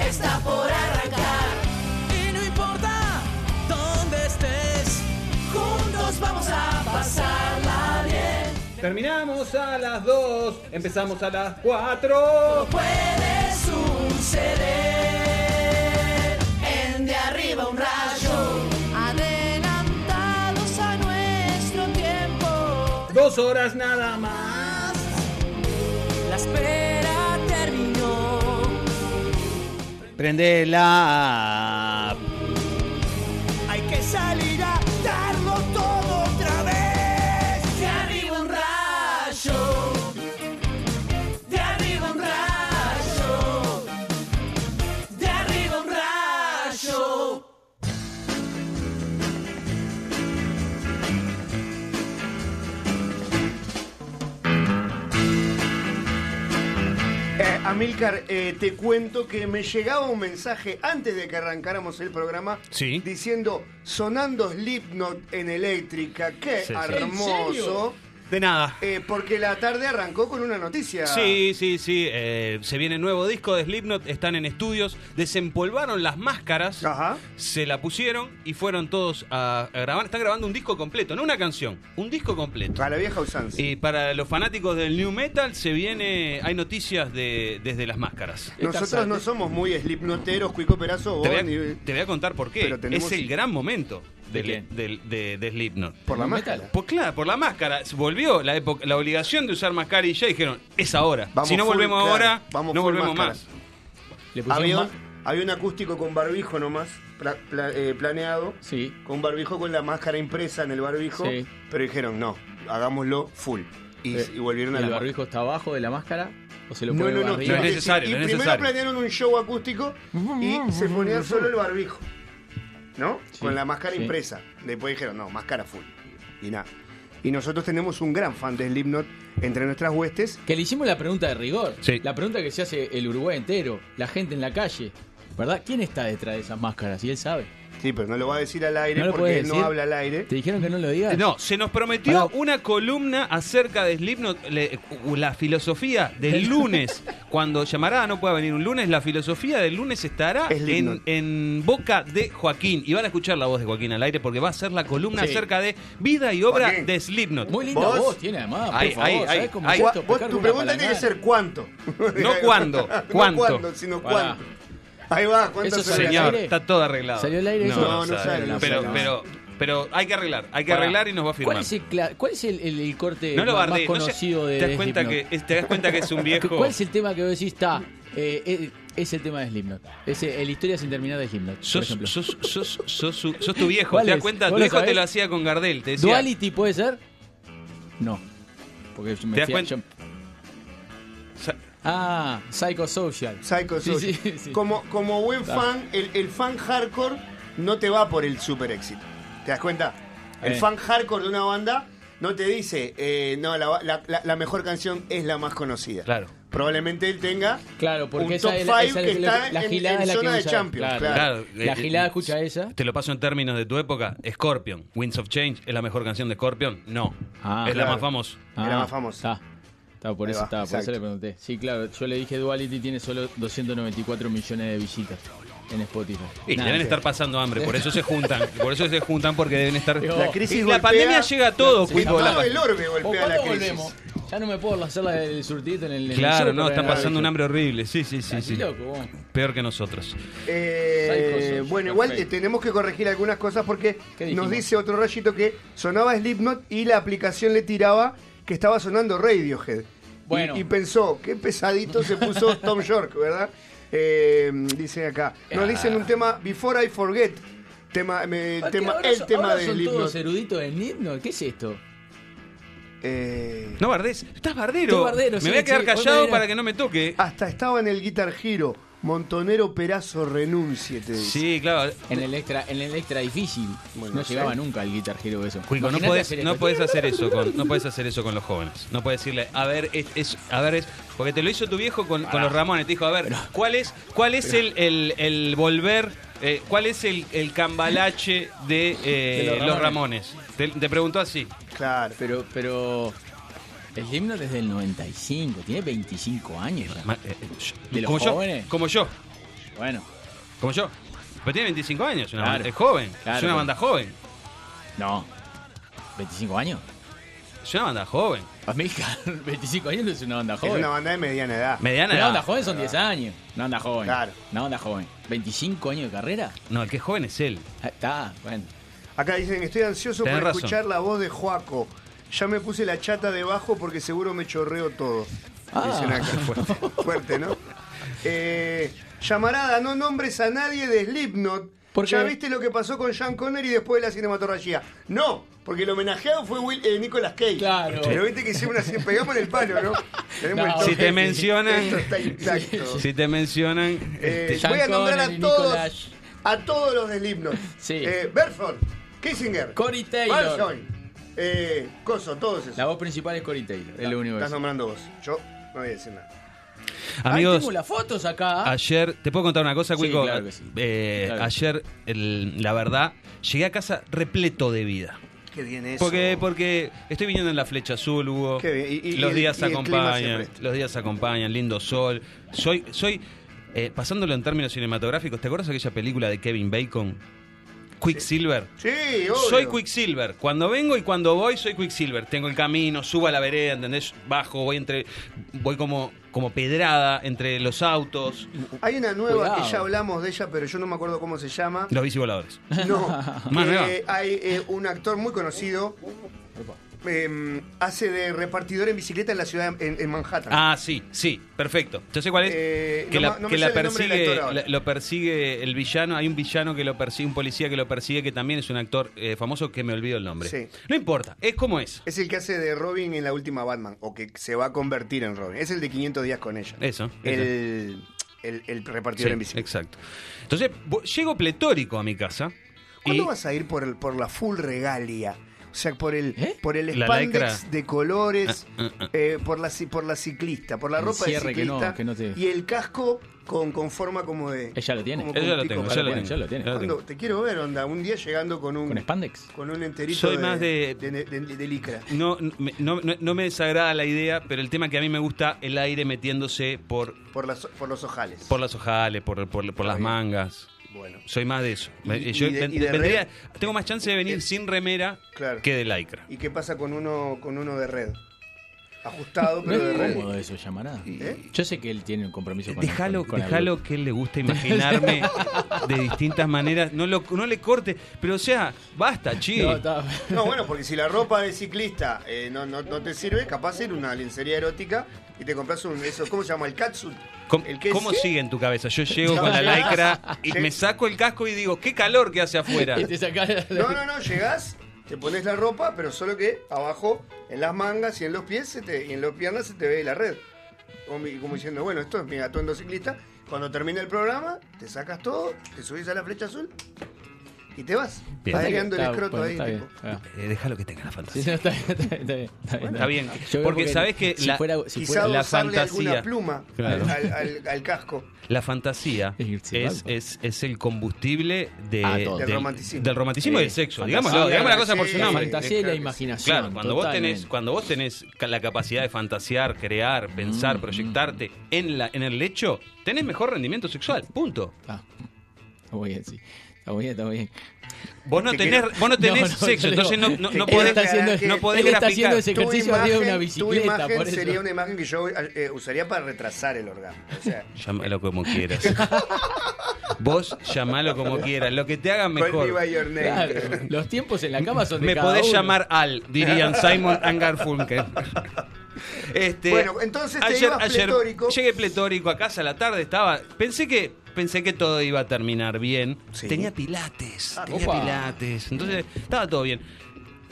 está por arrancar. Y no importa dónde estés, juntos vamos a pasarla bien. Terminamos a las 2, empezamos a las 4. Todo puede suceder. En de arriba un rayo. Adelantados a nuestro tiempo. Dos horas nada más. La Prende la Amilcar, eh, te cuento que me llegaba un mensaje antes de que arrancáramos el programa Sí. diciendo sonando Slipknot en eléctrica, qué Sí, sí. hermoso. De nada. Eh, porque la tarde arrancó con una noticia. Sí, sí, sí. eh, se viene nuevo disco de Slipknot, están en estudios, desempolvaron las máscaras, Ajá. se la pusieron y fueron todos a, a grabar. Están grabando un disco completo, no una canción, un disco completo. Para la vieja usanza. Y para los fanáticos del new metal se viene, hay noticias de desde las máscaras. Nosotros no somos muy slipnoteros, Cuico Perazo, Te voy, a, ni- te voy a contar por qué. Pero tenemos- Es el gran momento ¿De del- de, de Slipknot. por la ¿New máscara. Pues claro, por la máscara. Volvió la época, la obligación de usar mascarilla y dijeron, es ahora. Vamos si no full, volvemos claro, ahora, vamos no volvemos más. Le Había, un acústico con barbijo nomás, pla- pla- eh, planeado, Sí. con barbijo con la máscara impresa en el barbijo, Sí. pero dijeron, no, hagámoslo full. Y, Eh, y volvieron a ¿El la barbijo está abajo de la máscara? ¿O se lo No, no, no? No es necesario, y no es primero necesario. planearon un show acústico y se ponían solo el barbijo, ¿no? Sí, Con la máscara sí. impresa. Después dijeron, no, máscara full. Y nada. Y nosotros tenemos un gran fan de Slipknot entre nuestras huestes. Que le hicimos la pregunta de rigor. Sí. La pregunta que se hace el Uruguay entero, la gente en la calle. ¿Verdad? ¿Quién está detrás de esas máscaras? Y él sabe. Sí, pero no lo va a decir al aire ¿No lo porque él no habla al aire. ¿Te dijeron que no lo digas? No, se nos prometió Pará. una columna acerca de Slipknot, le- la filosofía del lunes. Cuando llamará no pueda venir un lunes, la filosofía del lunes estará en, Slipknot. en boca de Joaquín. Y van a escuchar la voz de Joaquín al aire porque va a ser la columna Sí. acerca de vida y obra Joaquín. de Slipknot. Muy linda ¿Vos? voz tiene además. Por favor, ay, ¿sabés ay, cómo ay. es Cua- esto? vos- tu una pregunta tiene que ser cuánto. No cuándo, cuánto. No cuándo, sino Pará. cuánto. Ahí va, ¿cuánto Eso Señor, está todo arreglado. ¿Salió al aire eso? No, no sale, no sale. pero, pero hay que arreglar, hay que Pará. arreglar y nos va a firmar. ¿Cuál es el, cla- cuál es el, el- el corte No lo más, más bardees, no sé- conocido de te das de cuenta que Slipknot? es- te das cuenta que es un viejo. ¿Cuál es el tema que vos decís está? eh, eh, es el tema de Slipknot. Es eh, la historia sin terminar de Slipknot, por Sos, ejemplo. sos, sos, sos, su- sos tu viejo, ¿Cuál ¿te das cuenta? ¿Vos Tu viejo te lo hacía con Gardel, te decía. ¿Duality puede ser? No. Porque me ¿Te das cuenta? yo- Ah, Psychosocial. Psycho Sí, Social. sí, sí. Como, como buen Está. fan, el, el fan hardcore no te va por el super éxito. ¿Te das cuenta? El Eh. fan hardcore de una banda no te dice, eh, no, la, la- la- la mejor canción es la más conocida. Claro. Probablemente él tenga Claro, porque un top es la- 5 esa es que la- está la en, en es la zona de. Champions. Claro. claro. Claro, La eh, gilada escucha esa. Te lo paso en términos de tu época. Scorpion, Winds of Change, ¿es la mejor canción de Scorpion? No. Ah, es la más famosa. Era más famoso. Está. Está, por Ahí eso va, estaba, por eso le pregunté. Sí, claro, yo le dije Duality tiene solo 294 millones de visitas en Spotify. Y Nada, deben estar pasando hambre, por eso se juntan. por eso se juntan porque deben estar. Digo, La crisis Y la golpea- pandemia llega a todo, Sí, Cuico, la el orbe ¿O golpea la crisis. volvemos? Ya no me puedo hacer la del surtidito en el. en el Claro, no, me pasando un hambre horrible. Sí, sí, sí, sí. loco. Peor que nosotros. Eh, bueno, igual perfecto. tenemos que corregir algunas cosas porque ¿Qué nos dice otro rayito que sonaba Slipknot y la aplicación le tiraba que estaba sonando Radiohead. Y- Bueno. Y, pensó, qué pesadito se puso Tom York, ¿verdad? Eh, dicen acá. Nos dicen un tema Before I Forget. Tema, me- ¿Para qué tema, ahora el son- tema ahora de son Slipknot. todos eruditos en Slipknot? ¿Qué es esto? Eh, No bardés. Estás bardero. Bardero, me sí, voy a quedar sí, callado para que no me toque. hasta estaba en el Guitar Hero. Montonero Perazo renuncie, te dice. Sí, claro. En el extra, en el extra difícil. Bueno, no llegaba nunca el Guitar Hero eso. Cuico, no Imaginate puedes, hacer no hacer eso con, no puedes hacer eso con los jóvenes. No puedes decirle, a ver, es, es- a ver, es, porque te lo hizo tu viejo con, con los Ramones. Te dijo, a ver, ¿cuál es, cuál es el, el, el volver, eh, cuál es el, el cambalache de, eh, De los los Ramones? Te, te preguntó así. Claro. Pero, pero. El himno desde el 95, tiene 25 años ya. Ma- eh, eh, yo- ¿De los como jóvenes? yo, como yo, Bueno, como yo. Pero tiene 25 años, una Claro. banda- es joven, Claro, es una pero- banda joven. no. ¿25 años? Es una banda joven. A mí, 25 años no es una banda Es joven. una banda de mediana edad. Mediana Una edad. banda joven son 10 años. Una banda joven. Claro. Una banda joven. ¿25 años de carrera? No, el que es joven es él. Ah, Está, bueno. Acá dicen, estoy ansioso Tenés por razón. escuchar la voz de Joaco. Ya me puse la chata debajo porque seguro me chorreo todo. Ah. Dicen acá. Fuerte, fuerte, ¿no? Eh, llamarada, no nombres a nadie de Slipknot. ¿Por ¿Ya viste lo que pasó con Sean Connery después de la cinematografía? No, porque el homenajeado fue Will, eh, Nicolas Cage. Claro. Pero viste que hicimos una... Pegamos en el palo, ¿no? Tenemos No. Si te mencionan, Esto está intacto. si te mencionan, Eh, voy a nombrar a todos, a todos los de Slipknot. Sí. Eh, Berthold, Kissinger, Corey Taylor. Balsoy, eh, Coso, todos esos. La voz principal es Cory Taylor. Es lo único Estás nombrando vos. Yo no voy a decir nada. Ahí amigos, tengo las fotos acá. Ayer, ¿te puedo contar una cosa, Sí, Cuico? claro que sí. Eh, Claro. Ayer, el- la verdad, llegué a casa repleto de vida. Qué bien eso. Porque, porque estoy viniendo en la flecha azul, Hugo. Qué bien. Y- y- los y- días y el clima se acompañan. presta. Los días acompañan, lindo sol. Soy, soy eh, pasándolo en términos cinematográficos, ¿te acuerdas aquella película de Kevin Bacon? Quicksilver. Sí, obvio. Soy Quicksilver. Cuando vengo y cuando voy, soy Quicksilver. Tengo el camino, subo a la vereda, ¿entendés? Bajo, voy entre. Voy como, como pedrada entre los autos. Hay una nueva Cuidado. que ya hablamos de ella, pero yo no me acuerdo cómo se llama. Los bicivoladores. No. Más nueva. Eh, hay eh, un actor muy conocido. Eh, hace de repartidor en bicicleta en la ciudad en, en Manhattan. Ah, sí, sí, perfecto. Entonces, ¿cuál es? Eh, que no la, no que la persigue, la- lo persigue el villano. Hay un villano que lo persigue, un policía que lo persigue, que también es un actor eh, famoso que me olvido el nombre. Sí. No importa, es como es. Es el que hace de Robin en la última Batman, o que se va a convertir en Robin. Es el de 500 días con ella. Eso, El, el, el repartidor Sí, en bicicleta. exacto. Entonces, llego pletórico a mi casa. ¿Cuándo y vas a ir por, el, por la full regalia? O sea, por el, ¿Eh? por el La spandex lycra. de colores, Ah, ah, ah. eh, por, la, ci- por la ciclista, por la El ropa de cierre que no- ciclista que no te- y el casco con, con forma como de... Ella lo tiene. como Ella lo pico tengo, para ya lo afuera. tengo. ya lo tiene. Ya lo ¿Cuándo? tengo. Te quiero ver, onda, un día llegando con un... Con Spandex. Con un enterito Soy de, más de- de, de- de licra. No, me- no, no, no me desagrada la idea, pero el tema que a mí me gusta, el aire metiéndose por, Por, las, por los ojales. por las ojales, por, por, por las bien. mangas. Bueno, Soy más de eso. Y- Me- y yo de- ven- y de vendría- red- tengo más chance de venir Eh, sin remera claro. que de lycra. ¿Y qué pasa con uno, con uno de red? Ajustado, No pero de es red. cómodo eso, llamará. ¿Eh? Yo sé que él tiene un compromiso con Déjalo, con- con algo. déjalo que él le gusta imaginarme de distintas maneras. No, lo, no le corte, pero o sea, basta, chi. No, No, bueno, porque si la ropa de ciclista eh, no, no, no te sirve, capaz ir una lencería erótica y te compras un eso, ¿cómo se llama? El catsuit. ¿Cómo, el que cómo sigue en tu cabeza? Yo llego con la lycra y me saco el casco y digo, qué calor que hace afuera. Y te sacás la- No, no, no, llegás, te pones la ropa, pero solo que abajo, en las mangas y en los pies se te, y en las piernas se te ve la red. Como, como diciendo, bueno, esto es mi atuendo ciclista. Cuando termine el programa, te sacas todo, te subís a la flecha azul y te vas. Bien. Vas el escroto bueno, ahí. está bien. tipo. Ah. Eh, déjalo que tenga la Sí, fantasía. sí, está bien, está bien, está bien, está bien. Está bien, Yo porque creo sabés que si la- fuera, si Quizá fuera la dosarle alguna fantasía. pluma Claro. al, al- al- al casco. La fantasía es, es, es el combustible de, Ah, del, Del romanticismo. del romanticismo y del sexo. fantasía, Digámoslo, digamos la cosa por su la nombre. fantasía y la Claro, imaginación. Claro, cuando vos, tenés, cuando vos tenés la capacidad de fantasear, crear, pensar, Mm, proyectarte en, la, en el lecho, tenés mejor rendimiento sexual. Punto. Ah, muy bien, sí. Está muy bien, está muy bien. Vos no Te tenés, vos no tenés No, no, sexo, entonces no, no, no podés, está haciendo, que- no podés él está graficar. haciendo ese Tu ejercicio arriba de una imagen, tu imagen por eso. sería una imagen que yo eh, usaría para retrasar el orgasmo. O sea, Llámalo como quieras. Vos llamalo como quieras, lo que te haga mejor. Claro, los tiempos en la cama son de Me cada podés uno. llamar Al, dirían Simon and Garfunkel. Este, Bueno, entonces te ibas pletórico. Llegué pletórico a casa a la tarde, estaba. Pensé que pensé que todo iba a terminar bien. Sí. Tenía pilates, Ah, tenía opa. pilates. Entonces, estaba todo bien.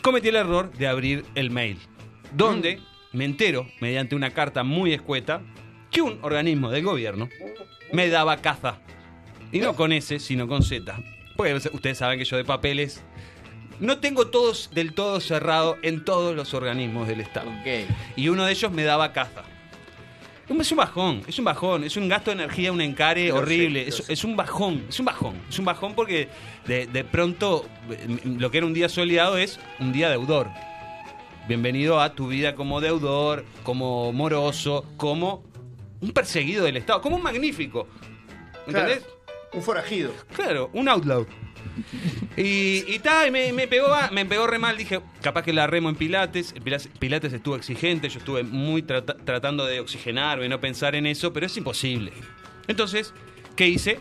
Cometí el error de abrir el mail. Donde Mm. me entero, mediante una carta muy escueta, que un organismo del gobierno me daba caza. Y no con S, sino con Z. Porque ustedes saben que yo de papeles no tengo todos del todo cerrado en todos los organismos del Estado. Ok. Y uno de ellos me daba caza. Es un bajón, es un bajón, es un gasto de energía, un encare horrible, es, un bajón, es un bajón, es un bajón porque de, de pronto eh, lo que era un día soleado es un día deudor. Bienvenido a tu vida como deudor, como moroso, como un perseguido del Estado, como un magnífico. ¿Entendés? Claro, un forajido. Claro, un outlaw. Y, y ta, y me, me pegó, me pegó re mal. Dije, capaz que la remo en Pilates. Pilates, Pilates estuvo exigente. Yo estuve muy trata- tratando de oxigenarme, no pensar en eso, pero es imposible. Entonces, ¿qué hice?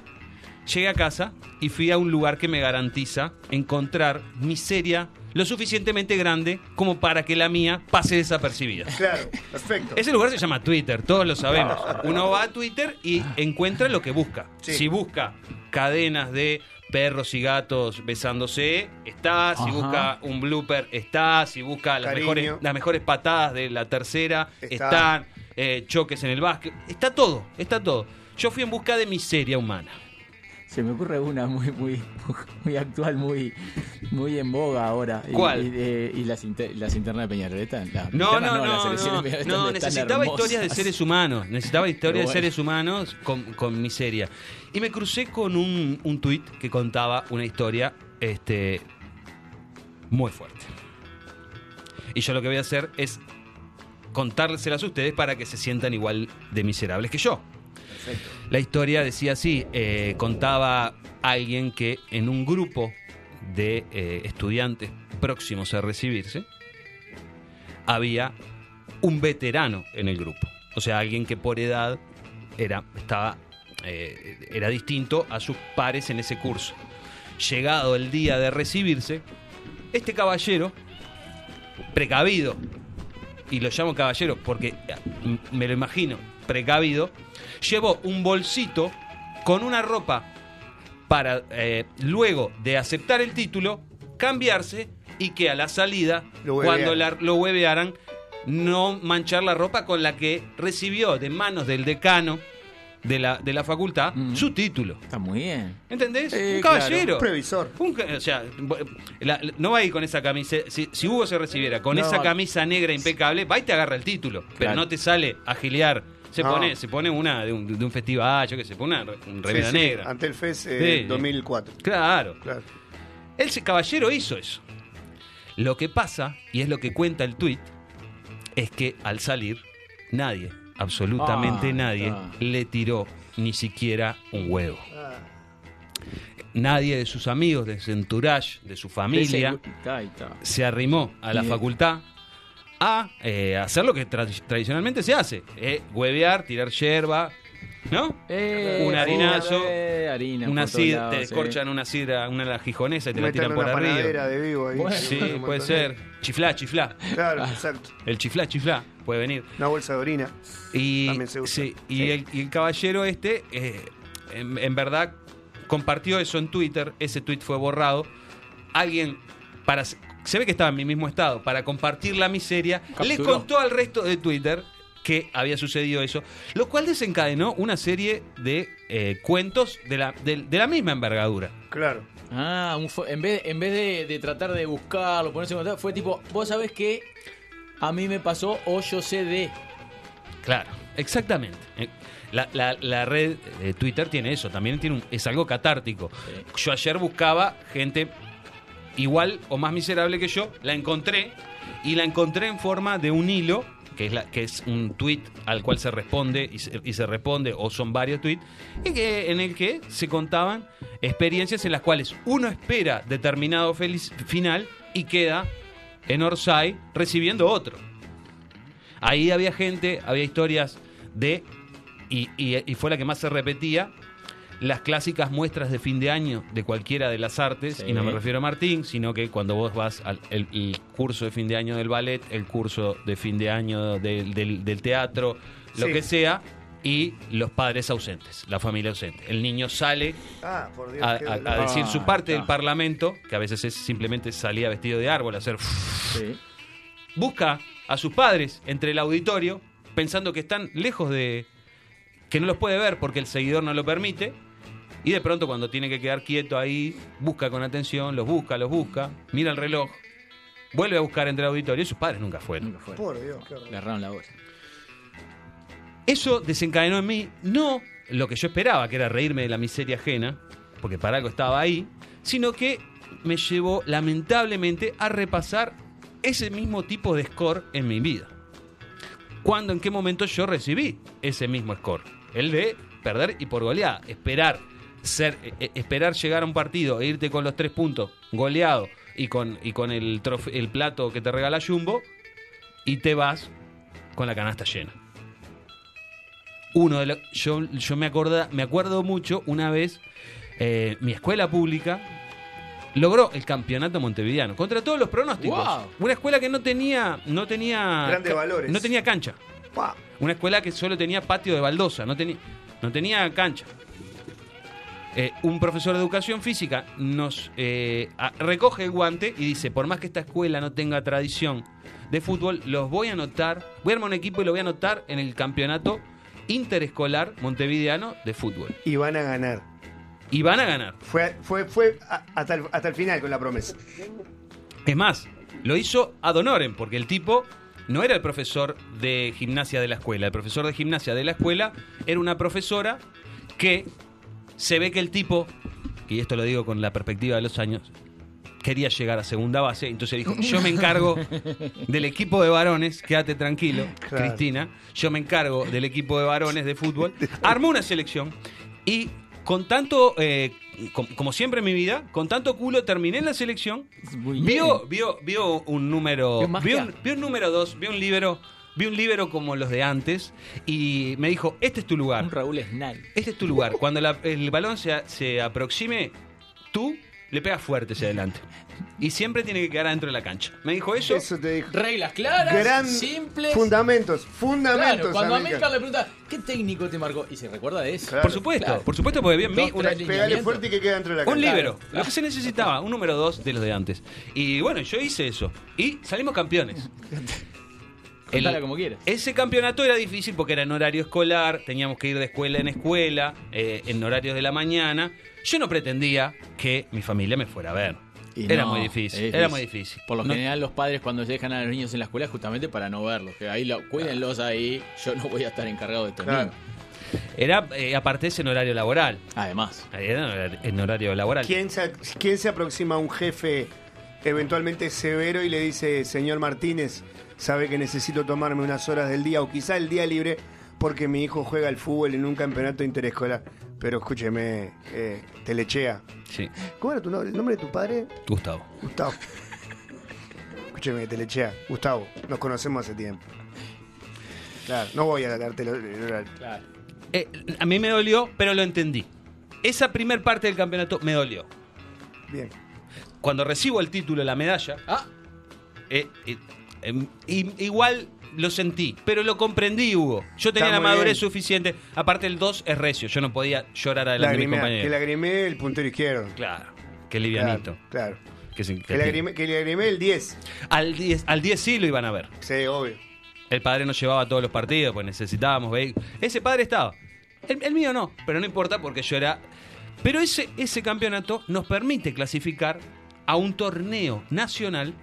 Llegué a casa y fui a un lugar que me garantiza encontrar miseria lo suficientemente grande como para que la mía pase desapercibida. Claro, perfecto. Ese lugar se llama Twitter, todos lo sabemos. Uno va a Twitter y encuentra lo que busca. Sí. Si busca cadenas de perros y gatos besándose, está. Si Ajá. busca un blooper, está. Si busca las Cariño. mejores, las mejores patadas de la tercera, Está. están. Eh, choques en el básquet. Está todo, está todo. Yo fui en busca de miseria humana. Se me ocurre una muy, muy, muy actual, muy, muy en boga ahora. Y- ¿Cuál? Y, eh, y las, inter- las internas de Peñarol están. las No, no, las no, no, de no, están necesitaba historias de seres humanos, necesitaba historias de seres humanos con, con miseria. Y me crucé con un, un tuit que contaba una historia este, muy fuerte. Y yo lo que voy a hacer es contárselas a ustedes para que se sientan igual de miserables que yo. La historia decía así, eh, contaba alguien que en un grupo de eh, estudiantes próximos a recibirse, había un veterano en el grupo. O sea, alguien que por edad era, estaba, eh, era distinto a sus pares en ese curso. Llegado el día de recibirse, este caballero, precavido, y lo llamo caballero porque me lo imagino, precavido, llevó un bolsito con una ropa para eh, luego de aceptar el título, cambiarse y que a la salida, Lo cuando la- lo huevearan, no manchar la ropa con la que recibió de manos del decano de la, de la facultad Mm. su título. Está muy bien. ¿Entendés? Sí, un claro. caballero. Un previsor. Un o sea, la- la- no va a ir con esa camisa. Si, si Hugo se recibiera con No. esa camisa negra impecable, va y te agarra el título. Pero no te sale a gilear. Se, No. pone, se pone una de un, de un festival, yo que se pone una un remera Sí, sí, negra. Ante el FES eh, Sí, sí. 2004. Claro. Claro. Ese caballero hizo eso. Lo que pasa, y es lo que cuenta el tuit, es que al salir, nadie, absolutamente Ah, nadie, le tiró ni siquiera un huevo. Ah, Nadie de sus amigos, de su entourage, de su familia, se arrimó a la Bien. facultad a eh, hacer lo que tra- tradicionalmente se hace: eh, huevear, tirar yerba, ¿no? Eh, Un harinazo, eh, harina una sidra, lados, te descorchan una sidra, una la gijonesa y te la tiran por una arriba. de vivo ahí. Bueno. Sí, puede montón. ser. Chiflá, chiflá. Claro, exacto. El chiflá, chiflá, puede venir. Una bolsa de orina. Y, También se usa. sí, y, Sí. El, y el caballero este, eh, en, en verdad, compartió eso en Twitter. Ese tweet fue borrado. Alguien, para se ve que estaba en mi mismo estado, para compartir la miseria, le contó al resto de Twitter que había sucedido eso, lo cual desencadenó una serie de eh, cuentos de la, de, de la misma envergadura. Claro. Ah, un en vez, en vez de, de tratar de buscarlo, ponerse en contacto, fue tipo, vos sabés que a mí me pasó o yo sé de. Claro, exactamente. Eh, La, la- la red de Twitter tiene eso, también tiene un- es algo catártico. Yo ayer buscaba gente igual o más miserable que yo, la encontré y la encontré en forma de un hilo, que es, la, que es un tweet al cual se responde y se, responde, o son varios tweets, y que, en el que se contaban experiencias en las cuales uno espera determinado feliz, final y queda en Orsay recibiendo otro. Ahí había gente, había historias de, y fue la que más se repetía, las clásicas muestras de fin de año de cualquiera de las artes, Sí. y no me refiero a Martín, sino que cuando vos vas al el, el curso de fin de año del ballet, el curso de fin de año del, del- del teatro, lo Sí. que sea, y los padres ausentes, la familia ausente. El niño sale Ah, por Dios. a, decir su Ah, parte del está. parlamento, que a veces es simplemente salía vestido de árbol, a hacer Sí. busca a sus padres entre el auditorio pensando que están lejos de que no los puede ver porque el seguidor no lo permite. Y de pronto cuando tiene que quedar quieto ahí, busca con atención, los busca, los busca, mira el reloj, vuelve a buscar entre el auditorio y sus padres nunca fueron. Nunca fue. Por Dios, qué. Le erraron la voz. Eso desencadenó en mí no lo que yo esperaba, que era reírme de la miseria ajena, porque para algo estaba ahí, sino que me llevó lamentablemente a repasar ese mismo tipo de score en mi vida. ¿Cuándo, en qué momento yo recibí ese mismo score? El de perder y por goleada, esperar ser, eh, eh, esperar llegar a un partido e irte con los tres puntos goleado y con, y con el, trofe- el plato que te regala Jumbo y te vas con la canasta llena. Uno de los, yo, yo me, acorda, me acuerdo mucho una vez, eh, mi escuela pública logró el campeonato montevideano contra todos los pronósticos. Wow. Una escuela que no tenía, no tenía, Grandes valores. no tenía cancha. Una escuela que solo tenía patio de baldosa, no, tenía no tenía cancha. Eh, un profesor de educación física nos eh, a- recoge el guante y dice, por más que esta escuela no tenga tradición de fútbol, los voy a anotar, voy a armar un equipo y lo voy a anotar en el campeonato interescolar montevideano de fútbol. Y van a ganar. Y van a ganar. Fue, fue, fue a- hasta, el, hasta el final con la promesa. Es más, lo hizo ad honorem, porque el tipo no era el profesor de gimnasia de la escuela. El profesor de gimnasia de la escuela era una profesora que se ve que el tipo, y esto lo digo con la perspectiva de los años, quería llegar a segunda base. Entonces dijo, yo me encargo del equipo de varones, quédate tranquilo, Claro. Cristina, yo me encargo del equipo de varones de fútbol. Armó una selección y con tanto, eh, com- como siempre en mi vida, con tanto culo terminé en la selección. Vio, vio, vio un número, Vio un, vio un número dos, vio un libro, vio un libro como los de antes y me dijo, este es tu lugar. Un Raúl Snal. Este es tu lugar. Cuando la- el balón se, a- se aproxime, tú le pegas fuerte hacia adelante. Y siempre tiene que quedar adentro de la cancha. Me dijo eso. Eso te dijo. Reglas claras, Gran simples. fundamentos, fundamentos. Claro, cuando Amilcar. Amílcar le pregunta, ¿qué técnico te marcó? Y se recuerda de eso. Claro. por supuesto, claro. por supuesto, porque bien, vi una- Pegale fuerte y que quede dentro de la un cancha. libro, lo que se necesitaba, un número dos de los de antes. Y bueno, yo hice eso. Y salimos campeones. Contala como quieras. Ese campeonato era difícil porque era en horario escolar, teníamos que ir de escuela en escuela, eh, en horarios de la mañana. Yo no pretendía que mi familia me fuera a ver. Y era no, muy difícil, era muy difícil. Por lo No- general, los padres cuando dejan a los niños en la escuela es justamente para no verlos. Que ahí lo, cuídenlos ahí. Yo no voy a estar encargado de estos Claro. niños. Era, eh, aparte, es en horario laboral. Además. Era en horario- en horario laboral. ¿Quién se, ¿Quién se aproxima a un jefe eventualmente severo y le dice, señor Martínez, sabe que necesito tomarme unas horas del día o quizá el día libre porque mi hijo juega al fútbol en un campeonato interescolar? Pero escúcheme, eh, Telechea. Sí, ¿Cómo era tu nombre? ¿El nombre de tu padre? Gustavo. Gustavo. Escúcheme, Telechea. Gustavo, nos conocemos hace tiempo. Claro, no voy a darte el horario. Claro. Eh, a mí me dolió, pero lo entendí. Esa primer parte del campeonato me dolió. Bien. Cuando recibo el título, la medalla, Ah, eh, eh, igual lo sentí, pero lo comprendí, Hugo. Yo tenía la madurez bien. suficiente. Aparte, el 2 es recio. Yo no podía llorar adelante de mis Lagrimea- que compañeros. lagrimé el puntero izquierdo. Claro, qué livianito. Claro. claro. Que se- que Que lagrimé, que lagrimé el 10. al 10 al 10 sí lo iban a ver. Sí, obvio. El padre nos llevaba a todos los partidos, pues necesitábamos vehículos. Ese padre estaba. El, el mío no, pero no importa porque yo era. Pero ese, ese campeonato nos permite clasificar a un torneo nacional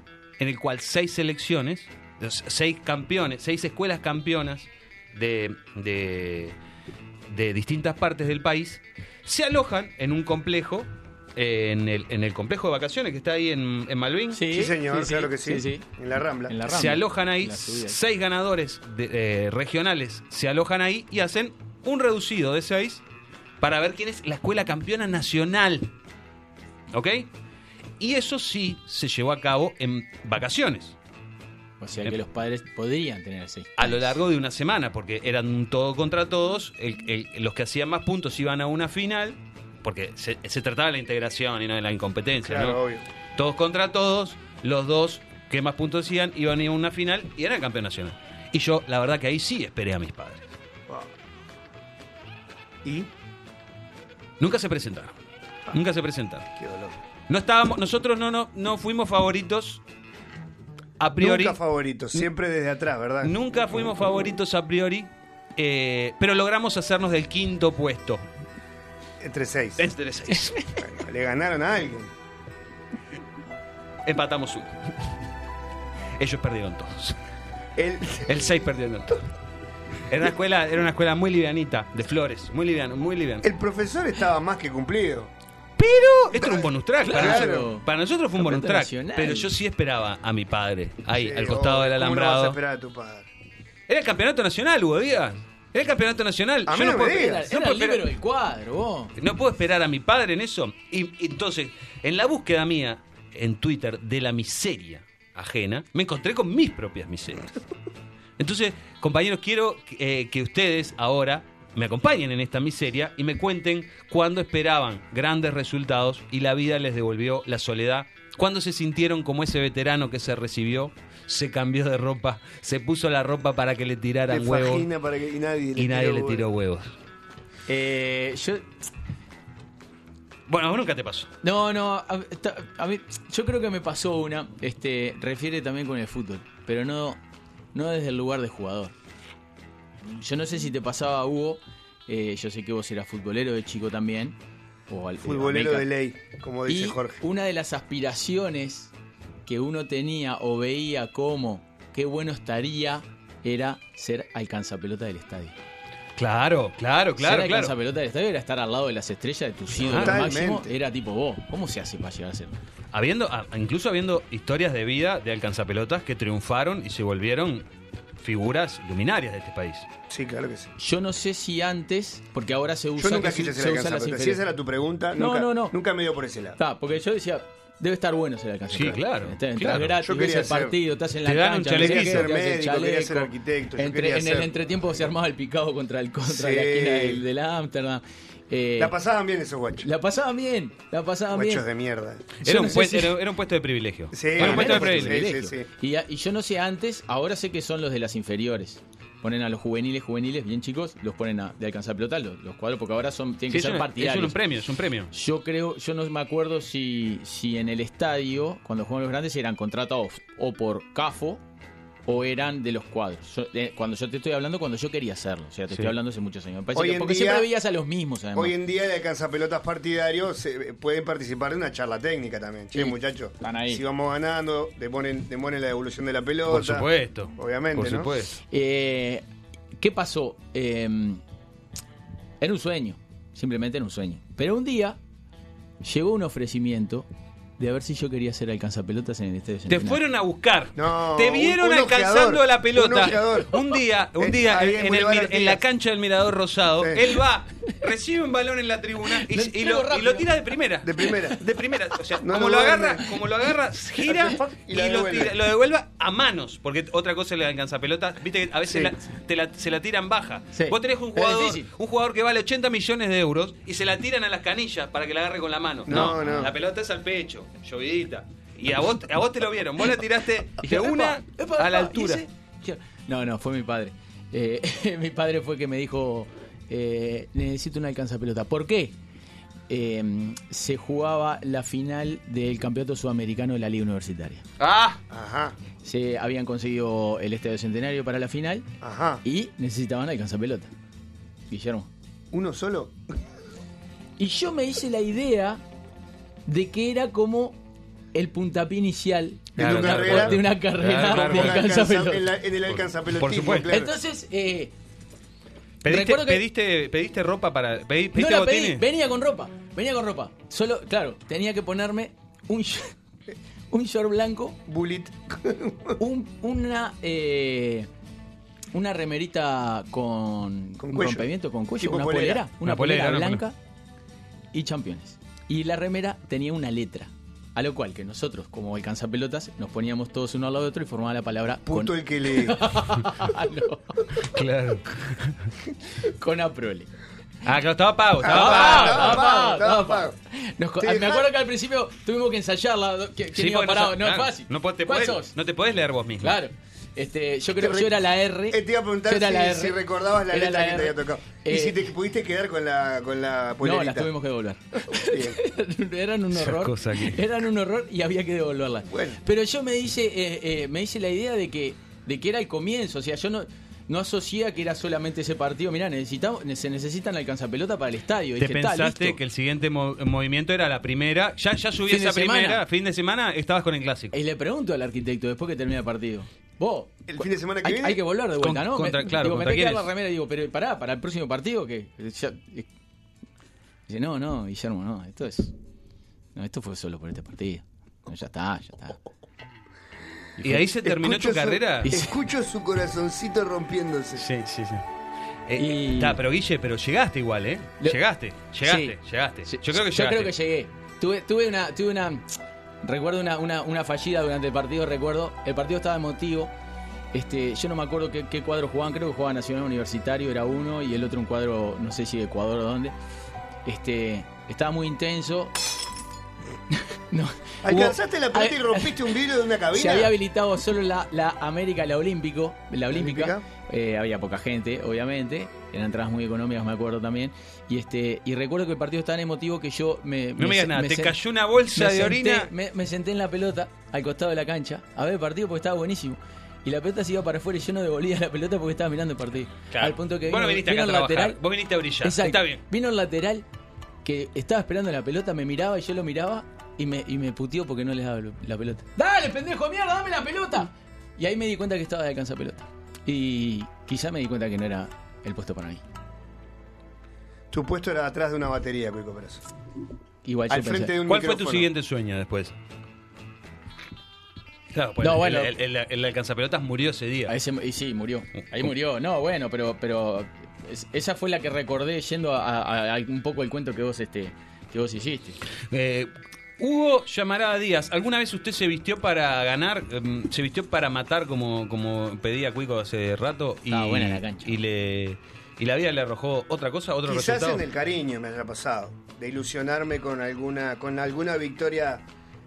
en el cual seis selecciones, seis campeones, seis escuelas campeonas de, de, de distintas partes del país se alojan en un complejo, en, el, en el complejo de vacaciones que está ahí en, en Malvin. sí. Sí, señor, claro que sí. sí. En la Rambla. En la se alojan ahí, seis ganadores de- eh, regionales se alojan ahí y hacen un reducido de seis para ver quién es la escuela campeona nacional. ¿Ok? Y eso sí se llevó a cabo en vacaciones, O sea que los padres podrían tener seis. a lo largo de una semana, porque eran todo contra todos, el- el- los que hacían más puntos iban a una final, porque se, se trataba de la integración y no de la incompetencia, Claro, ¿no? obvio. todos contra todos, los dos que más puntos hacían iban a ir a una final y eran campeón nacional. Y yo, la verdad que ahí sí esperé a mis padres. Y. Nunca se presentaron. Nunca se presentaron. Qué dolor. No estábamos, nosotros no, no, no fuimos favoritos a priori. Nunca favorito, siempre desde atrás, ¿verdad? Nunca fuimos favoritos a priori eh, pero logramos hacernos del quinto puesto. Entre seis. Entre seis. Bueno, le ganaron a alguien. Empatamos uno. Ellos perdieron todos. El, El 6 perdieron todos. Era una escuela, era una escuela muy livianita, de flores, muy liviano, muy liviano. el profesor estaba más que cumplido. Pero esto era un bonus track. Para, Claro. nosotros, para nosotros fue un bonus track. nacional. Pero yo sí esperaba a mi padre, ahí, Sí, al costado oh, del ¿cómo no vas a alambrado. esperar a tu padre? Era el campeonato nacional, Hugo Díaz. Era el campeonato nacional. A Yo mí no me puedo, digas. Era, no puedo el esperar, cuadro, vos. no puedo esperar a mi padre en eso. Y, y entonces, en la búsqueda mía en Twitter de la miseria ajena, me encontré con mis propias miserias. Entonces, compañeros, quiero eh, que ustedes ahora me acompañen en esta miseria y me cuenten cuándo esperaban grandes resultados y la vida les devolvió la soledad, cuándo se sintieron como ese veterano que se recibió, se cambió de ropa, se puso la ropa para que le tiraran huevos fajina para que y nadie y nadie le huevo. tiró huevos. Eh, yo, Bueno, nunca te pasó. no, no, a, a mí, yo creo que me pasó una, este, refiere también con el fútbol, pero no, no desde el lugar de jugador. Yo no sé si te pasaba, Hugo, eh, yo sé que vos eras futbolero de chico también, o al, Futbolero América. de ley, como dice y Jorge. una de las aspiraciones que uno tenía o veía como qué bueno estaría era ser alcanzapelota del estadio. Claro, claro, claro, ser claro. alcanzapelota del estadio era estar al lado de las estrellas de tus ídolos máximo. Era tipo vos. ¿Cómo se hace para llegar a ser? Habiendo, a- incluso habiendo historias de vida de alcanzapelotas que triunfaron y se volvieron figuras luminarias de este país. Sí, claro que sí. Yo no sé si antes, porque ahora se usa. Yo nunca quise usa las alcanzapelota. Si esa era tu pregunta, No, nunca, no, no. nunca me dio por ese lado. Está, porque yo decía, debe estar bueno ser alcanzapelota. Sí, claro, Estás, claro. gratis, Yo ves quería el ser- partido, estás en la te dan un cancha. chalequito. qué, Ser médico, quería ser chaleco. arquitecto, yo Entre- quería en ser- el entretiempo se armaba el picado contra el contra Sí. la esquina del, del Ámsterdam. Eh, La pasaban bien esos guachos. la pasaban bien, la pasaban bien. Guachos de mierda. Era, no un sé pue- si- era, era un puesto de privilegio. Sí, era un puesto de privilegio. sí, sí. Y, a- y yo no sé antes, ahora sé que son los de las inferiores. Ponen a los juveniles, juveniles, bien chicos, los ponen a, de alcanzar pelota, los, los cuadros, porque ahora son, tienen Sí, que ser un, es partidarios. un premio, es un premio. Yo creo, yo no me acuerdo si, si en el estadio, cuando juegan los grandes, eran contratados o por CAFO o eran de los cuadros. Yo- eh, cuando yo te estoy hablando, cuando yo quería hacerlo. O sea, te Sí. estoy hablando hace muchos años. Me parece Hoy que- en porque día- siempre veías a los mismos, además. Hoy en día de alcanzapelotas partidarios se- pueden participar de una charla técnica también. Che, Sí, muchachos, están ahí. si vamos ganando, demonen, demonen la devolución de la pelota. Por supuesto. Obviamente, Por ¿no? supuesto. Eh, ¿Qué pasó? Eh, era un sueño, simplemente era un sueño. Pero un día llegó un ofrecimiento de a ver si yo quería ser alcanzapelotas en el Estadio Te Centenario. fueron a buscar. No, te vieron un- un alcanzando ojeador, la pelota. Un día, un día en, el la cancha del Mirador Rosado, Sí. él va, recibe un balón en la tribuna y, Lo y entrego lo, y rápido. lo tira de primera. De primera. De primera. O sea, No como lo agarra, como lo agarra, gira Y lo, devuelve. tira- lo devuelve a manos. Porque otra cosa es la alcanza pelota. Viste que a veces Sí. la- te la- se la tiran baja. Sí. Vos tenés un jugador, un jugador que vale 80 millones de euros y se la tiran a las canillas para que la agarre con la mano. No, no. La pelota es al pecho, llovidita. Y a vos, a vos te lo vieron. Vos la tiraste de una epa, epa, a la altura. No, no, fue mi padre. Eh, mi padre fue que me dijo, eh, necesito una alcanza pelota. ¿Por qué? Eh, se jugaba la final del campeonato sudamericano de la liga universitaria. Ah, Ajá, Se habían conseguido el estadio centenario para la final ajá. y necesitaban alcanza pelota. Guillermo. ¿Uno solo? Y yo me hice la idea de que era como el puntapié inicial ¿De Claro, claro, carrera? de una carrera Claro, claro, de claro. alcanza Alcanza- pelota. en, la- en el alcanzapelotismo, Por supuesto. claro. Entonces, eh, ¿pediste, Recuerdo que- pediste, pediste ropa para. pedí- no ¿Pediste la pedí, venía con ropa, venía con ropa. Solo, claro, tenía que ponerme un un short blanco, Bullet. un, una eh, una remerita con, Con un cuello. rompimiento con cuello, Tipo una polera. polera, una, Una polera, blanca y championes. Y la remera tenía una letra. A lo cual que nosotros, como alcanzapelotas, nos poníamos todos uno al lado de otro y formaba la palabra Puto con, el que lee. Ah, no, Claro. con Aprole. Ah, claro, estaba pago, estaba Ah, pago. estaba pago, me acuerdo que al principio tuvimos que ensayarla. que- ¿Quién Sí, iba porque parado? No, es fácil. No, te ¿Cuál podés- sos? no te podés leer vos mismo. Claro. Este, yo creo que yo era la R. Eh, te iba a preguntar la si, recordabas la Era letra la que te R. había tocado. Eh, y si te pudiste quedar con la, con la polerita. No, las tuvimos que devolver. Eran un horror. que- Eran un horror y había que devolverlas. Bueno. Pero yo me hice, eh, eh, me hice la idea de que, de que era el comienzo. O sea, yo no, no asocié que era solamente ese partido. Mirá, necesitamos, se necesitan alcanzapelota para el estadio. Te Dije, "Está, pensaste listo". que el siguiente mo- movimiento era la primera. Ya, ya subí esa primera. semana. Fin de semana estabas con el clásico. Y le pregunto al arquitecto después que termina el partido. Vos, El fin de semana que hay, viene. hay que volver de vuelta, Con- ¿no? contra- me, claro, digo, me ¿contra tengo que dar quién la remera y digo, pero pará, para el próximo partido, ¿qué? Ya- eh, dice, no, no, Guillermo, no, esto es. No, esto fue solo por este partido. No, ya está, ya está. ¿Y ahí se terminó tu su- carrera? Escucho su corazoncito rompiéndose. Sí, sí, sí. Eh, Y- está, pero Guille, pero llegaste igual, ¿eh? Lo- Llegaste, llegaste, Sí. llegaste. Yo creo que Yo llegaste. creo que llegué. Tuve, tuve una, tuve una. Recuerdo una, una, una fallida durante el partido, recuerdo. El partido estaba emotivo. Este, yo no me acuerdo qué, qué cuadro jugaban, creo que jugaba Nacional Universitario, era uno, y el otro un cuadro, no sé si de Ecuador o dónde. Este, estaba muy intenso. no, ¿Alcanzaste hubo- la pelota y rompiste un vidrio de una cabina? Se había habilitado solo la, la América, la Olímpico, la Olímpica. Olímpica. Eh, había poca gente, obviamente. Eran entradas muy económicas, me acuerdo también. Y este y recuerdo que el partido estaba tan emotivo que yo me. No me digas nada, te cayó una bolsa de senté- orina. Me, me senté en la pelota, al costado de la cancha, a ver el partido porque estaba buenísimo. Y la pelota se iba para afuera y yo no devolvía la pelota porque estaba mirando el partido. Claro. Al punto que Vos vino, no viniste vino acá a el trabajar, lateral. vos viniste a brillar. Exacto. Está bien. Vino el lateral que estaba esperando la pelota, me miraba y yo lo miraba y me, y me puteó porque no les daba la pelota. ¡Dale, pendejo de mierda, dame la pelota! Y ahí me di cuenta que estaba de alcanza pelota. Y quizá me di cuenta que no era el puesto para mí. Tu puesto era atrás de una batería, Cuico Perazo. Igual yo Al pensé- frente de un ¿Cuál fue tu siguiente sueño después? Claro, pues No, el, bueno. el, el, el alcanzapelotas murió ese día. Ahí se- y sí, murió. Ahí murió. No, bueno, pero, pero es- esa fue la que recordé yendo a, a- a un poco el cuento que vos este que vos hiciste. Eh, Hugo Llamarada Díaz, ¿alguna vez usted se vistió para ganar? em, ¿Se vistió para matar como, como pedía Cuico hace rato? Y, Estaba buena la cancha. Y, le, y la vida le arrojó otra cosa, otro Quizás resultado. en el cariño me haya pasado, de ilusionarme con alguna, con alguna victoria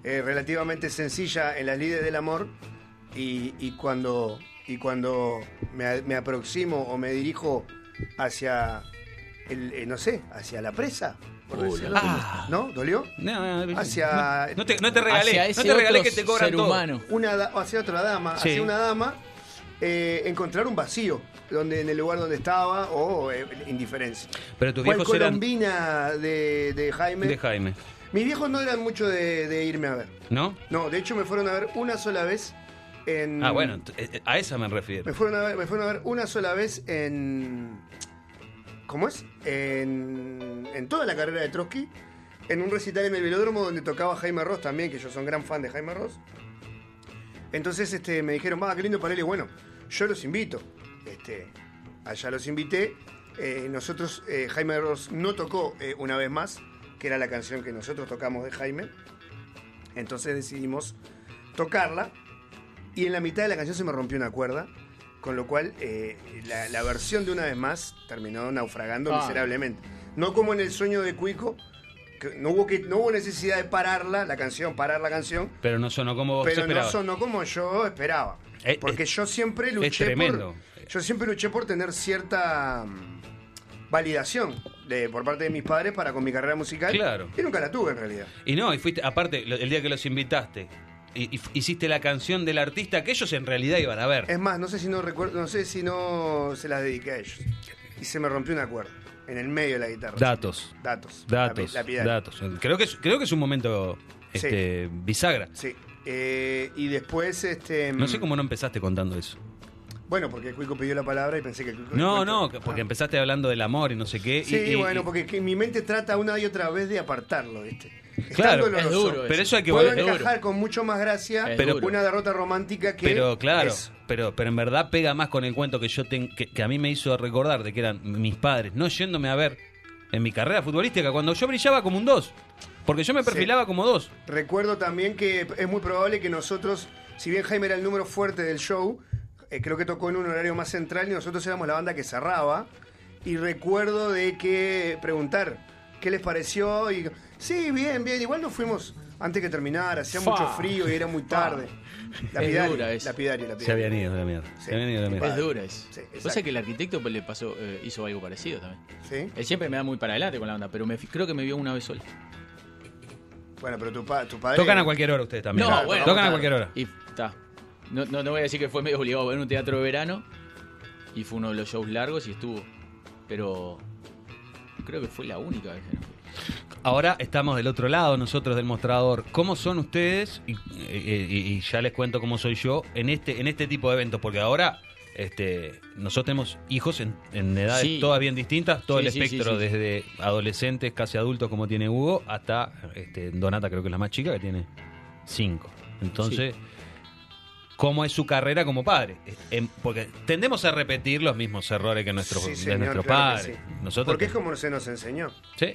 eh, relativamente sencilla en las lides del amor y, y cuando, y cuando me, me aproximo o me dirijo hacia, el, eh, no sé, hacia la presa. por decirlo. Ah. ¿No? ¿Dolió? No, no, Hacia- no, te, no te regalé, Hacia no te regalé que te cobran ser todo. humano. Una da- hacia otra dama, Sí. hacia una dama, eh, encontrar un vacío donde, en el lugar donde estaba o eh, indiferencia. Pero tus ¿Cuál viejos eran colombina de, de Jaime? de Jaime, Mis viejos no eran mucho de, de irme a ver. ¿no? No, de hecho me fueron a ver una sola vez en... Ah, bueno, t- eh, a esa me refiero. Me fueron, a ver, me fueron a ver una sola vez en... ¿Cómo es? En, en toda la carrera de Trotsky. En un recital en el velódromo donde tocaba Jaime Ross también, que yo soy un gran fan de Jaime Ross. Entonces este, me dijeron, va, qué lindo para él. Y bueno, yo los invito. Este, allá los invité. Eh, nosotros, eh, Jaime Ross no tocó eh, una vez más, que era la canción que nosotros tocamos de Jaime. Entonces decidimos tocarla. Y en la mitad de la canción se me rompió una cuerda. Con lo cual, eh, la, la versión de una vez más terminó naufragando Ah. miserablemente. No como en el sueño de Cuico, que no hubo, que, no hubo necesidad de pararla, la canción, parar la canción, Pero no sonó como vos pero no sonó como yo esperaba. Eh, Porque es- yo siempre luché tremendo. por. Yo siempre luché por tener cierta mm, validación de, por parte de mis padres para con mi carrera musical. Claro. Y nunca la tuve en realidad. Y no, y fuiste, aparte, el día que los invitaste, hiciste la canción del artista que ellos en realidad iban a ver. Es más, no sé si no recuerdo, no sé si no se las dediqué a ellos. Y se me rompió una cuerda en el medio de la guitarra. Datos. Datos. Datos, La, la datos. Creo que, es, creo que es un momento este, bisagra. Sí. Eh, y después, este. No sé cómo no empezaste contando eso. Bueno, porque el Cuico pidió la palabra y pensé que el Cuico. No, no, porque Ah. empezaste hablando del amor y no sé qué. Sí, y- bueno, porque que mi mente trata una y otra vez de apartarlo, ¿viste? Claro, es duro Pero eso hay que Puedo volver. encajar con mucho más gracia Es pero una derrota romántica que. Pero claro, es- pero, pero en verdad pega más con el cuento que yo ten- que, que a mí me hizo recordar de que eran mis padres, no yéndome a ver en mi carrera futbolística cuando yo brillaba como un 2. Porque yo me Sí. perfilaba como 2. Recuerdo también que es muy probable que nosotros, si bien Jaime era el número fuerte del show, eh, creo que tocó en un horario más central y nosotros éramos la banda que cerraba. Y recuerdo de que preguntar qué les pareció y sí, bien, bien. Igual nos fuimos antes que terminara, hacía Fa. mucho frío y era muy tarde. Lapidario, dura esa. lapidario, lapidario. Se habían ido de la mierda. Sí. Se habían ido de la mierda. Es dura es. Sí, exacto. sabés que el arquitecto pues, le pasó, eh, hizo algo parecido también. ¿Sí? Él siempre me da muy para adelante con la onda, pero me, creo que me vio una vez sola. Bueno, pero tu, pa- tu padre. Tocan a cualquier hora ustedes también. No, bueno, Tocan a cualquier hora. Y está. No, no, no voy a decir que fue medio obligado a ver un teatro de verano. y fue uno de los shows largos y estuvo. Pero creo que fue la única vez que no fui. Ahora estamos del otro lado, nosotros del mostrador. ¿Cómo son ustedes? Y, y- ya les cuento cómo soy yo en este, en este tipo de eventos, porque ahora este, nosotros tenemos hijos en, en edades Sí. todas bien distintas, todo Sí, el sí, sí, espectro, sí. desde adolescentes, casi adultos como tiene Hugo, hasta este, Donata, creo que es la más chica, que tiene cinco. Entonces, ¿cómo es su carrera como padre? Em, Porque tendemos a repetir los mismos errores que nuestros, Sí, de nuestros claro padres. sí. Nosotros Porque es como se nos enseñó. Sí,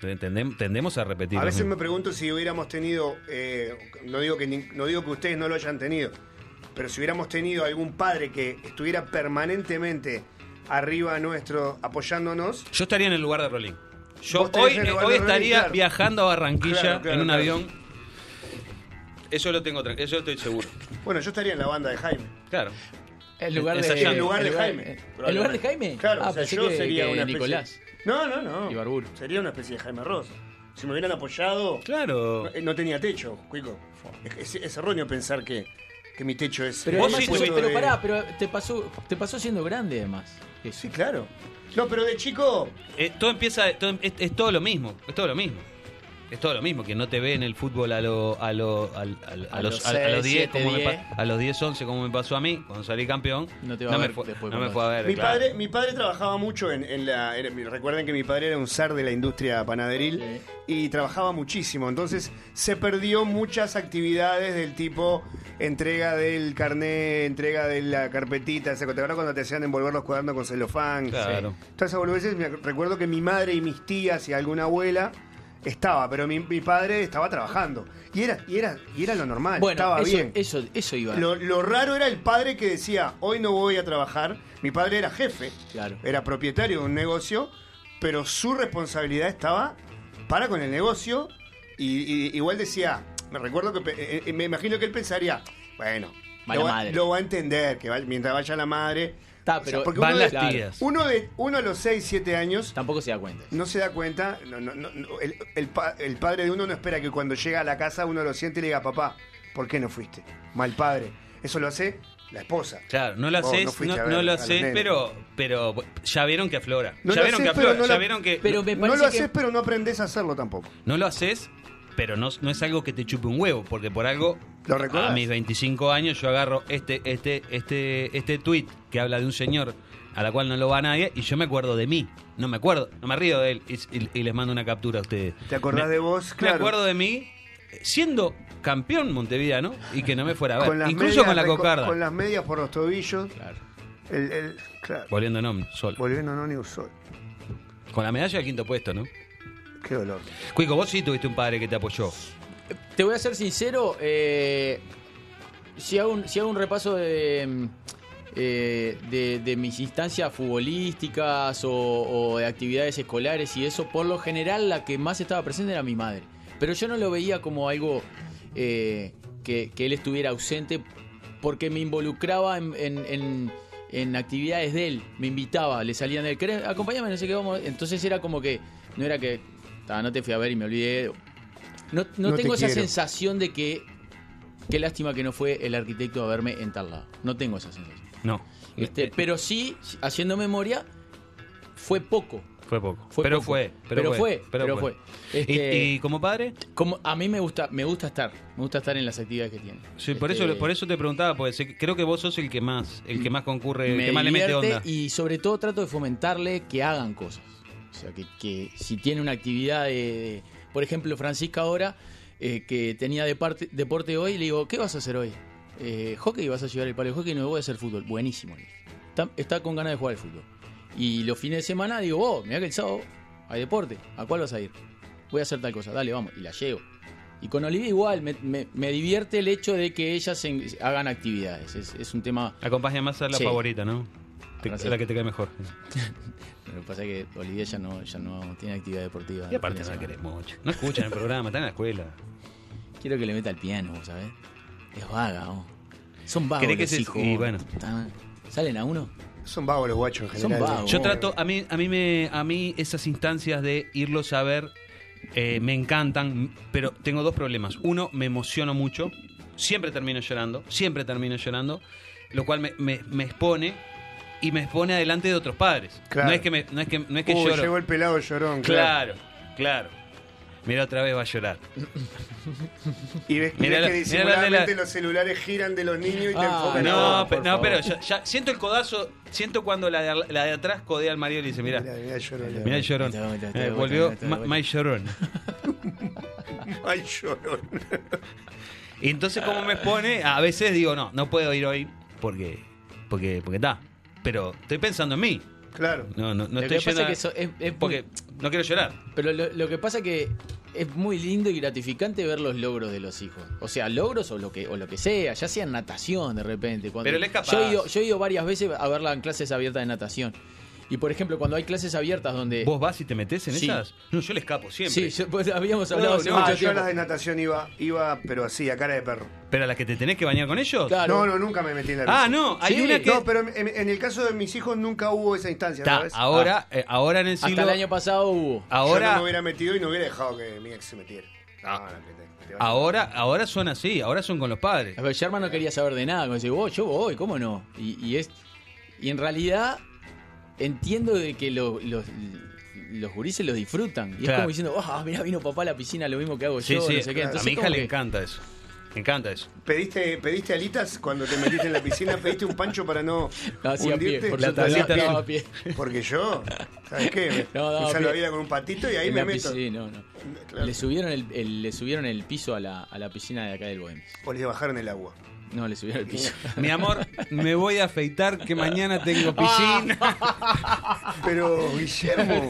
tendem- tendemos a repetir. A veces me pregunto si hubiéramos tenido, eh, no, digo que ni- no digo que ustedes no lo hayan tenido, pero si hubiéramos tenido algún padre que estuviera permanentemente arriba nuestro apoyándonos, Yo estaría en el lugar de Rolín. Yo hoy, el hoy estaría claro. viajando a Barranquilla Claro, claro, en un claro. avión. Eso lo tengo, eso estoy seguro. bueno, yo estaría en la banda de Jaime. Claro. En lugar de. En lugar de Jaime. ¿En lugar de. Jaime? Claro, Ah, o sea, pensé yo que- sería que una especie- Nicolás. No, no, no. Ibarburu. Sería una especie de Jaime Ross. Si me hubieran apoyado, Claro. no, no tenía techo, Cuico. Es, es- es erróneo pensar que, que mi techo es. Pero, Vos además sí pero pará, pero te pasó, te pasó siendo grande además. Eso. Sí, claro. No, pero de chico. Eh, todo empieza, todo- es, es todo lo mismo, es todo lo mismo. Es todo lo mismo, que no te ve en el fútbol a, lo, a, lo, al- al- a A los, los a, a los seis, 10, siete, como me pa- 10. a los 10, 11, como me pasó a mí, cuando salí campeón. No te va a me ver fue, después no me fue a ver. Mi claro. padre, mi padre trabajaba mucho en, en la. recuerden que mi padre era un zar de la industria panaderil Sí. y trabajaba muchísimo. Entonces se perdió muchas actividades del tipo entrega del carnet, entrega de la carpetita. ¿Se acuerdan cuando te hacían envolver los cuadernos con celofán? Claro. Todas esas boludeces, me recuerdo que mi madre y mis tías y alguna abuela estaba, pero mi, mi padre estaba trabajando. Y era, y era, y era lo normal, Bueno, estaba eso, bien. eso, eso iba. Lo, lo raro era el padre que decía, hoy no voy a trabajar. Mi padre era jefe, Claro. era propietario de un negocio, pero su responsabilidad estaba para con el negocio. Y, y- igual decía, me recuerdo que pe- eh, me imagino que él pensaría, bueno, Va lo, va, madre. lo va a entender, que va- mientras vaya la madre. Está, O sea, pero porque Van uno las de- tías. Uno, de, uno a los 6, 7 años tampoco se da cuenta. no se da cuenta, no, no, no, no, el, el pa- el padre de uno no espera que cuando llega a la casa uno lo siente y le diga, papá, ¿por qué no fuiste? Mal padre. Eso lo hace la esposa. Claro, no lo Vos haces, no fuiste a a lo los haces, nenes. pero, pero ya vieron que aflora. No ya lo vieron haces, que aflora, no ya lo- vieron que Pero me No parece lo que- haces, pero no aprendes a hacerlo tampoco. no lo haces, pero no, no es algo que te chupe un huevo, porque por algo ¿Lo a mis 25 años yo agarro este este este este tweet que habla de un señor a la cual no lo va nadie y yo me acuerdo de mí, no me acuerdo, no me río de él y, y- y les mando una captura a ustedes. ¿Te acordás Me- de vos? Me Claro. acuerdo de mí siendo campeón montevideano y que no me fuera a ver, Con incluso medias con la cocarda. Con las medias por los tobillos. Claro. El, el- claro. Volviendo no, solo. Volviendo no ni un sol. Con la medalla al quinto puesto, ¿no? Qué dolor. Cuico, vos sí tuviste un padre que te apoyó. Te voy a ser sincero, eh, si, hago un, si hago un repaso de, mm, eh, de, de mis instancias futbolísticas o, o de actividades escolares y eso, por lo general la que más estaba presente era mi madre. Pero yo no lo veía como algo eh, que, que él estuviera ausente porque me involucraba en, en- en- en actividades de él, me invitaba, le salían de él, "¿Querés? acompáñame, no sé qué vamos. Entonces era como que, no era que, "Ta, no te fui a ver y me olvidé. No, no No te tengo esa quiero. sensación de que, qué lástima que no fue el arquitecto a verme en tal lado. No tengo esa sensación. No. Este, pero sí, haciendo memoria, fue poco. Fue poco. Fue pero, poco. fue, Pero fue, pero fue. ¿Y- Este- ¿Y, como padre? Como a mí me gusta, me gusta estar, me gusta estar en las actividades que tiene. Sí, por Este, eso por eso te preguntaba, porque sé- creo que vos sos el que más, el que más concurre, el me que más le mete onda. y sobre todo trato de fomentarle que hagan cosas. O sea, que, que si tiene una actividad de, de- por ejemplo, Francisca ahora, eh, que tenía departe- deporte hoy, le digo, ¿qué vas a hacer hoy? Eh, hockey, vas a llevar el palo de hockey, no voy a hacer fútbol. Buenísimo. Está, está con ganas de jugar al fútbol. Y los fines de semana digo, vos, mirá que el sábado hay deporte, ¿a cuál vas a ir? Voy a hacer tal cosa, dale, vamos, y la llevo. Y con Olivia igual, me, me- me divierte el hecho de que ellas se- hagan actividades. Es, es un tema Acompaña más a la Sí. favorita, ¿no? Te- la que te cae mejor. Lo que pasa es que Olivia ya no, ya no tiene actividad deportiva. Y aparte no la querés mucho. No escuchan el programa, están en la escuela. Quiero que le meta el piano, ¿sabes? Es vaga, vos. Son vagos ¿Querés que los se- hijos, y bueno. ¿Salen a uno? Son vagos los guachos en Son general. vagos. Yo Oh. trato, a mí, a mí me, a mí esas instancias de irlos a ver eh, me encantan, pero tengo dos problemas. Uno, me emociono mucho, siempre termino llorando, siempre termino llorando, lo cual me, me- me expone y me pone adelante de otros padres. Claro. No es que, me- no es que, no es que Uy, lloro. llegó el pelado llorón. Claro. Claro, claro. Mira, otra vez va a llorar. Y ves, y Mirá ves la- que mirá la de disimuladamente la- los celulares giran de los niños y te Ah, enfocan a No, pe- por no, pero ya, ya siento el codazo, siento cuando la de, la de atrás codea al marido y le dice, mira, Mirá, mirá, llorón. mira el llorón. Vuelta, está de Eh, volvió. My llorón. Ay, llorón. Y entonces como me pone, a veces digo, no, no puedo ir hoy porque porque porque está. Pero estoy pensando en mí. Claro. No, no, no Lo estoy que pasa es a- que eso es, es porque muy- no quiero llorar. Pero lo, lo que pasa es que es muy lindo y gratificante ver los logros de los hijos. O sea, logros o lo que o lo que sea, ya sea en natación de repente. Cuando, Pero él es capaz. Yo he, ido, yo he ido varias veces a verla en clases abiertas de natación. Y por ejemplo, cuando hay clases abiertas donde... ¿Vos vas y te metes en Sí. esas? No, yo le escapo siempre. Sí, yo- pues, habíamos hablado hace no, Ah, mucho yo a tiempo. las de natación iba, iba, pero así, a cara de perro. Pero a la que te tenés que bañar con ellos. Claro. No, no, nunca me metí en la Ah, bici. no, hay Sí. una que No, pero en, en el caso de mis hijos nunca hubo esa instancia, ahora, eh, ahora en el siglo Hasta el año pasado hubo. ahora Yo no me hubiera metido y no hubiera dejado que mi ex se metiera. No, no, a- ahora ahora son así, ahora son con los padres. A ver, Sherman no quería saber de nada. Como dice, vos, yo voy, ¿cómo no? Y, y es y en realidad entiendo de que lo- los, los gurises lo disfrutan. Y es como diciendo, ah, mirá, vino papá a la piscina, lo mismo que hago Sí, yo, sí. no sé qué. a mi hija le que- encanta eso. Me encanta eso. ¿Pediste, ¿Pediste alitas cuando te metiste en la piscina? ¿Pediste un pancho para no No, sí, a pie, hundirte? por La supuesto, tablita no, azul. a pie. Porque yo, ¿sabes qué? Me, No, no, me la vida con un patito y ahí En me la meto. piscina, no, no. Claro. Le subieron el, el- le subieron el piso a la, a la piscina de acá del Bohemio. O les bajaron el agua. No, le subieron el piso. Mi amor, me voy a afeitar que mañana tengo piscina. Pero, Guillermo,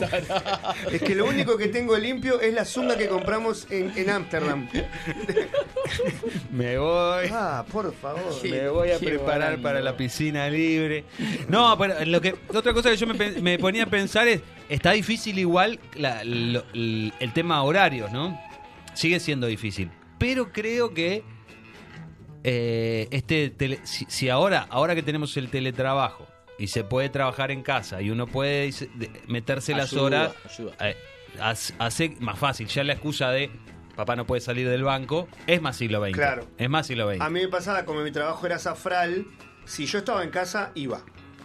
es que lo único que tengo limpio es la zunga que compramos en en Ámsterdam. Me voy. Ah, por favor. Me voy a preparar para la piscina libre. No, pero lo que otra cosa que yo me, ponía a pensar es está difícil igual la- lo- el, el tema horarios, ¿no? Sigue siendo difícil, pero creo que eh, este tele- si, si ahora ahora que tenemos el teletrabajo y se puede trabajar en casa y uno puede meterse las horas ayuda. eh, hace, hace más fácil. Ya la excusa de papá no puede salir del banco es más siglo XX. Claro. Es más siglo XX. A mí me pasaba, como mi trabajo era zafral, si yo estaba en casa, iba.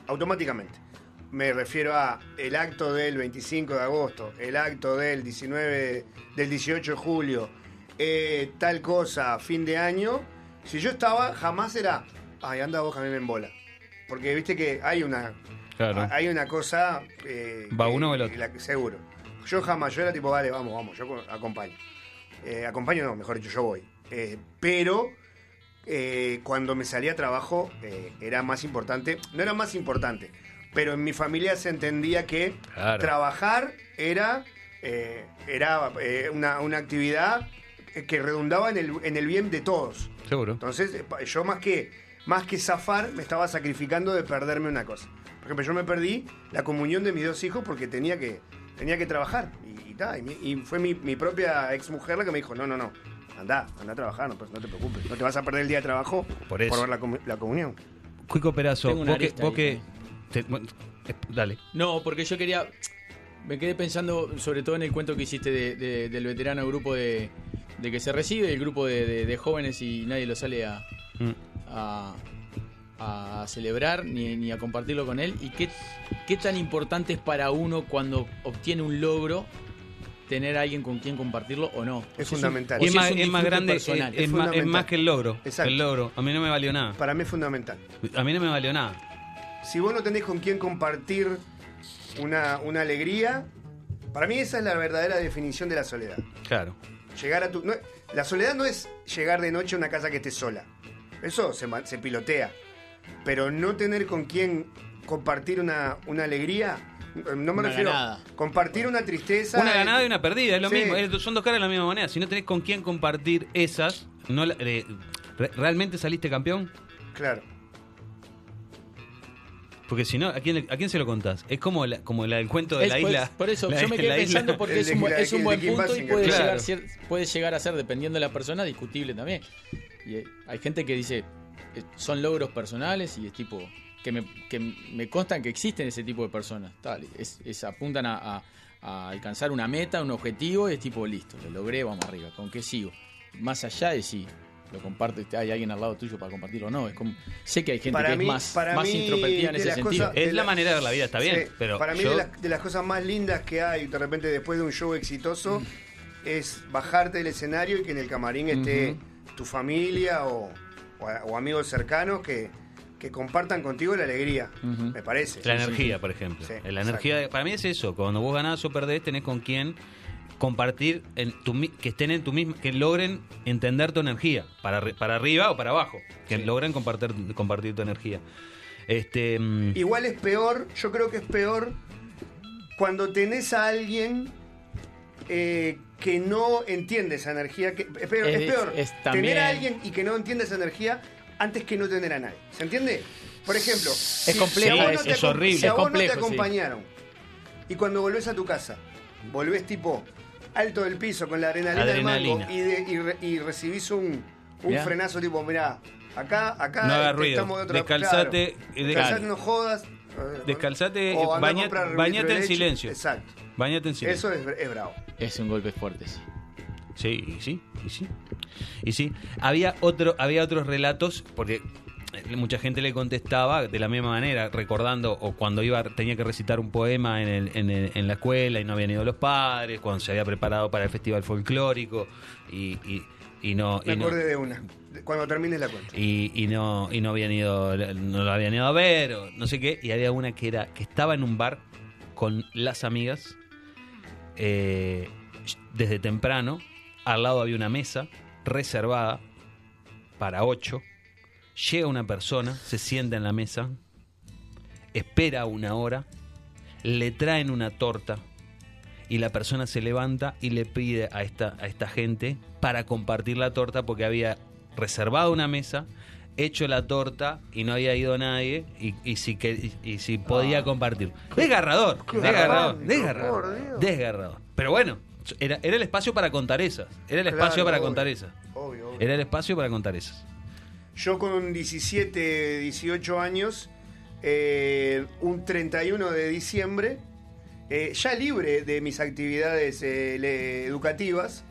Automáticamente. Me refiero a el acto del 25 de agosto, el acto del 19, del 18 de julio, eh, tal cosa, fin de año. Si yo estaba, jamás era, ay, anda vos, me en bola. Porque viste que hay una, Claro. hay una cosa... eh, Va que- uno o el otro. la- seguro. Yo jamás, yo era tipo, vale, vamos, vamos, yo acompaño. Eh, acompaño no, mejor dicho, yo voy. Eh, pero cuando me salía a trabajo era más importante, no era más importante, pero en mi familia se entendía que Claro. trabajar era, era una, una actividad que redundaba en el, en el bien de todos. Seguro. Entonces, eh, yo más que, más que zafar, me estaba sacrificando de perderme una cosa. Por ejemplo, yo me perdí la comunión de mis dos hijos porque tenía que, tenía que trabajar. Y, y ta, y mi- y fue mi, mi propia ex mujer la que me dijo, no, no, no, anda, anda a trabajar, no, pues, no te preocupes. No te vas a perder el día de trabajo Por eso. ver la, comu- la comunión. Cuico Perazo, vos que, arista vos ahí que- te- bueno, dale. No, porque yo quería. Me quedé pensando, sobre todo en el cuento que hiciste de- de- del veterano grupo de, de que se recibe, el grupo de, de- de jóvenes y nadie lo sale a, Mm. a, a celebrar ni, ni a compartirlo con él. ¿Y qué, qué tan importante es para uno cuando obtiene un logro tener a alguien con quien compartirlo o no? Es si fundamental. es si más, es grande, personal. es, Es más, es más que el logro. Exacto. El logro. A mí no me valió nada. Para mí es fundamental. A mí no me valió nada. Si vos no tenés con quién compartir una, una alegría, para mí esa es la verdadera definición de la soledad. Claro. Llegar a tu. no- la soledad no es llegar de noche a una casa que esté sola. Eso se, pilotea. Pero no tener con quién compartir una, una alegría. eh, No me Una refiero. ganada. Compartir una tristeza. Una ganada y una perdida, es lo Sí. mismo. son dos caras de la misma moneda. Si no tenés con quién compartir esas, no eh, re- ¿realmente saliste campeón? Claro. Porque si no, ¿a quién, ¿a quién se lo contás? Es como, la- como la- el cuento de Es la isla. Por eso, la- yo me quedé isla- pensando porque es un, es un buen punto y puede, claro. llegar, cier- puede llegar a ser, dependiendo de la persona, discutible también. Y eh, hay gente que dice, eh, son logros personales y es tipo, que me, que me constan que existen ese tipo de personas. Tal, es, es- apuntan a, a- a alcanzar una meta, un objetivo y es tipo, listo, lo logré, vamos arriba, ¿con qué sigo? Más allá de si lo compartes, hay alguien al lado tuyo para compartirlo. No, es como, sé que hay gente Para que mí- es más, para más mí, introvertida en ese sentido. cosas- Es la la- manera de ver la vida, está bien. Sí, pero para mí yo- de, las, de las cosas más lindas que hay, de repente después de un show exitoso, es bajarte del escenario y que en el camarín esté tu familia o, o o amigos cercanos que, que compartan contigo la alegría, me parece. La Sí, energía, sí. por ejemplo. Sí, la energía, para mí es eso. Cuando vos ganás o perdés, tenés con quién compartir, en tu, mi- que estén en tu misma, que logren entender tu energía, para, para arriba o para abajo, que logren compartir, compartir tu energía. Este, mm, Igual es peor, yo creo que es peor cuando tenés a alguien eh, que no entiende esa energía. Que, es peor, Es- es peor es tener también- a alguien y que no entiende esa energía antes que no tener a nadie. ¿Se entiende? Por ejemplo, es complejo, a vos es- te es horrible, Si a es vos complejo, no sí. te acompañaron y cuando volvés a tu casa, volvés tipo alto del piso con la adrenalina, del mango y, de- y re- y recibís un, un Mirá. frenazo tipo, mirá, acá, acá No hagas este, ruido. estamos de otra Descalzate, claro. Descalzate, de- no jodas. Descalzate, bañate en leche. silencio. Exacto. bañate en silencio. Eso es, es bravo. Es un golpe fuerte, sí. Sí, y sí, y sí. Y sí. Había otro, había otros relatos, porque mucha gente le contestaba de la misma manera, recordando, o cuando iba, tenía que recitar un poema en, el- en, el- en la escuela y no habían ido los padres, cuando se había preparado para el festival folclórico y, y, y no. Me y no- acordé de una. Cuando termines la cuenta. y, y no y no habían ido no lo habían ido a ver o no sé qué y había una que era que estaba en un bar con las amigas eh, desde temprano al lado había una mesa reservada para ocho llega una persona se sienta en la mesa espera una hora le traen una torta y la persona se levanta y le pide a esta, a esta gente para compartir la torta porque había reservado una mesa, hecho la torta y no había ido nadie y, y si, que, y, y si podía compartir. Desgarrador, desgarrador, desgarrador, desgarrador. Pero bueno, era, era el espacio para contar esas. Era el espacio Claro, para obvio. contar esas. Obvio, obvio. Era el espacio para contar esas. Yo con 17, 18 años, eh, un 31 de diciembre, eh, ya libre de mis actividades eh, educativas,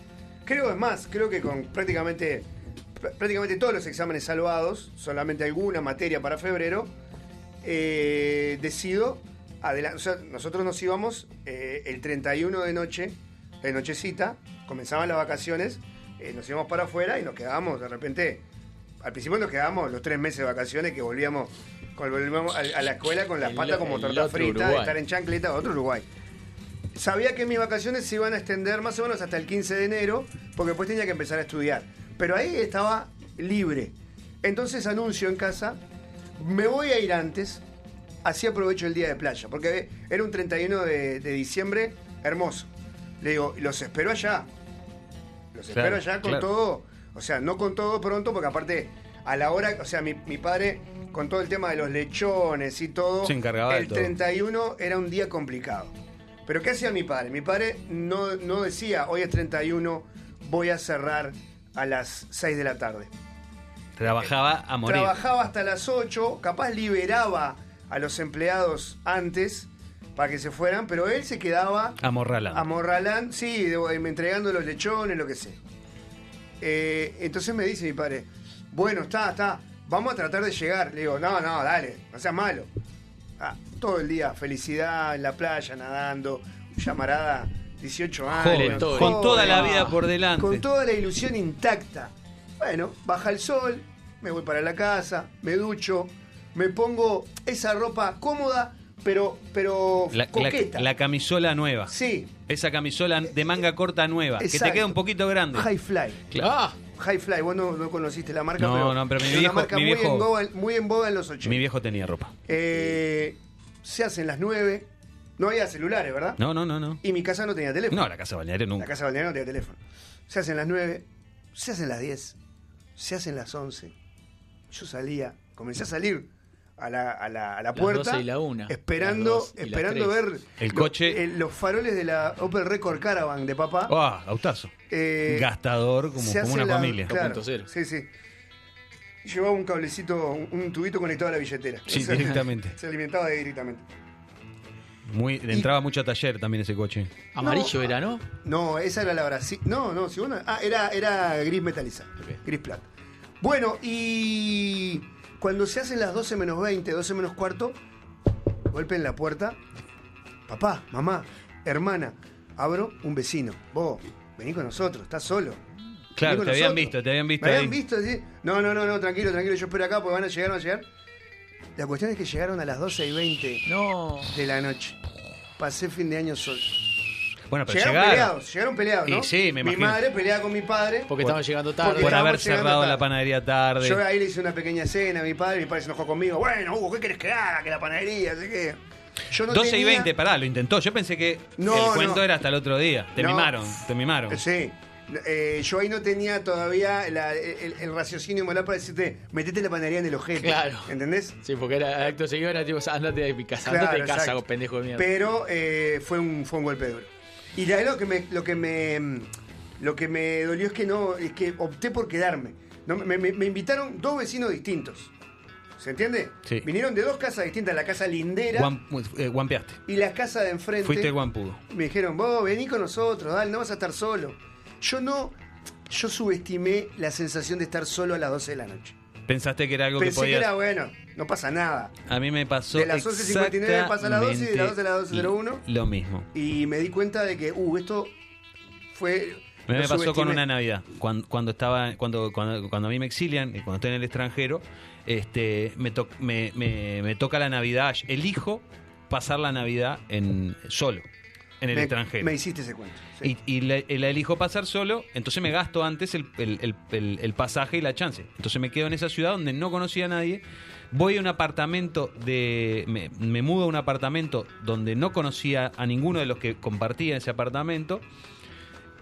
creo es más, creo que con prácticamente, pr- prácticamente todos los exámenes salvados, solamente alguna materia para febrero, eh, decido, o nosotros nos íbamos el 31 de noche, de nochecita, comenzaban las vacaciones, nos íbamos para afuera y nos quedábamos de repente al principio nos quedábamos los tres meses de vacaciones que volvíamos, volvíamos a, la escuela con las El- patas como torta frita, de estar en chancleta, otro Uruguay. Sabía que mis vacaciones se iban a extender más o menos hasta el 15 de enero, porque después tenía que empezar a estudiar. Pero ahí estaba libre. Entonces anuncio en casa, me voy a ir antes, así aprovecho el día de playa, porque era un 31 de, de diciembre hermoso. Le digo, los espero allá. Los Claro, espero allá con claro. todo, o sea, no con todo pronto, porque aparte, a la hora, o sea, mi, mi padre, con todo el tema de los lechones y todo, Se encargaba de el todo. 31 era un día complicado. Pero ¿qué hacía mi padre? Mi padre no, no decía, hoy es 31, voy a cerrar a las 6 de la tarde. Trabajaba a morir. Trabajaba hasta las 8, capaz liberaba a los empleados antes para que se fueran, pero él se quedaba Amorralando. amorralando, sí, de- entregando los lechones, lo que sea. Eh, entonces me dice mi padre, bueno, está, está, vamos a tratar de llegar. Le digo, no, no, dale, no seas malo. Ah, todo el día, felicidad en la playa, nadando, llamarada, 18 años. Todo. con toda la vida por delante. Con toda la ilusión intacta. Bueno, baja el sol, me voy para la casa, me ducho, me pongo esa ropa cómoda, pero, pero La, la camisola nueva. Sí, Esa camisola de manga corta nueva. Que te queda un poquito grande. High Fly. Ah, High Fly, vos no, no conociste la marca, No, pero, no, pero mi viejo- una marca mi muy, en boga, muy en boga en los 80. Mi viejo tenía ropa. Eh, se hacen las 9, no había celulares, ¿verdad? No, no, no, no. Y mi casa no tenía teléfono. No, la casa balneario La nunca. casa balnearia no tenía teléfono. Se hacen las 9, se hacen las 10, se hacen las 11. Yo salía, comencé a salir a la, a la, a la Las puerta, 12 y la una, esperando, las dos y las esperando ver El lo- coche- el- los faroles de la Opel Record Caravan de papá. ¡Ah! autazo. Eh, Gastador como, se como hace una la- familia. claro, 2.0. Sí, sí. Llevaba un cablecito, un, un tubito conectado a la billetera. Sí, O sea, directamente. Se alimentaba de directamente. Muy, entraba mucho a taller también ese coche. amarillo era, ¿no? No, esa era la Brasil. No, no, si vos no- Ah, era, era gris metalizado. Gris plata. Bueno, y cuando se hacen las 12 menos 20, 12 menos cuarto, golpe en la puerta. Papá, mamá, hermana, abro un vecino. Vos, vení con nosotros, estás solo. Claro, te habían nosotros. visto, te habían visto Me ahí. habían visto, sí. No, no, no, no, tranquilo, tranquilo, yo espero acá porque van a llegar, van a llegar. La cuestión es que llegaron a las 12 y 20 No. de la noche. Pasé fin de año solo. Bueno, pero Llegaron llegaron. peleados, llegaron peleados, ¿no? Y sí, me Mi imagino. madre peleaba con mi padre. Porque estaban llegando tarde. Por haber cerrado la panadería tarde. Yo ahí le hice una pequeña cena a mi padre, mi padre se enojó conmigo. Bueno, Hugo, ¿qué querés que haga? Que la panadería, así que. Yo no 12 y tenía- 20, pará, lo intentó. Yo pensé que No, el cuento no. era hasta el otro día. Te No. mimaron, te mimaron. Sí. Eh, yo ahí no tenía todavía la- el, el raciocinio moral para decirte, metete la panadería en el ojete. Claro. ¿Entendés? Sí, porque era acto seguido, era tipo, andate de mi casa, Claro, andate de casa, pendejo de mierda. Pero eh, fue, un, fue un golpe duro. Y ahí lo que me, lo que me lo que me dolió es que no, es que opté por quedarme. No, me, me- me invitaron dos vecinos distintos. ¿Se entiende? Sí. Vinieron de dos casas distintas, la casa lindera Guam- eh, guampeaste. y la casa de enfrente. Fuiste guampudo. Me dijeron, vos vení con nosotros, dale, no vas a estar solo. Yo no, yo subestimé la sensación de estar solo a las 12 de la noche. Pensaste que era algo Pensé que que, podías. era bueno, no pasa nada. A mí me pasó. De las 11:59 pasa a las 12 y de las 12 a las 12:01. Lo mismo. Y me di cuenta de que, uh, esto fue. Lo me pasó con una Navidad. Cuando, cuando estaba, cuando, cuando, cuando a mí me exilian y cuando estoy en el extranjero, este, me, to- me, me- me toca la Navidad. Elijo pasar la Navidad en solo, en el me, extranjero. Me hiciste ese cuento. sí. Y, y la, y la elijo pasar solo, entonces me gasto antes el, el- el- el- el pasaje y la chance. Entonces me quedo en esa ciudad donde no conocía a nadie. Voy a un apartamento de. Me, me mudo a un apartamento donde no conocía a ninguno de los que compartía ese apartamento.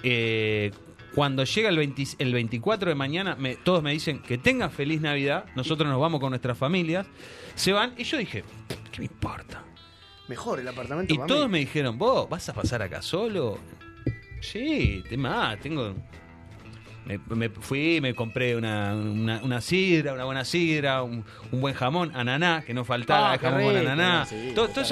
Eh, cuando llega el, 20 el 24 de mañana, me- todos me dicen que tengan feliz Navidad. Nosotros nos vamos con nuestras familias. Se van y yo dije, ¿qué me importa? Mejor el apartamento. Y para todos mí. me dijeron, ¿vos vas a pasar acá solo? Sí, te más, tengo. Me, me fui, me compré una, una, una sidra, una buena sidra, un, un buen jamón, ananá, que no faltaba Ah, jamón con ananá. sí, Todo- todo.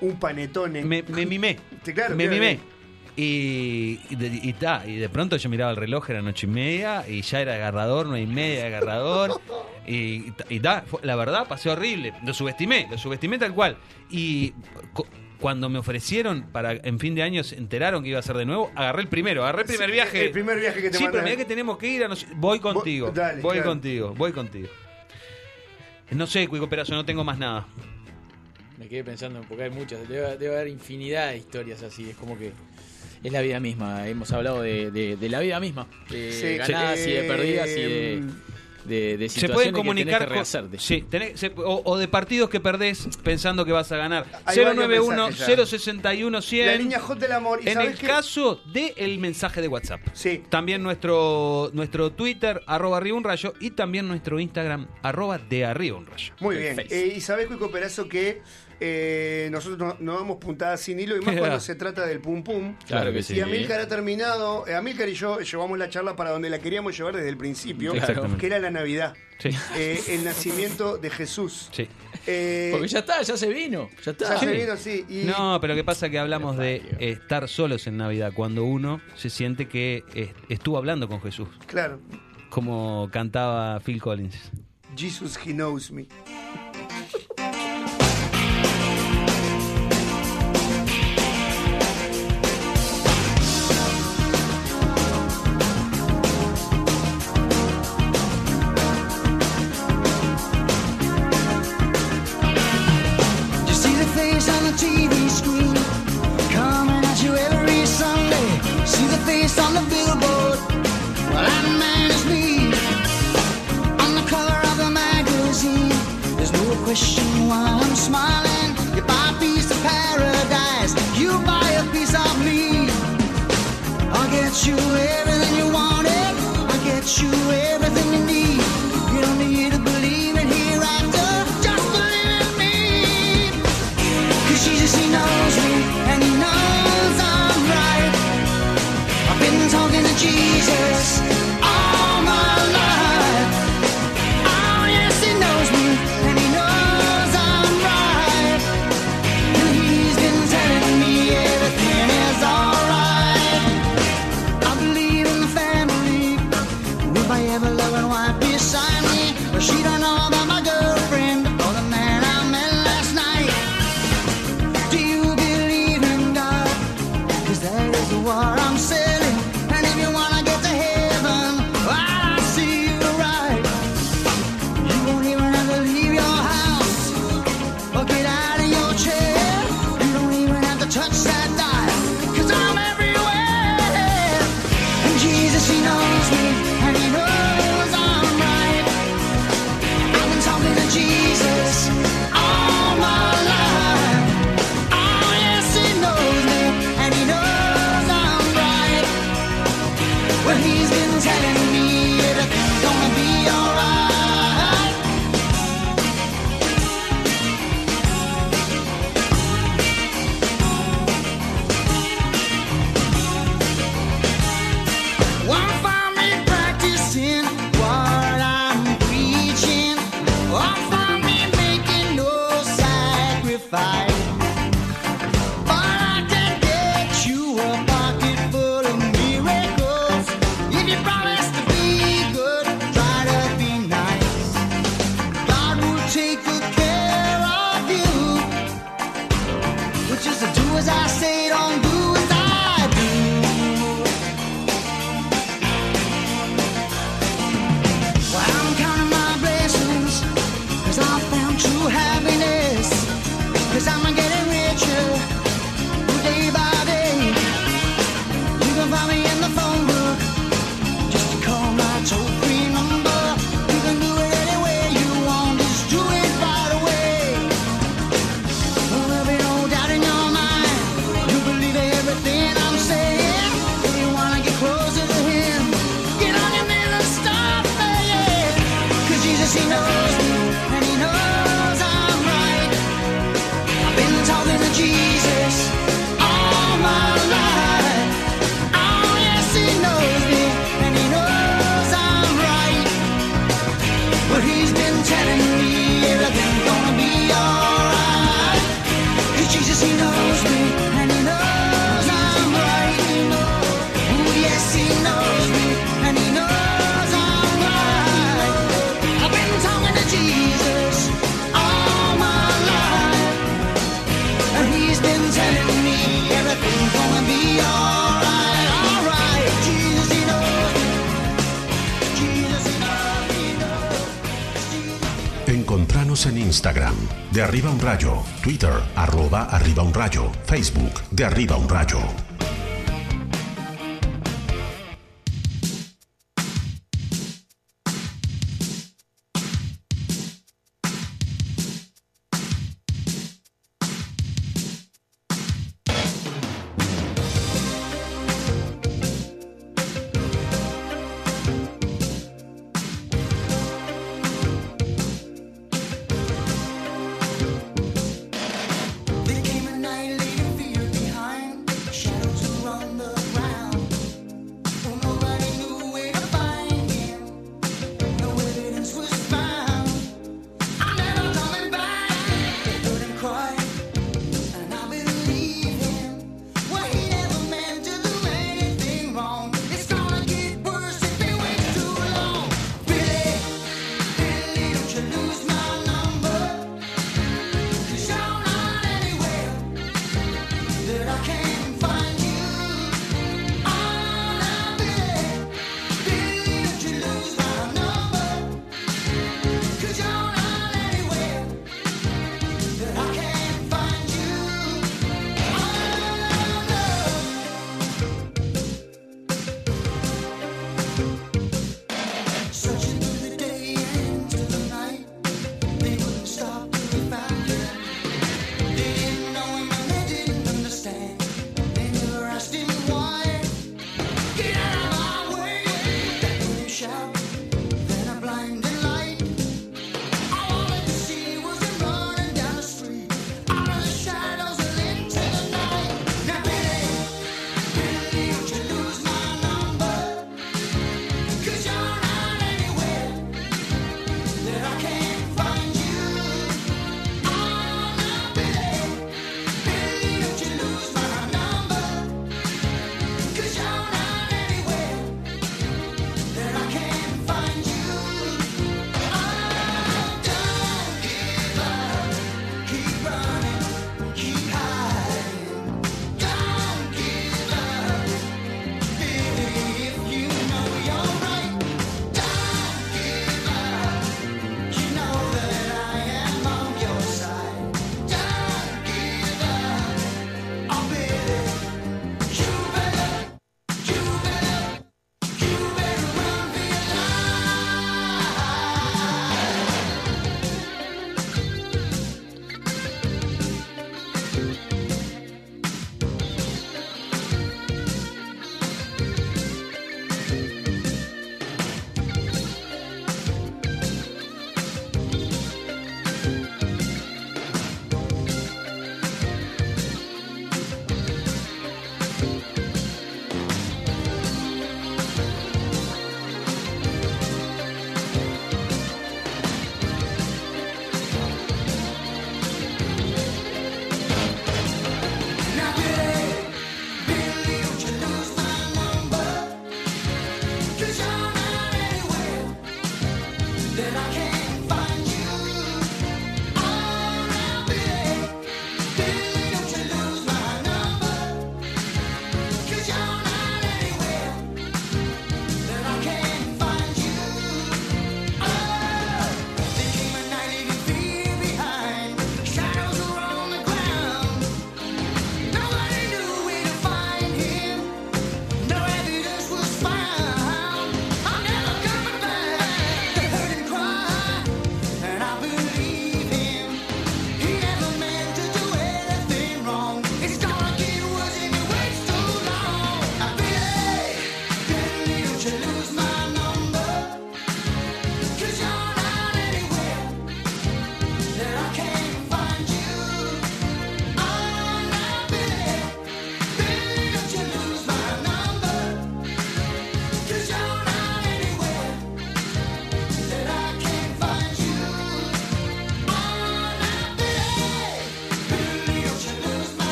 Un panetone. me, me mimé. Sí, claro, me claro, mimé. claro. Y, y, de, y ta, y de pronto yo miraba el reloj, era noche y media, y ya era agarrador, nueve y media de agarrador. Y, y ta, fue- la verdad, pasé horrible. Lo subestimé, lo subestimé tal cual. Y co- cuando me ofrecieron para en fin de año se enteraron que iba a ser de nuevo, agarré el primero, agarré el primer Sí, viaje. el primer viaje que te Sí, pero mirá que tenemos que ir a Voy contigo. dale, voy claro. contigo, voy contigo. No sé, Cuico Perazo, no tengo más nada. Me quedé pensando, porque hay muchas, debe, debe haber infinidad de historias así, es como que es la vida misma, hemos hablado de, de- de la vida misma, de Sí, ganadas sí. y de perdidas y de, Eh, de, de Se situaciones pueden que comunicar tenés que con- rehacerte. sí, tenés- se- o, o de partidos que perdés pensando que vas a ganar. Hay varios 091 mensajes ya. 061 100. La línea J del amor. ¿Y en el caso del mensaje de WhatsApp. Sí. También nuestro, nuestro Twitter, arroba arriba un rayo, y también nuestro Instagram, arroba de arriba un rayo. Muy bien. Eh, y sabés, Cuico Perazo, que eh, nosotros no, no damos puntadas sin hilo, y más cuando se trata del pum pum. Claro que sí. Y Amílcar ha terminado. eh, Amílcar y yo llevamos la charla para donde la queríamos llevar desde el principio, que era la Navidad. Sí. Eh, el nacimiento de Jesús. Sí. Eh, Porque ya está, ya se vino, ya está. ya se Sí. vino así. Y No, pero que pasa que hablamos de estar solos en Navidad, cuando uno se siente que estuvo hablando con Jesús, Claro. como cantaba Phil Collins. Jesus, he knows me. Question why I'm smiling. You buy a piece of paradise, you buy a piece of me. I'll get you everything you wanted. I'll get you everything you need. Facebook, de arriba un rayo.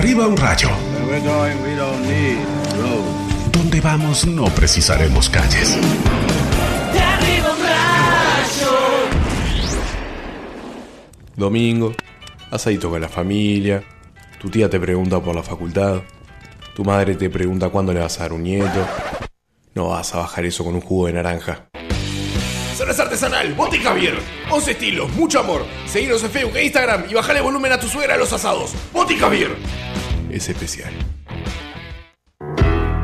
Arriba un rayo. Donde vamos no precisaremos calles. De arriba un rayo. Domingo, asadito con la familia, tu tía te pregunta por la facultad, tu madre te pregunta cuándo le vas a dar un nieto. No vas a bajar eso con un jugo de naranja. Cerveza artesanal, Botica Beer. 11 estilos, mucho amor. Seguinos en Facebook e Instagram y bajale volumen a tu suegra a los asados. Botica Beer. Es especial.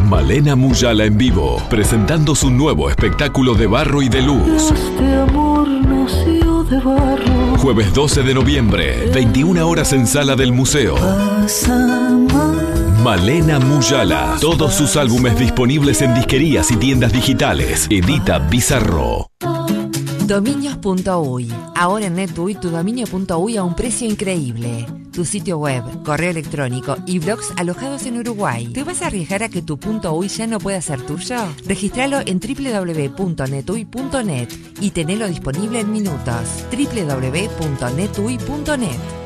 Malena Muyala en vivo, presentando su nuevo espectáculo de barro y de luz. Este amor nació de barro. Jueves 12 de noviembre, 21 horas en Sala del Museo. Malena Muyala. Todos sus álbumes disponibles en disquerías y tiendas digitales. Edita Bizarro. Dominios.uy. Ahora en NetUI tu dominio.uy a un precio increíble. Tu sitio web, correo electrónico y blogs alojados en Uruguay. ¿Te vas a arriesgar a que tu .uy ya no pueda ser tuyo? Registralo en www.netuy.net y tenelo disponible en minutos. www.netuy.net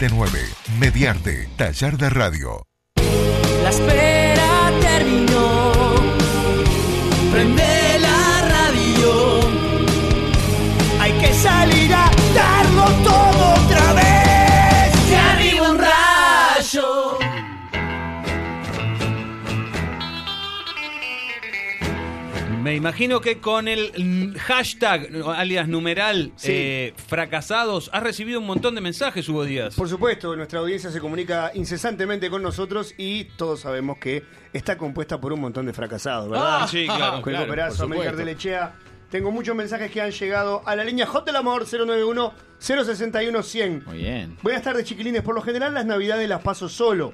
479 Mediarte, taller de radio. La espera terminó. Me imagino que con el hashtag, alias numeral, Sí. eh, fracasados, has recibido un montón de mensajes, Hugo Díaz. Por supuesto, nuestra audiencia se comunica incesantemente con nosotros y todos sabemos que está compuesta por un montón de fracasados, ¿verdad? Ah, sí, claro, claro, Perazo, de Lechea. Tengo muchos mensajes que han llegado a la línea Hot del Amor 091 061 100. Muy bien. Buenas tardes, chiquilines. Por lo general, las navidades las paso solo.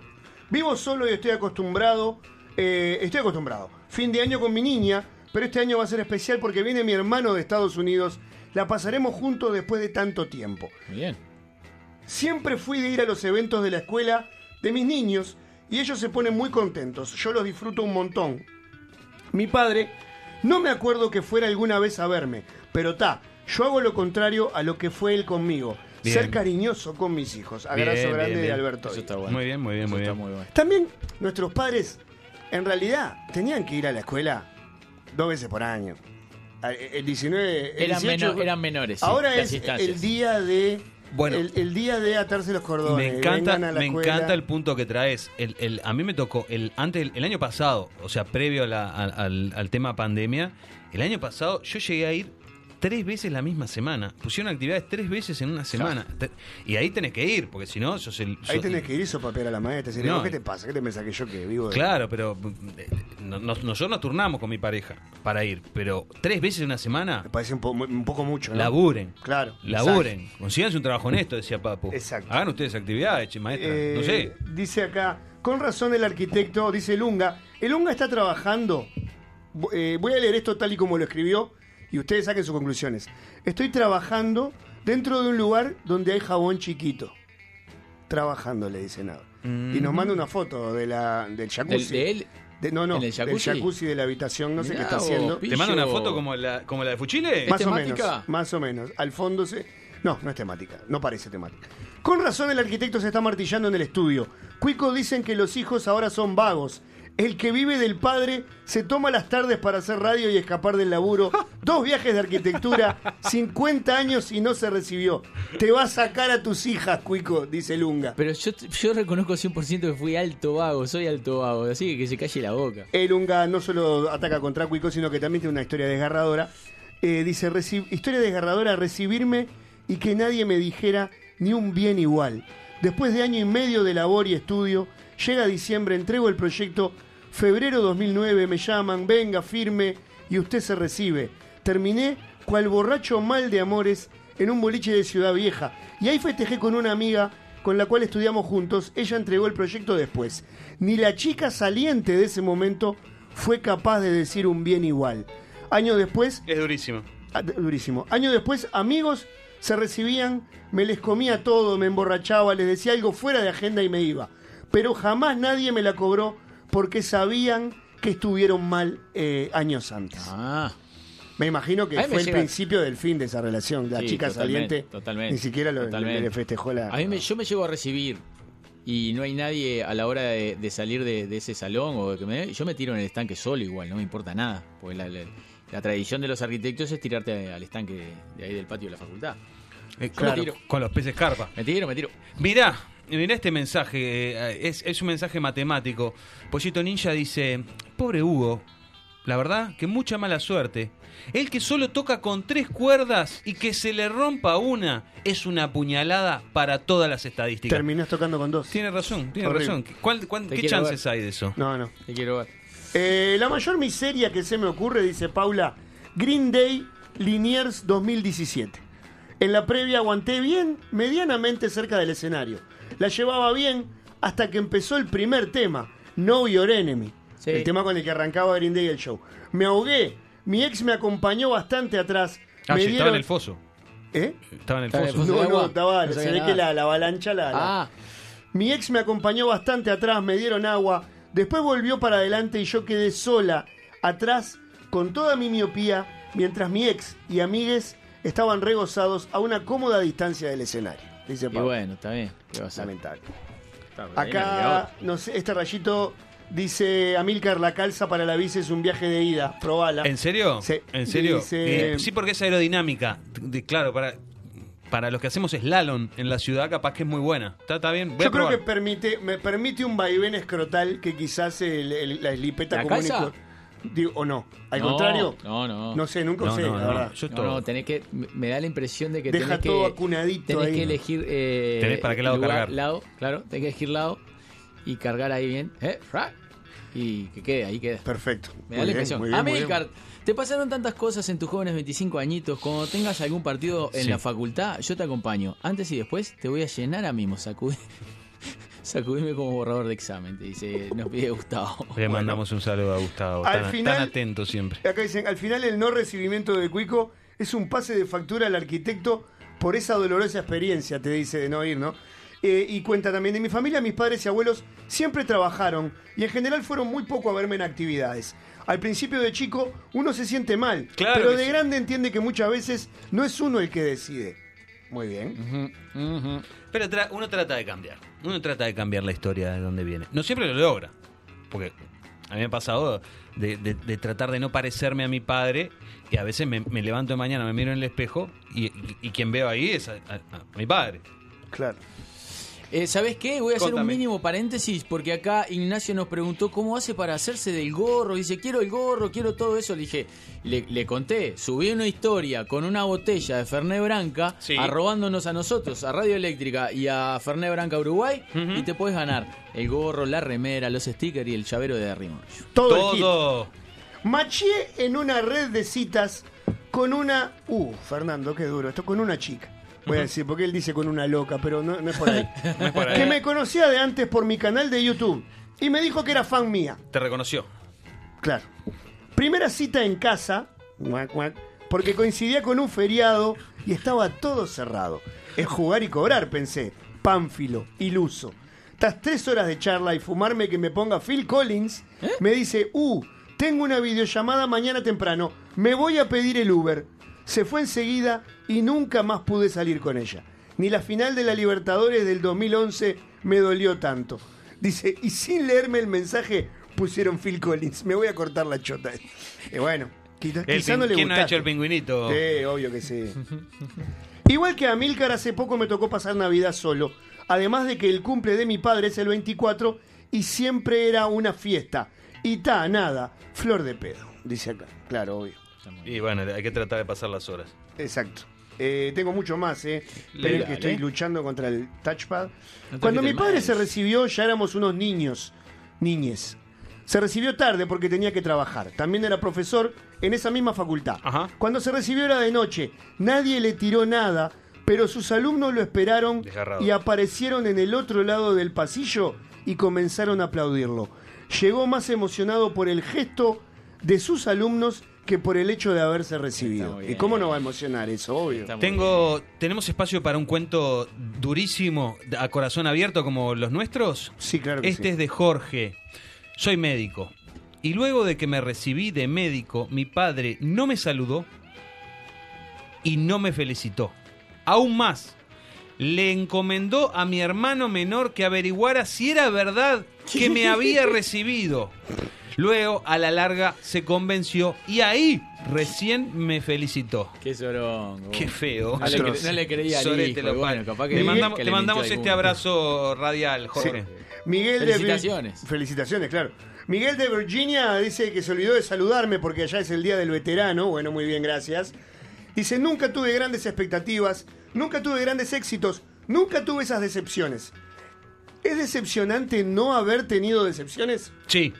Vivo solo y estoy acostumbrado. eh, estoy acostumbrado. Fin de año con mi niña, pero este año va a ser especial porque viene mi hermano de Estados Unidos. La pasaremos juntos después de tanto tiempo. Muy bien. Siempre fui de ir a los eventos de la escuela de mis niños y ellos se ponen muy contentos. Yo los disfruto un montón. Mi padre, no me acuerdo que fuera alguna vez a verme, pero ta, yo hago lo contrario a lo que fue él conmigo. Bien. Ser cariñoso con mis hijos. Abrazo Bien, grande bien, de. Alberto. Eso está bueno. Muy bien, muy bien, Eso muy está bien. muy bueno. También nuestros padres, en realidad, tenían que ir a la escuela dos veces por año. Ah, El 19, el Eran 18 meno- eran menores, Ahora es el día de. Bueno. el, el día de atarse los cordones. Me encanta, vengan a la me escuela. encanta el punto que traes. El, el- a mí me tocó el antes el año pasado, o sea, previo a la- al, al- al tema pandemia, el año pasado yo llegué a ir tres veces la misma semana. Pusieron actividades tres veces en una semana. Y ahí tenés que ir, porque si no, sos el. Ahí sos- tenés que ir eso papear a la maestra. Decirle, No. "¿Vos ¿qué te pasa? ¿Qué te pensás que yo que vivo de.? Claro, pero eh, no- no- nosotros nos turnamos con mi pareja para ir, pero tres veces en una semana. Me parece un, po- un poco mucho. ¿no? Laburen. Claro. Laburen. Consíganse un trabajo honesto, decía Papu. Exacto. Hagan ustedes actividades, che, maestra. Eh, no sé. Dice acá, con razón el arquitecto, dice Lunga, el Lunga está trabajando, eh, voy a leer esto tal y como lo escribió y ustedes saquen sus conclusiones. Estoy trabajando dentro de un lugar donde hay jabón chiquito. Trabajando, le dice nada. Y nos manda una foto de la, del jacuzzi. ¿Del- de él? De- no, no, ¿En el jacuzzi? del jacuzzi de la habitación, no sé Mirá qué está haciendo. ¿Te manda una foto como la, como la de Fuchile? Más o temática? menos, más o menos. Al fondo se... No, no es temática, no parece temática. Con razón el arquitecto se está martillando en el estudio. Cuico dicen que los hijos ahora son vagos. El que vive del padre se toma las tardes para hacer radio y escapar del laburo. Dos viajes de arquitectura, 50 años y no se recibió. Te va a sacar a tus hijas, Cuico, dice Lunga. Pero yo, yo reconozco 100% que fui alto vago, soy alto vago, así que que se calle la boca. El Unga no solo ataca contra Cuico, sino que también tiene una historia desgarradora. Eh, dice, "Reci- historia desgarradora, recibirme y que nadie me dijera ni un bien igual. Después de año y medio de labor y estudio, llega diciembre, entrego el proyecto, febrero 2009, me llaman, venga, firme, y usted se recibe. Terminé cual borracho mal de amores en un boliche de Ciudad Vieja. Y ahí festejé con una amiga con la cual estudiamos juntos, ella entregó el proyecto después. Ni la chica saliente de ese momento fue capaz de decir un bien igual. Años después, Es durísimo. Ah, durísimo. Años después, amigos se recibían, me les comía todo, me emborrachaba, les decía algo fuera de agenda y me iba. Pero jamás nadie me la cobró porque sabían que estuvieron mal eh, años antes. Me imagino que me fue el llega- principio del fin de esa relación. La Sí, chica totalmente, saliente totalmente, ni siquiera lo, totalmente. le festejó la... A mí me- yo me llego a recibir y no hay nadie a la hora de, de salir de, de ese salón o de que me, yo me tiro en el estanque solo igual, no me importa nada, porque la, la- la tradición de los arquitectos es tirarte al estanque de, de ahí del patio de la facultad. Eh, claro, me tiro, con los peces carpa. me tiro, me tiro. Mirá, mirá este mensaje, eh, es, es un mensaje matemático. Pollito Ninja dice, pobre Hugo, la verdad que mucha mala suerte. El que solo toca con tres cuerdas y que se le rompa una es una puñalada para todas las estadísticas. Terminás tocando con dos. Tiene razón, tiene Horrible. razón. ¿Cuál, cuál- ¿Qué chances ver. hay de eso? No, no. Te quiero ver. Eh, la mayor miseria que se me ocurre, dice Paula, Green Day Liniers 2017. En la previa aguanté bien, medianamente cerca del escenario. La llevaba bien hasta que empezó el primer tema, Know Your Enemy. Sí. El tema con el que arrancaba Green Day el show. Me ahogué. Mi ex me acompañó bastante atrás. Ah, me sí, estaba dieron- en el foso. ¿Eh? Estaba en el Estaba foso. No, no, agua. estaba, No se ve que la, la avalancha la, la- Ah, Mi ex me acompañó bastante atrás, me dieron agua, después volvió para adelante y yo quedé sola, atrás, con toda mi miopía, mientras mi ex y amigues estaban regozados a una cómoda distancia del escenario. Dice y Pablo. bueno, está bien. ¿Qué va a ser? Lamentable. Acá, no sé, este rayito dice Amilcar, la calza para la bici es un viaje de ida, probala. ¿En serio? Sí. ¿En serio? Dice- Eh, sí, porque es aerodinámica. De- claro, para, para los que hacemos slalom en la ciudad, capaz que es muy buena. ¿Está, está bien? Voy Yo a creo probar. que permite, me permite un vaivén escrotal que quizás el- el- la eslipeta ¿La común y calza? Digo, o no. Al No, contrario, No, no. no sé, nunca No, usé, no, la no. verdad. Yo No, todo. no, tenés que. me- da la impresión de que Deja tenés todo que. acunadito Tenés ahí. que elegir. Eh, Tenés para qué lado lugar, cargar. Lado, claro, tenés que elegir lado y cargar ahí bien. ¿eh? Fra. Y que quede, ahí queda. Perfecto. Me da Muy la bien, impresión. muy bien, muy bien. Amilcar, te pasaron tantas cosas en tus jóvenes 25 añitos. Cuando tengas algún partido en Sí. la facultad, yo te acompaño. Antes y después te voy a llenar a mimos. Sacudí- Sacudime como borrador de examen, te dice, nos pide Gustavo. Le mandamos un saludo a Gustavo. Al Tan, final- tan atento siempre. Acá dicen, al final el no recibimiento de Cuico es un pase de factura al arquitecto por esa dolorosa experiencia, te dice de no ir, ¿no? Eh, y cuenta también de mi familia, mis padres y abuelos siempre trabajaron y en general fueron muy poco a verme en actividades. Al principio de chico uno se siente mal, Claro pero de sí. grande entiende que muchas veces no es uno el que decide. Muy bien. Pero tra- uno trata de cambiar. Uno trata de cambiar la historia de dónde viene. No siempre lo logra. Porque a mí me ha pasado de, de- de tratar de no parecerme a mi padre. Y a veces me, me levanto de mañana, me miro en el espejo. Y, y- y quien veo ahí es a, a- a mi padre. Claro. Eh, ¿Sabes qué? Voy a hacer un mínimo paréntesis porque acá Ignacio nos preguntó cómo hace para hacerse del gorro. Dice, quiero el gorro, quiero todo eso. Le dije, le, le conté, subí una historia con una botella de Ferné Branca, Sí. arrobándonos a nosotros, a Radio Eléctrica y a Ferné Branca Uruguay, y te puedes ganar el gorro, la remera, los stickers y el llavero de Arrimo. Todo. Todo. Maché en una red de citas con una. Uh, Fernando, qué duro. Esto con una chica. Voy a decir, porque él dice con una loca, pero no, no es por ahí. No es por ahí. que me conocía de antes por mi canal de YouTube. Y me dijo que era fan mía. Te reconoció. Claro. Primera cita en casa. porque coincidía con un feriado y estaba todo cerrado. Es jugar y cobrar, pensé. Pánfilo, iluso. Tras tres horas de charla y fumarme que me ponga Phil Collins, me dice, uh, tengo una videollamada mañana temprano, me voy a pedir el Uber. Se fue enseguida y nunca más pude salir con ella. Ni la final de la Libertadores del 2011 me dolió tanto. Dice, y sin leerme el mensaje pusieron Phil Collins. Me voy a cortar la chota. Y bueno, quizá, El quizá no pin- le ¿Quién no ha hecho el pingüinito? Sí, obvio que sí. Igual que a Milcar hace poco me tocó pasar Navidad solo. Además de que el cumple de mi padre es el 24 y siempre era una fiesta. Y ta, nada, flor de pedo, dice acá. Claro, obvio. Y bueno, hay que tratar de pasar las horas. Exacto. Eh, tengo mucho más, ¿eh? Dale. que estoy luchando contra el touchpad. Cuando mi padre más. se recibió, ya éramos unos niños, niñes. Se recibió tarde porque tenía que trabajar. También era profesor en esa misma facultad. Ajá. Cuando se recibió era de noche. Nadie le tiró nada pero sus alumnos lo esperaron Desgarrado. y aparecieron en el otro lado del pasillo y comenzaron a aplaudirlo. Llegó más emocionado por el gesto de sus alumnos que por el hecho de haberse recibido. ¿Y cómo no va a emocionar eso? Obvio. Tengo, ¿Tenemos espacio para un cuento durísimo, a corazón abierto como los nuestros? Sí, claro que Este sí. es de Jorge. Soy médico. Y luego de que me recibí de médico, mi padre no me saludó y no me felicitó. Aún más, le encomendó a mi hermano menor que averiguara si era verdad que me había recibido. Luego, a la larga, se convenció y ahí recién me felicitó. Qué sorongo. Qué feo. No le, cre- no le creía al hijo, lo bueno, capaz que le mandamos este abrazo radial, Jorge. Miguel Felicitaciones. de Felicitaciones, claro. Miguel de Virginia dice que se olvidó de saludarme porque allá es el día del veterano. Bueno, muy bien, gracias. Dice, nunca tuve grandes expectativas, nunca tuve grandes éxitos, nunca tuve esas decepciones. ¿Es decepcionante no haber tenido decepciones? Sí.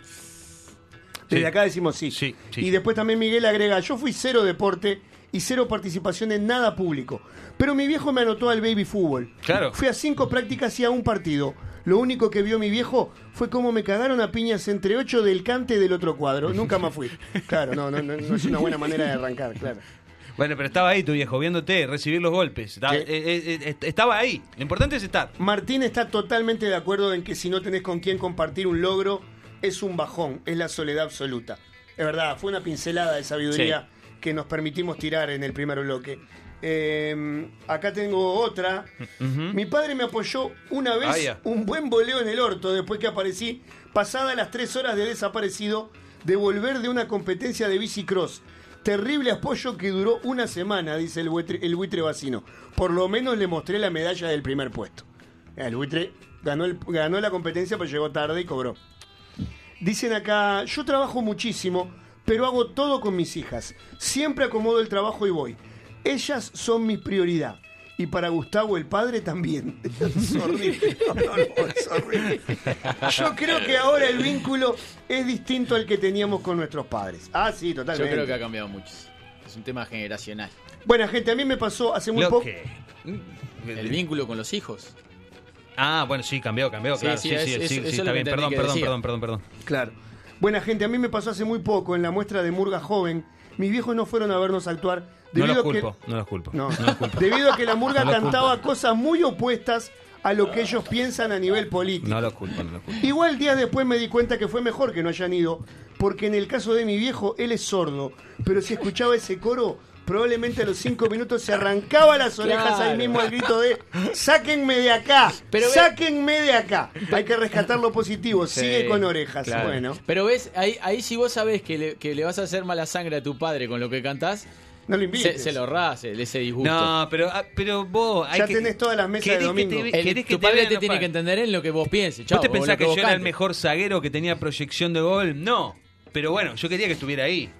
Desde Sí. acá decimos sí. Y después también Miguel agrega, yo fui cero deporte y cero participación en nada público. Pero mi viejo me anotó al baby fútbol. Claro. Fui a cinco prácticas y a un partido. Lo único que vio mi viejo fue cómo me cagaron a piñas entre ocho del cante del otro cuadro. Nunca más fui. Claro, no, no, no, no es una buena manera de arrancar, claro. Bueno, pero estaba ahí tu viejo, viéndote, recibir los golpes. Estaba, eh, eh, eh, estaba ahí. Lo importante es estar. Martín está totalmente de acuerdo en que si no tenés con quién compartir un logro, es un bajón, es la soledad absoluta. Es verdad, fue una pincelada de sabiduría que nos permitimos tirar en el primer bloque. Eh, acá tengo otra. Mi padre me apoyó una vez Ah, un buen voleo en el orto después que aparecí, pasada las tres horas de desaparecido, de volver de una competencia de bicicross. Terrible apoyo que duró una semana, dice el buitre, el buitre vecino. Por lo menos le mostré la medalla del primer puesto. El buitre ganó, el- ganó la competencia, pero llegó tarde y cobró. Dicen acá, yo trabajo muchísimo, pero hago todo con mis hijas. Siempre acomodo el trabajo y voy. Ellas son mi prioridad. Y para Gustavo el padre también. Es horrible. No, no, no, es horrible. Yo creo que ahora el vínculo es distinto al que teníamos con nuestros padres. Ah, sí, Yo totalmente. creo que ha cambiado mucho. Es un tema generacional. Buena gente, a mí me pasó hace muy poco. El vínculo con los hijos. Ah, bueno, sí, cambió, cambió, Sí, claro. sí, Sí, es- sí, es- sí, está bien. Perdón, perdón, perdón, perdón, perdón. Claro. Buena gente, a mí me pasó hace muy poco en la muestra de Murga Joven. Mis viejos no fueron a vernos actuar. No debido los a que- culpo, no los culpo. No. no los culpo. Debido a que la Murga No cantaba culpo. cosas muy opuestas a lo que ellos piensan a nivel político. No los culpo, no los culpo. Igual días después me di cuenta que fue mejor que no hayan ido, porque en el caso de mi viejo, él es sordo, pero si escuchaba ese coro, probablemente a los cinco minutos se arrancaba las orejas Claro. ahí mismo al grito de ¡Sáquenme de acá! Pero ve- ¡Sáquenme de acá! Hay que rescatar lo positivo, Sí, sigue con orejas. claro. Bueno, Pero ves, ahí, ahí si vos sabés que le, que le vas a hacer mala sangre a tu padre con lo que cantás, no lo se, invites. se lo ahorrás el- ese disgusto. No, pero, ah, pero vos. Hay ya que, tenés todas las mesas de ¿Querés que domingo. te- El- querés que tu te padre te los tiene que entender en lo que vos pienses. Chau, ¿Vos te pensás que, yo era el mejor zaguero que tenía proyección de gol? No. Pero bueno, yo quería que estuviera ahí.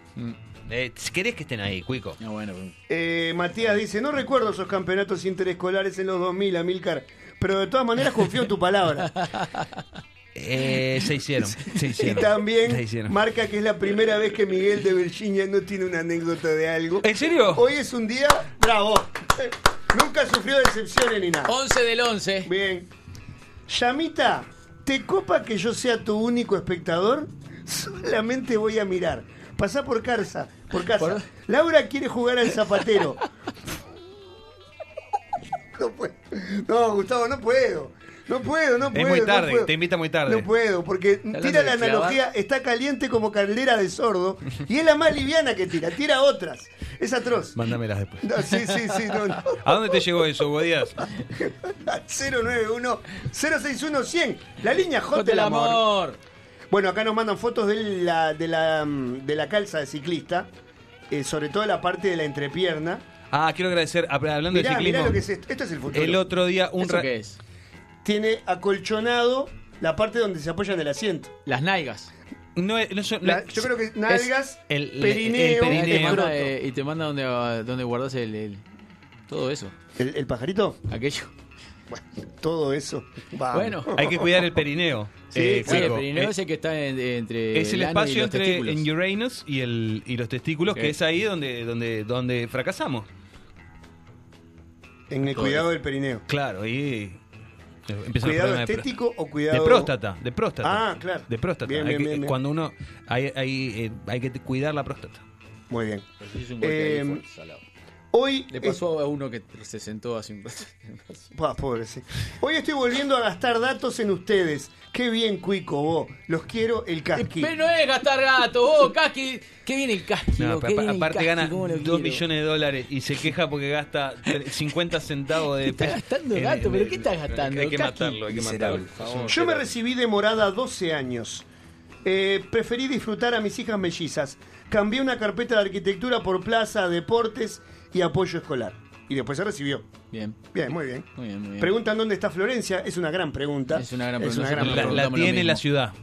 Eh, ¿Querés que estén ahí, Cuico? No, bueno, Eh, Matías dice, no recuerdo esos campeonatos interescolares en los 2000, Amilcar, pero de todas maneras confío en tu palabra. Eh, se hicieron. Se Y hicieron. También hicieron. marca que es la primera vez que Miguel de Virginia no tiene una anécdota de algo. ¿En serio? Hoy es un día bravo. Nunca sufrió decepciones ni nada. 11 del 11. Bien. Yamita, ¿te copa que yo sea tu único espectador? Solamente voy a mirar. Pasá por casa, por casa. Laura quiere jugar al zapatero. No puedo. No, Gustavo, no puedo. No puedo, no puedo. Es muy no tarde, puedo. te invita muy tarde. No puedo, porque tira la clavar? analogía, está caliente como caldera de sordo, y es la más liviana que tira, tira otras. Es atroz. Mándamelas después. No, sí, sí, sí, no, no. ¿A dónde te llegó eso, Hugo Díaz? 091 061 100 la línea J del amor. amor. Bueno, acá nos mandan fotos de la, de la, mm, de la calza de ciclista, eh, sobre todo la parte de la entrepierna. Ah, quiero agradecer, hab- hablando Mirá, de ciclismo. mirá lo que es esto. Esto es el futuro. el otro día un ¿Eso qué es? Tiene acolchonado la parte donde se apoya en el asiento. Las naigas. No, es- no La- yo creo que nalgas, el, el- perineo, Y te manda, eh, y te manda donde, donde guardas el, el- todo eso. ¿El, el pajarito? Aquello. Todo eso. Vamos. Bueno. Hay que cuidar el perineo. Sí, eh, Sí, el perineo Eh, es el que está en- entre es el espacio entre en Uranus y, el, y los testículos, Sí. que es ahí donde, donde, donde fracasamos. En el Todo cuidado del perineo. Claro, y empieza ¿Cuidado de estético o cuidado- De próstata, de próstata. Ah, claro. De próstata. Bien, Hay bien, que- bien, bien. Cuando uno hay, hay, eh, hay que cuidar la próstata. Muy bien. Eh. Hoy Le pasó a uno que se sentó hace un rato. Pa, pobre, sí. Hoy estoy volviendo a gastar datos en ustedes. Qué bien, Cuico, vos. Los quiero el casqui. Pero no es gastar gato, vos, Casqui. Qué viene el Casqui, No, el aparte Casqui, gana cómo lo 2 quiero. millones de dólares y se queja porque gasta tre- 50 centavos de Está peso. gastando En- gato, pero ¿qué estás gastando? Hay que Casqui? matarlo, hay que matarlo. Yo me recibí de morada 12 años. Eh, preferí disfrutar a mis hijas mellizas. Cambié una carpeta de arquitectura por plaza, deportes y apoyo escolar. Y después se recibió. Bien. Bien, muy bien. Muy bien, muy bien. Preguntan dónde está Florencia. Es una gran pregunta. Es una gran Es pregunta. una gran Nosotros La, pregunta. tiene la ciudad.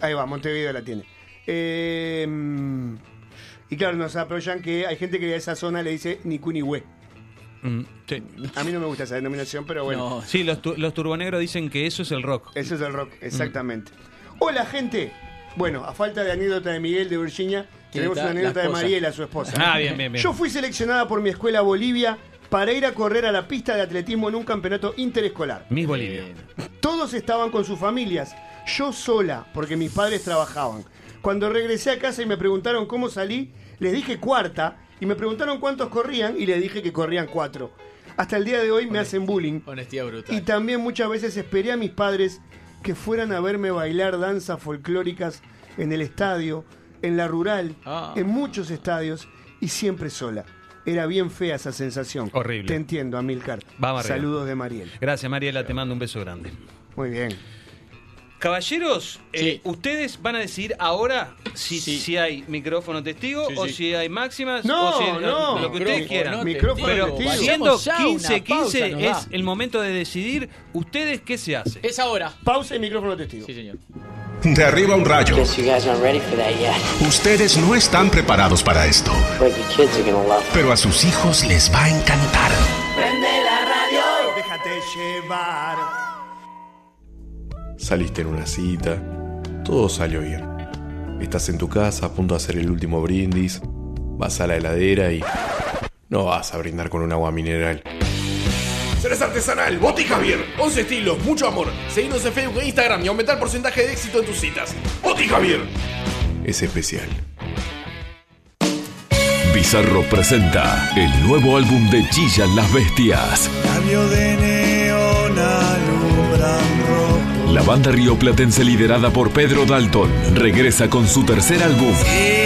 Ahí va, Montevideo la tiene. Eh, mm, y claro, nos aprovechan que hay gente que a esa zona le dice ni cu ni hue. Mm, sí. A mí no me gusta esa denominación, pero bueno. No, Sí, los, tu- los turbonegros dicen que eso es el rock. Eso es el rock, exactamente. Hola, gente. Bueno, a falta de anécdota de Miguel de Virginia, tenemos una anécdota de. Mariela, su esposa. Ah, bien, bien, bien. Yo fui seleccionada por mi escuela Bolivia para ir a correr a la pista de atletismo en un campeonato interescolar. Miss Bolivia. Todos estaban con sus familias, yo sola, porque mis padres trabajaban. Cuando regresé a casa y me preguntaron cómo salí, les dije cuarta y me preguntaron cuántos corrían y les dije que corrían cuatro. Hasta el día de hoy me hacen bullying Honestidad brutal. y también muchas veces esperé a mis padres que fueran a verme bailar danzas folclóricas en el estadio, en la rural, Ah. en muchos estadios y siempre sola. Era bien fea esa sensación. Horrible. Te entiendo, Amilcar. Vamos. Saludos de Mariel. Gracias, Mariela, te mando un beso grande. Muy bien. Caballeros, eh, ustedes van a decidir ahora si, Sí. si hay micrófono testigo Sí, o sí. si hay máximas No, o si no. lo que ustedes quieran. Micrófono Pero testigo. siendo Vayamos ya a una 15, 15 pausa, nos es da. el momento de decidir ustedes qué se hace. Es ahora. Pausa y micrófono testigo. Sí, señor. De arriba un rayo. Ustedes no están preparados para esto, pero a sus hijos les va a encantar. Déjate llevar. Saliste en una cita, todo salió bien. Estás en tu casa a punto de hacer el último brindis, vas a la heladera y no vas a brindar con un agua mineral. Cerveza artesanal, Boti Javier. 11 estilos, mucho amor. Seguinos en Facebook e Instagram y aumentar el porcentaje de éxito en tus citas. Boti Javier. Es especial. Bizarro presenta el nuevo álbum de Chillan las Bestias. Cambio de neón. La banda rioplatense liderada por Pedro Dalton regresa con su tercer álbum, tren.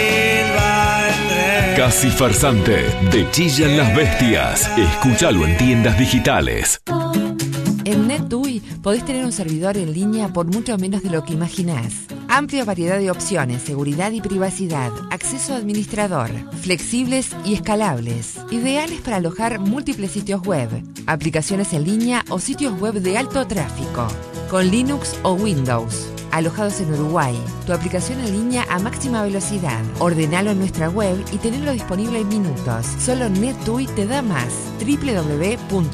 Casi Farsante, de Chillan las Bestias. Escúchalo en tiendas digitales. En NetUI podés tener un servidor en línea por mucho menos de lo que imaginás. Amplia variedad de opciones, seguridad y privacidad, acceso administrador, flexibles y escalables, ideales para alojar múltiples sitios web, aplicaciones en línea o sitios web de alto tráfico, con Linux o Windows. Alojados en Uruguay, tu aplicación en línea a máxima velocidad. Ordenalo en nuestra web y tenerlo disponible en minutos. Solo NetUI te da más. www.netui.net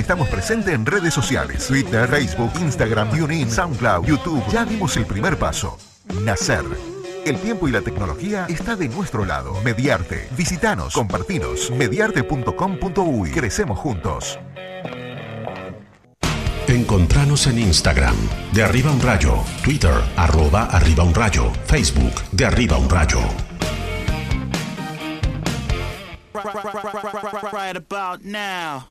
estamos presentes en redes sociales. Twitter, Facebook, Instagram, TuneIn, SoundCloud, YouTube. Ya dimos el primer paso. Nacer. El tiempo y la tecnología está de nuestro lado. Mediarte. Visitanos, compartinos. Mediarte.com.uy. Crecemos juntos. Encontranos en Instagram, de arriba un rayo, Twitter, arroba arriba un rayo, Facebook, de arriba un rayo. Right about now,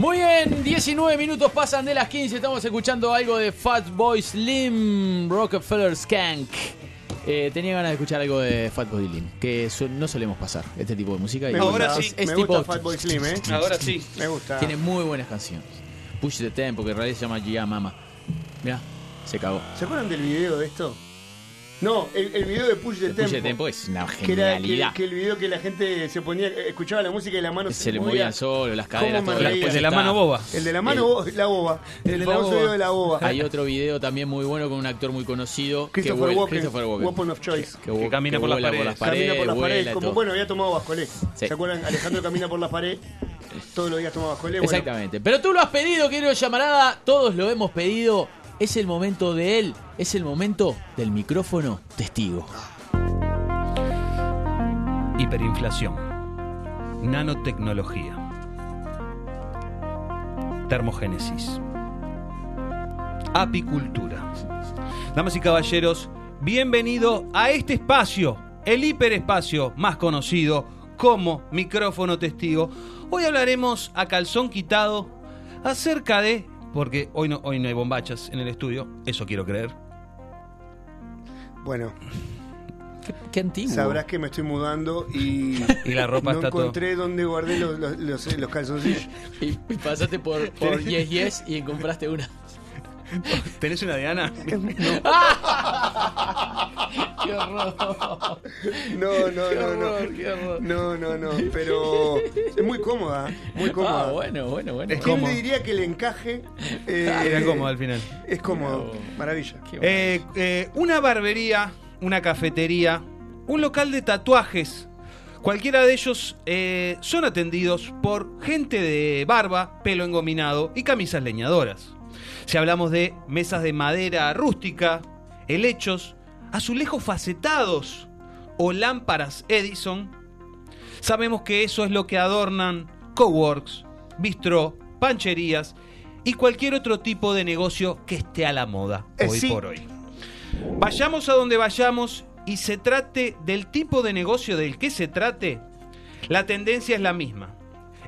Muy bien, 19 minutos pasan de las 15. Estamos escuchando algo de Fatboy Slim, Rockefeller Skank. Eh, tenía ganas de escuchar algo de Fatboy Slim, que su- no solemos pasar este tipo de música. y Me gusta, es, es me tipo- gusta Fatboy Slim, ¿eh? Ahora sí. Me gusta. Tiene muy buenas canciones. Push the Tempo, que en realidad se llama Gia Mama. Mirá, se cagó. ¿Se acuerdan del video de esto? No, el, el video de Push the El Tempo. Push the Tempo es una que era que, genialidad. que el video que la gente se ponía, escuchaba la música y la mano se, Se le movían solo, las caderas, El de la mano boba. El de la mano, bo- la boba. El, de la famoso boba. video de la boba. Hay otro video también muy bueno con un actor muy conocido. que Christopher vuela- Walken, Christopher Walken. Weapon of Choice. Que, camina que por las paredes. Camina por las paredes, como todo. bueno, había tomado Bascolé. Sí. ¿Se acuerdan? Alejandro camina por la pared. Todos los días tomaba Bascolé. Bueno, Exactamente. Pero tú lo has pedido, querido llamarada. Todos lo hemos pedido. Es el momento de él. Es el momento del micrófono testigo. Hiperinflación. Nanotecnología. Termogénesis. Apicultura. Damas y caballeros, bienvenido a este espacio, el hiperespacio más conocido como micrófono testigo. Hoy hablaremos a calzón quitado acerca de, porque hoy no, hoy no hay bombachas en el estudio, eso quiero creer. bueno Qué antiguo. sabrás que me estoy mudando y, Y la ropa no está todo- encontré dónde guardé los, los, los- los calzoncillos. Y, y pasaste por, por Yes Yes y compraste una. ¿Tenés una Diana? ¡Qué horror! No, no, Qué no, horror, no. qué horror. No, no, no. Pero es muy cómoda, muy cómoda. Ah, bueno, bueno, bueno. Es ¿Quién le diría que el encaje eh, Era cómodo al final. es cómodo? Maravilla. Eh, eh, una barbería, una cafetería, un local de tatuajes. Cualquiera de ellos eh, son atendidos por gente de barba, pelo engominado y camisas leñadoras. Si hablamos de mesas de madera rústica, helechos, azulejos facetados o lámparas Edison, sabemos que eso es lo que adornan coworks, bistró, pancherías y cualquier otro tipo de negocio que esté a la moda Eh, hoy sí. por hoy. Vayamos a donde vayamos y se trate del tipo de negocio del que se trate, la tendencia es la misma.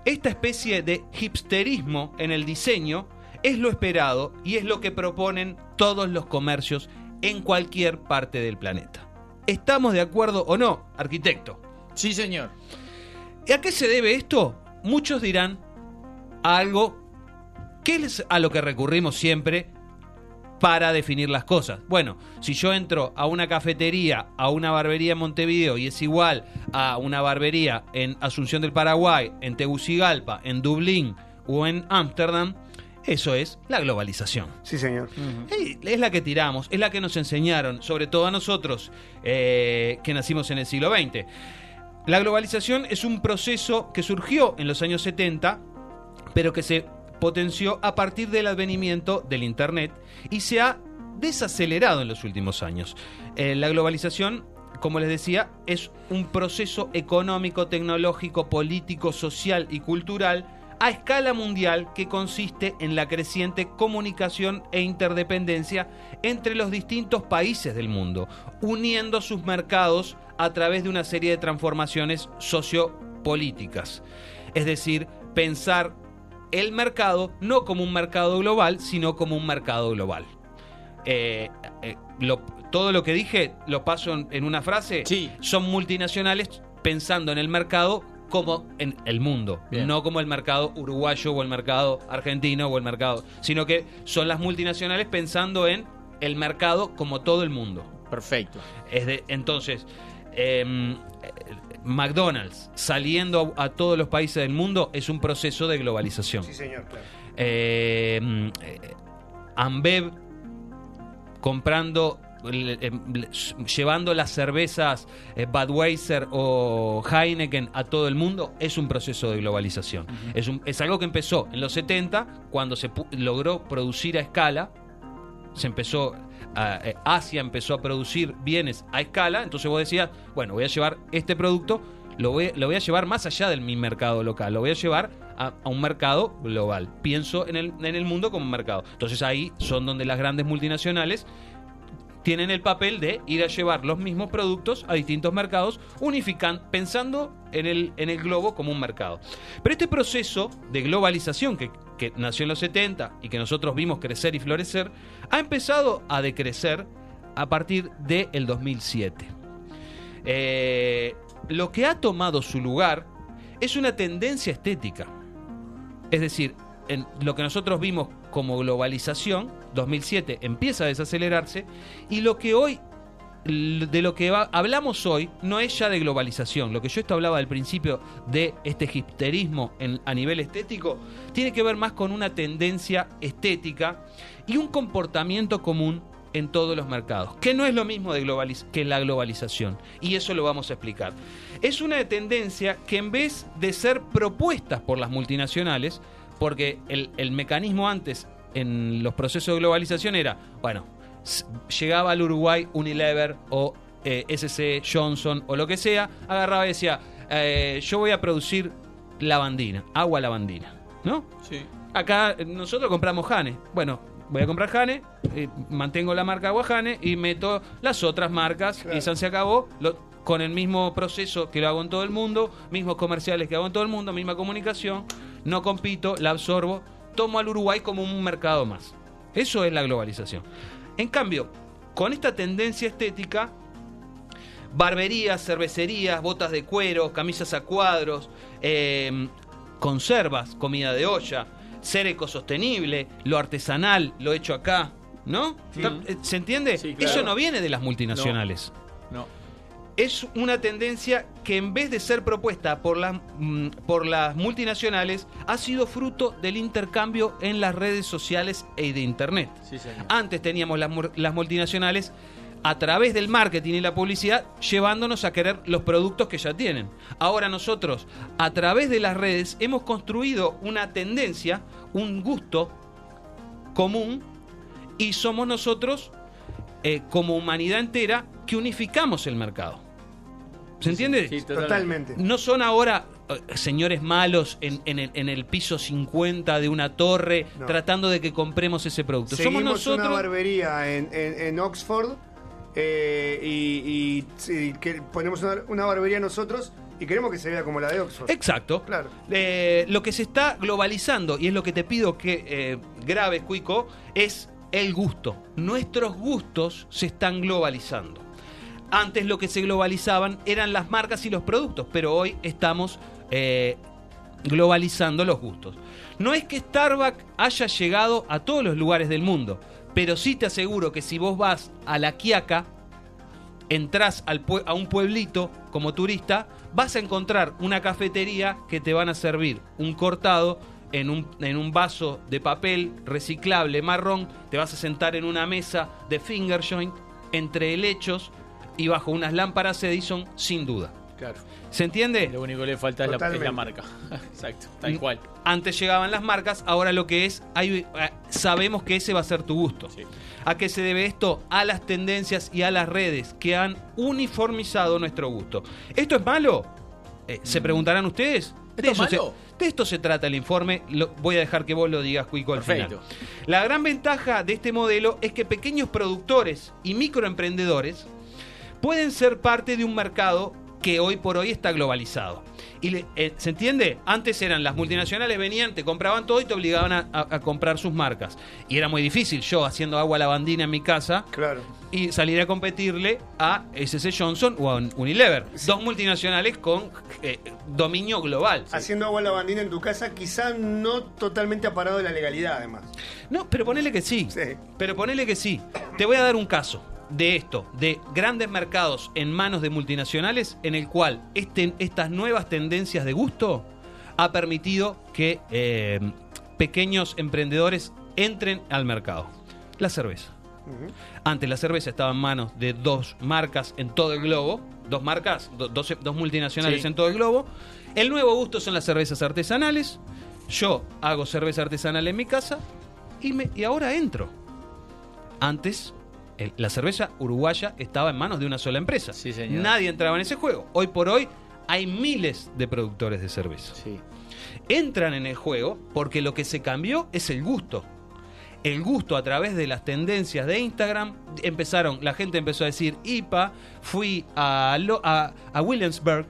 Esta especie de hipsterismo en el diseño es lo esperado y es lo que proponen todos los comercios en cualquier parte del planeta. ¿Estamos de acuerdo o no, arquitecto? Sí, señor. ¿Y a qué se debe esto? Muchos dirán a algo que es a lo que recurrimos siempre para definir las cosas. Bueno, si yo entro a una cafetería, a una barbería en Montevideo y es igual a una barbería en Asunción del Paraguay, en Tegucigalpa, en Dublín o en Ámsterdam, eso es la globalización. Sí, señor. Es la que tiramos, es la que nos enseñaron, sobre todo a nosotros eh, que nacimos en el siglo XX. La globalización es un proceso que surgió en los años 70, pero que se potenció a partir del advenimiento del Internet y se ha desacelerado en los últimos años. Eh, la globalización, como les decía, es un proceso económico, tecnológico, político, social y cultural a escala mundial que consiste en la creciente comunicación e interdependencia entre los distintos países del mundo, uniendo sus mercados a través de una serie de transformaciones sociopolíticas. Es decir, pensar el mercado no como un mercado global, sino como un mercado global. Eh, eh, lo- todo lo que dije lo paso en, en una frase. Son multinacionales pensando en el mercado como en el mundo, Bien. no como el mercado uruguayo o el mercado argentino o el mercado, sino que son las multinacionales pensando en el mercado como todo el mundo. Perfecto. Es de, entonces, em, eh, McDonald's saliendo a, a todos los países del mundo es un proceso de globalización. Sí, señor, claro. Eh, mm, eh, Ambev comprando llevando las cervezas eh, Budweiser o Heineken a todo el mundo, es un proceso de globalización. es, un- es algo que empezó en los 70, cuando se logró producir a escala, se empezó eh, Asia empezó a producir bienes a escala, entonces vos decías, bueno, voy a llevar este producto, lo voy, lo voy a llevar más allá de mi mercado local, lo voy a llevar a, a un mercado global. Pienso en el, en el mundo como un mercado. Entonces ahí son donde las grandes multinacionales tienen el papel de ir a llevar los mismos productos a distintos mercados, unifican, pensando en el, en el globo como un mercado. Pero este proceso de globalización que, que nació en los 70 y que nosotros vimos crecer y florecer, ha empezado a decrecer a partir del 2007. Eh, lo que ha tomado su lugar es una tendencia estética. Es decir, en lo que nosotros vimos como globalización, 2007 empieza a desacelerarse y lo que hoy de lo que hablamos hoy no es ya de globalización. Lo que yo esto hablaba al principio de este hipsterismo a nivel estético tiene que ver más con una tendencia estética y un comportamiento común en todos los mercados, que no es lo mismo de globaliz- que la globalización. Y eso lo vamos a explicar. Es una tendencia que en vez de ser propuestas por las multinacionales, porque el mecanismo antes en los procesos de globalización era, bueno, llegaba al Uruguay Unilever o eh, SC Johnson o lo que sea, agarraba y decía, eh, yo voy a producir lavandina, agua lavandina, ¿no? Sí. Acá eh, nosotros compramos Jane. Bueno, voy a comprar Jane, eh, mantengo la marca agua Jane y meto las otras marcas y San se acabó. lo- con el mismo proceso que lo hago en todo el mundo, mismos comerciales que hago en todo el mundo, misma comunicación, no compito, la absorbo, tomo al Uruguay como un mercado más. Eso es la globalización. En cambio, con esta tendencia estética, barberías, cervecerías, botas de cuero, camisas a cuadros, eh, conservas, comida de olla, ser ecosostenible, lo artesanal, lo hecho acá, ¿no? ¿Se entiende? claro. Eso no viene de las multinacionales. No. Es una tendencia que en vez de ser propuesta por las, mm, por las multinacionales, ha sido fruto del intercambio en las redes sociales y de Internet. Sí. Antes teníamos las, las multinacionales a través del marketing y la publicidad llevándonos a querer los productos que ya tienen. Ahora nosotros, a través de las redes, hemos construido una tendencia, un gusto común y somos nosotros, eh, como humanidad entera, que unificamos el mercado. ¿Se entiende? sí, totalmente. No son ahora eh, señores malos en, en el, en el piso 50 de una torre No. tratando de que compremos ese producto. Seguimos Somos nosotros. una barbería en, en- en Oxford eh, y, y sí, que ponemos una, una barbería nosotros y queremos que se vea como la de Oxford. Exacto. Claro. Eh, lo que se está globalizando, y es lo que te pido que eh, grabes, Cuico, es el gusto. Nuestros gustos se están globalizando. Antes lo que se globalizaban eran las marcas y los productos, pero hoy estamos eh, globalizando los gustos. No es que Starbucks haya llegado a todos los lugares del mundo, pero sí te aseguro que si vos vas a La Quiaca, entras a un pueblito como turista, vas a encontrar una cafetería que te van a servir un cortado en un, en un vaso de papel reciclable marrón, te vas a sentar en una mesa de finger joint entre helechos y bajo unas lámparas Edison sin duda. Claro. ¿Se entiende? Lo único que le falta es la, es la Totalmente. marca. Exacto, tal cual. Antes llegaban las marcas, ahora lo que es, hay- eh, sabemos que ese va a ser tu gusto. ¿A qué se debe esto? A las tendencias y a las redes que han uniformizado nuestro gusto. ¿Esto es malo? Eh, ¿Se preguntarán ustedes? De, Mm. ¿Esto es eso malo? se, de esto se trata el informe. Lo- voy a dejar que vos lo digas, Cuico, al Perfecto. final. La gran ventaja de este modelo es que pequeños productores y microemprendedores pueden ser parte de un mercado que hoy por hoy está globalizado. Y le- eh, ¿Se entiende? Antes eran las multinacionales, venían, te compraban todo y te obligaban a, a- a comprar sus marcas. Y era muy difícil yo haciendo agua lavandina en mi casa Claro. y salir a competirle a SC Johnson o a Unilever. Dos multinacionales con eh, dominio global. Haciendo agua lavandina en tu casa, quizá no totalmente aparado de la legalidad, además. No, pero ponele que sí. Pero ponele que sí. Te voy a dar un caso de esto, de grandes mercados en manos de multinacionales, en el cual este- estas nuevas tendencias de gusto ha permitido que eh, pequeños emprendedores entren al mercado. La cerveza. Antes la cerveza estaba en manos de dos marcas en todo el globo, dos marcas, do- dos, dos multinacionales Sí. en todo el globo. El nuevo gusto son las cervezas artesanales. Yo hago cerveza artesanal en mi casa y, me, y ahora entro. Antes, el- la cerveza uruguaya estaba en manos de una sola empresa. señor. Nadie entraba en ese juego. Hoy por hoy hay miles de productores de cerveza. Entran en el juego porque lo que se cambió es el gusto. El gusto a través de las tendencias de Instagram empezaron, la gente empezó a decir IPA, fui a, a, a Williamsburg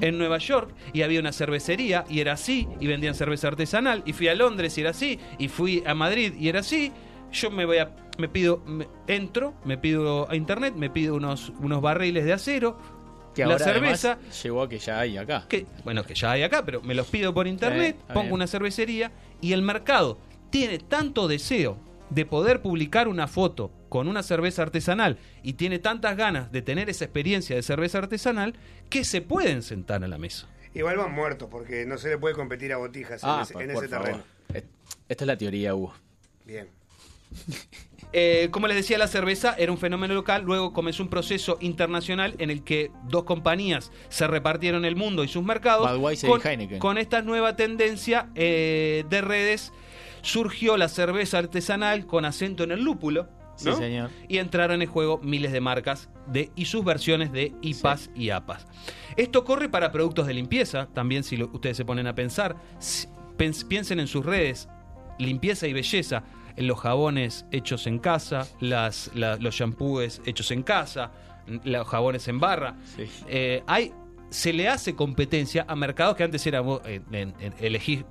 en Nueva York y había una cervecería y era así y vendían cerveza artesanal y fui a Londres y era así y fui a Madrid y era así. Yo me voy a me pido me- entro, me pido a internet, me pido unos unos barriles de acero, Que la ahora cerveza llegó a que ya hay acá. que, bueno, que ya hay acá, pero me los pido por internet, pongo bien. una cervecería y el mercado tiene tanto deseo de poder publicar una foto con una cerveza artesanal y tiene tantas ganas de tener esa experiencia de cerveza artesanal que se pueden sentar a la mesa. Igual van muertos porque no se le puede competir a botijas en Ah, ese, por- en por ese favor. terreno. Esta es la teoría, Hugo. Bien. Eh, como les decía, la cerveza era un fenómeno local, luego comenzó un proceso internacional en el que dos compañías se repartieron el mundo y sus mercados. Budweiser y con, Heineken. con esta nueva tendencia eh, de redes surgió la cerveza artesanal con acento en el lúpulo. Sí, señor. Y entraron en juego miles de marcas de, y sus versiones de IPAs y APAs. Esto corre para productos de limpieza, también si lo- ustedes se ponen a pensar, si- pens- piensen en sus redes, limpieza y belleza, los jabones hechos en casa, las, la- los shampoos hechos en casa, los jabones en barra. Eh, hay, se le hace competencia a mercados que antes era eh, elegís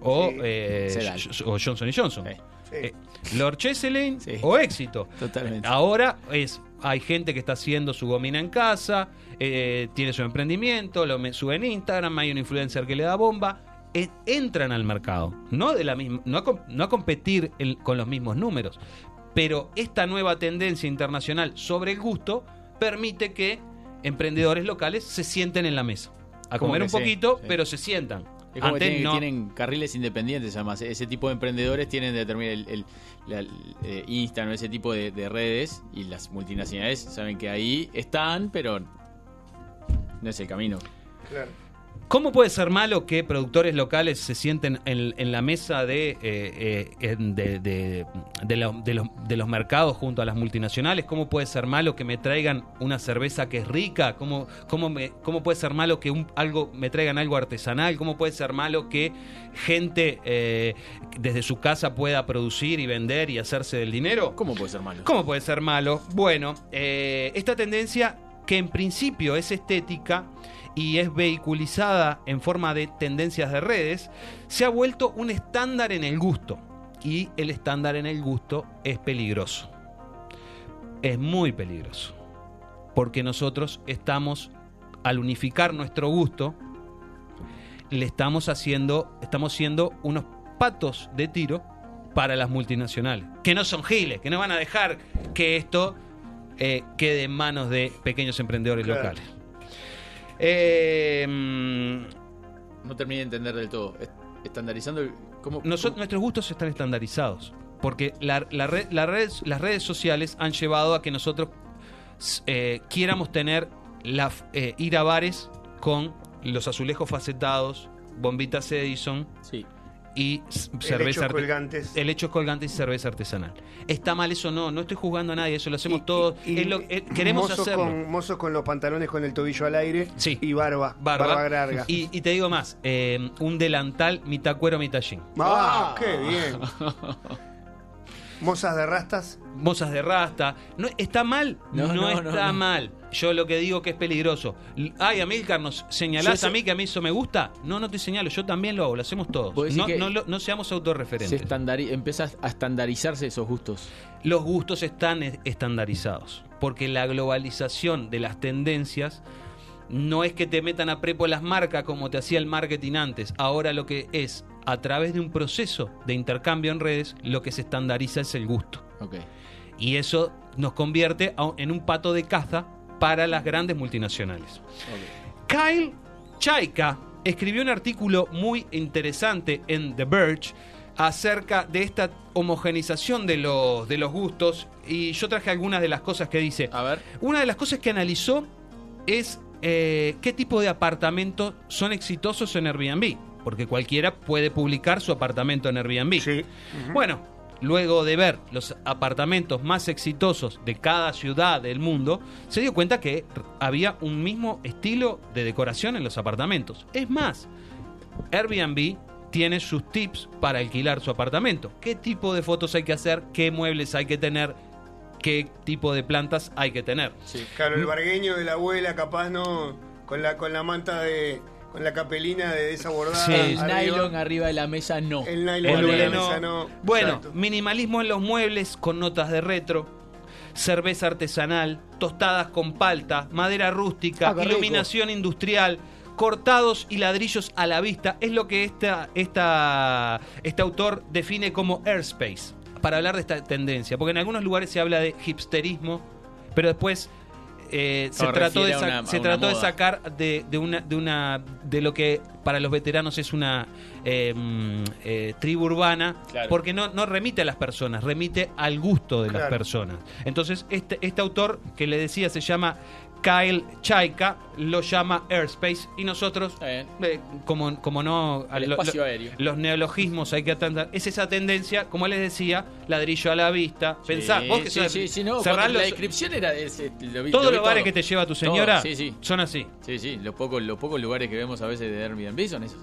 o, Sí. eh, o Johnson Johnson. Eh, Lord Cheselin o Éxito. Totalmente. Ahora es hay gente que está haciendo su gomina en casa, tiene su emprendimiento, lo sube en Instagram, hay un influencer que le da bomba. Entran al mercado, no de la misma, no a, com- no a competir con los mismos números, pero esta nueva tendencia internacional sobre el gusto permite que emprendedores locales se sienten en la mesa a Como comer un sí, poquito, sí. pero se sientan. Es como que Antes tienen, no. tienen carriles independientes, además. Ese tipo de emprendedores tienen determinar el, el, la- el, eh, ese tipo de, de redes. Y las multinacionales saben que ahí están, pero no es el camino. Claro. ¿Cómo puede ser malo que productores locales se sienten en, en la mesa de, eh, eh, de, de- de lo- de los, de los mercados junto a las multinacionales? ¿Cómo puede ser malo que me traigan una cerveza que es rica? ¿Cómo, cómo, me- cómo puede ser malo que un, algo, me traigan algo artesanal? ¿Cómo puede ser malo que gente eh, desde su casa pueda producir y vender y hacerse del dinero? ¿Cómo puede ser malo? ¿Cómo puede ser malo? Bueno, esta tendencia que en principio es estética y es vehiculizada en forma de tendencias de redes, se ha vuelto un estándar en el gusto. Y el estándar en el gusto es peligroso. Es muy peligroso. Porque nosotros estamos, al unificar nuestro gusto, le estamos haciendo, estamos siendo unos patos de tiro para las multinacionales. Que no son giles, que no van a dejar que esto eh, quede en manos de pequeños emprendedores Claro. locales. Eh, mm, No terminé de entender del todo. Est- Estandarizando. ¿Cómo, Nosotros, nuestros gustos están estandarizados. Porque la- la red- la redes- las redes sociales han llevado a que nosotros eh, quieramos tener la, eh, ir a bares con los azulejos facetados, bombitas Edison y cerveza arte- colgantes. helechos colgantes y cerveza artesanal. ¿Está mal eso? No, no estoy juzgando a nadie, eso lo hacemos todos. Y Es lo- eh, queremos mozos hacerlo. Con, mozos con los pantalones con el tobillo al aire y barba. Barba. larga. Y, y te digo más, eh, un delantal mitad cuero, mitad jean. Ah, qué bien. Mozas de rastas. Mozas de rasta. No, ¿Está mal? No, No, no, está no, no. mal. Yo lo que digo que es peligroso. Ay, Amilcar, ¿nos señalás eso- a mí que a mí eso me gusta? No, no te señalo. Yo también lo hago. Lo hacemos todos. No, no, seamos se autorreferentes. estandari- empieza a estandarizarse esos gustos. Los gustos están estandarizados. Porque la globalización de las tendencias no es que te metan a prepo las marcas como te hacía el marketing antes. Ahora lo que es, a través de un proceso de intercambio en redes, lo que se estandariza es el gusto. Y eso nos convierte en un pato de caza para las grandes multinacionales. Kyle Chaika escribió un artículo muy interesante en The Verge acerca de esta homogenización de los, de los gustos y yo traje algunas de las cosas que dice. A ver. Una de las cosas que analizó es eh, qué tipo de apartamentos son exitosos en Airbnb, porque cualquiera puede publicar su apartamento en Airbnb. Bueno, luego de ver los apartamentos más exitosos de cada ciudad del mundo, se dio cuenta que había un mismo estilo de decoración en los apartamentos. Es más, Airbnb tiene sus tips para alquilar su apartamento. ¿Qué tipo de fotos hay que hacer? ¿Qué muebles hay que tener? ¿Qué tipo de plantas hay que tener? Claro, el bargueño de la abuela, capaz no. Con la, con la manta de. Con la capelina de esa bordada. Sí. El arriba. nylon arriba de la mesa no. El nylon El arriba de la mesa no. Bueno, Exacto. minimalismo en los muebles con notas de retro, cerveza artesanal, tostadas con palta, madera rústica, Ah, rico. iluminación industrial, cortados y ladrillos a la vista, es lo que esta, esta, este autor define como airspace, para hablar de esta tendencia, porque en algunos lugares se habla de hipsterismo, pero después eh, se, trató de, una- se trató de sacar de, de una, de una de lo que para los veteranos es una eh, mm, eh, tribu urbana, Claro. porque no, no remite a las personas, remite al gusto de las personas. Entonces, este, este autor que le decía se llama Kyle Chaika, lo llama Airspace, y nosotros, eh, como, como no... El lo- espacio lo- aéreo. Los neologismos hay que atender. Es esa tendencia, como les decía, ladrillo a la vista. Pensá, Sí, vos que sí, sos- sí, sí, no, cuando la los- descripción era de ese, lo vi- Todos lo vi los bares todo. que te lleva tu señora Todo, sí, sí. son así. Sí, sí, los pocos, los pocos lugares que vemos a veces de Airbnb son esos.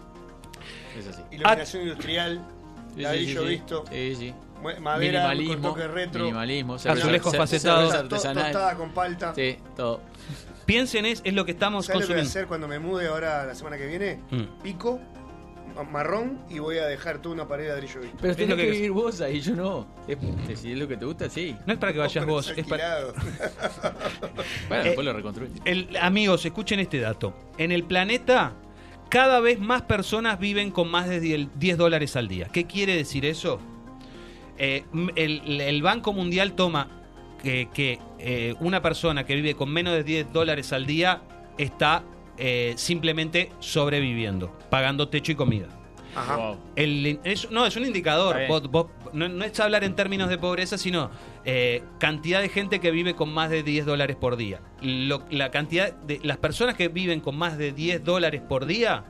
Es así. Iluminación industrial, Sí, sí, ladrillo sí, sí. visto. Sí, sí. Madera minimalismo, toque retro. minimalismo, Azulejos facetados. tostada con palta. Sí, todo. Piensen, es, es lo que estamos ¿Sabes lo que voy a consumiendo. hacer cuando me mude ahora la semana que viene? Mm. Pico, ma- marrón y voy a dejar toda una pared de ladrillo visto. Pero Es tenés lo que, que- vivir vos ahí, yo no. Es- si es lo que te gusta, sí. No es para que vayas vos, es para... Bueno, Eh, después lo reconstruís. El- amigos, escuchen este dato. En el planeta, cada vez más personas viven con más de 10 10 dólares al día. ¿Qué quiere decir eso? Eh, el, el Banco Mundial toma que, que, eh, una persona que vive con menos de 10 dólares al día está eh, simplemente sobreviviendo, pagando techo y comida. Ajá. Wow. El- es- no, es un indicador. Vos- vos- no, no es hablar en términos de pobreza, sino eh, cantidad de gente que vive con más de 10 dólares por día. Lo- la cantidad de las personas que viven con más de 10 dólares por día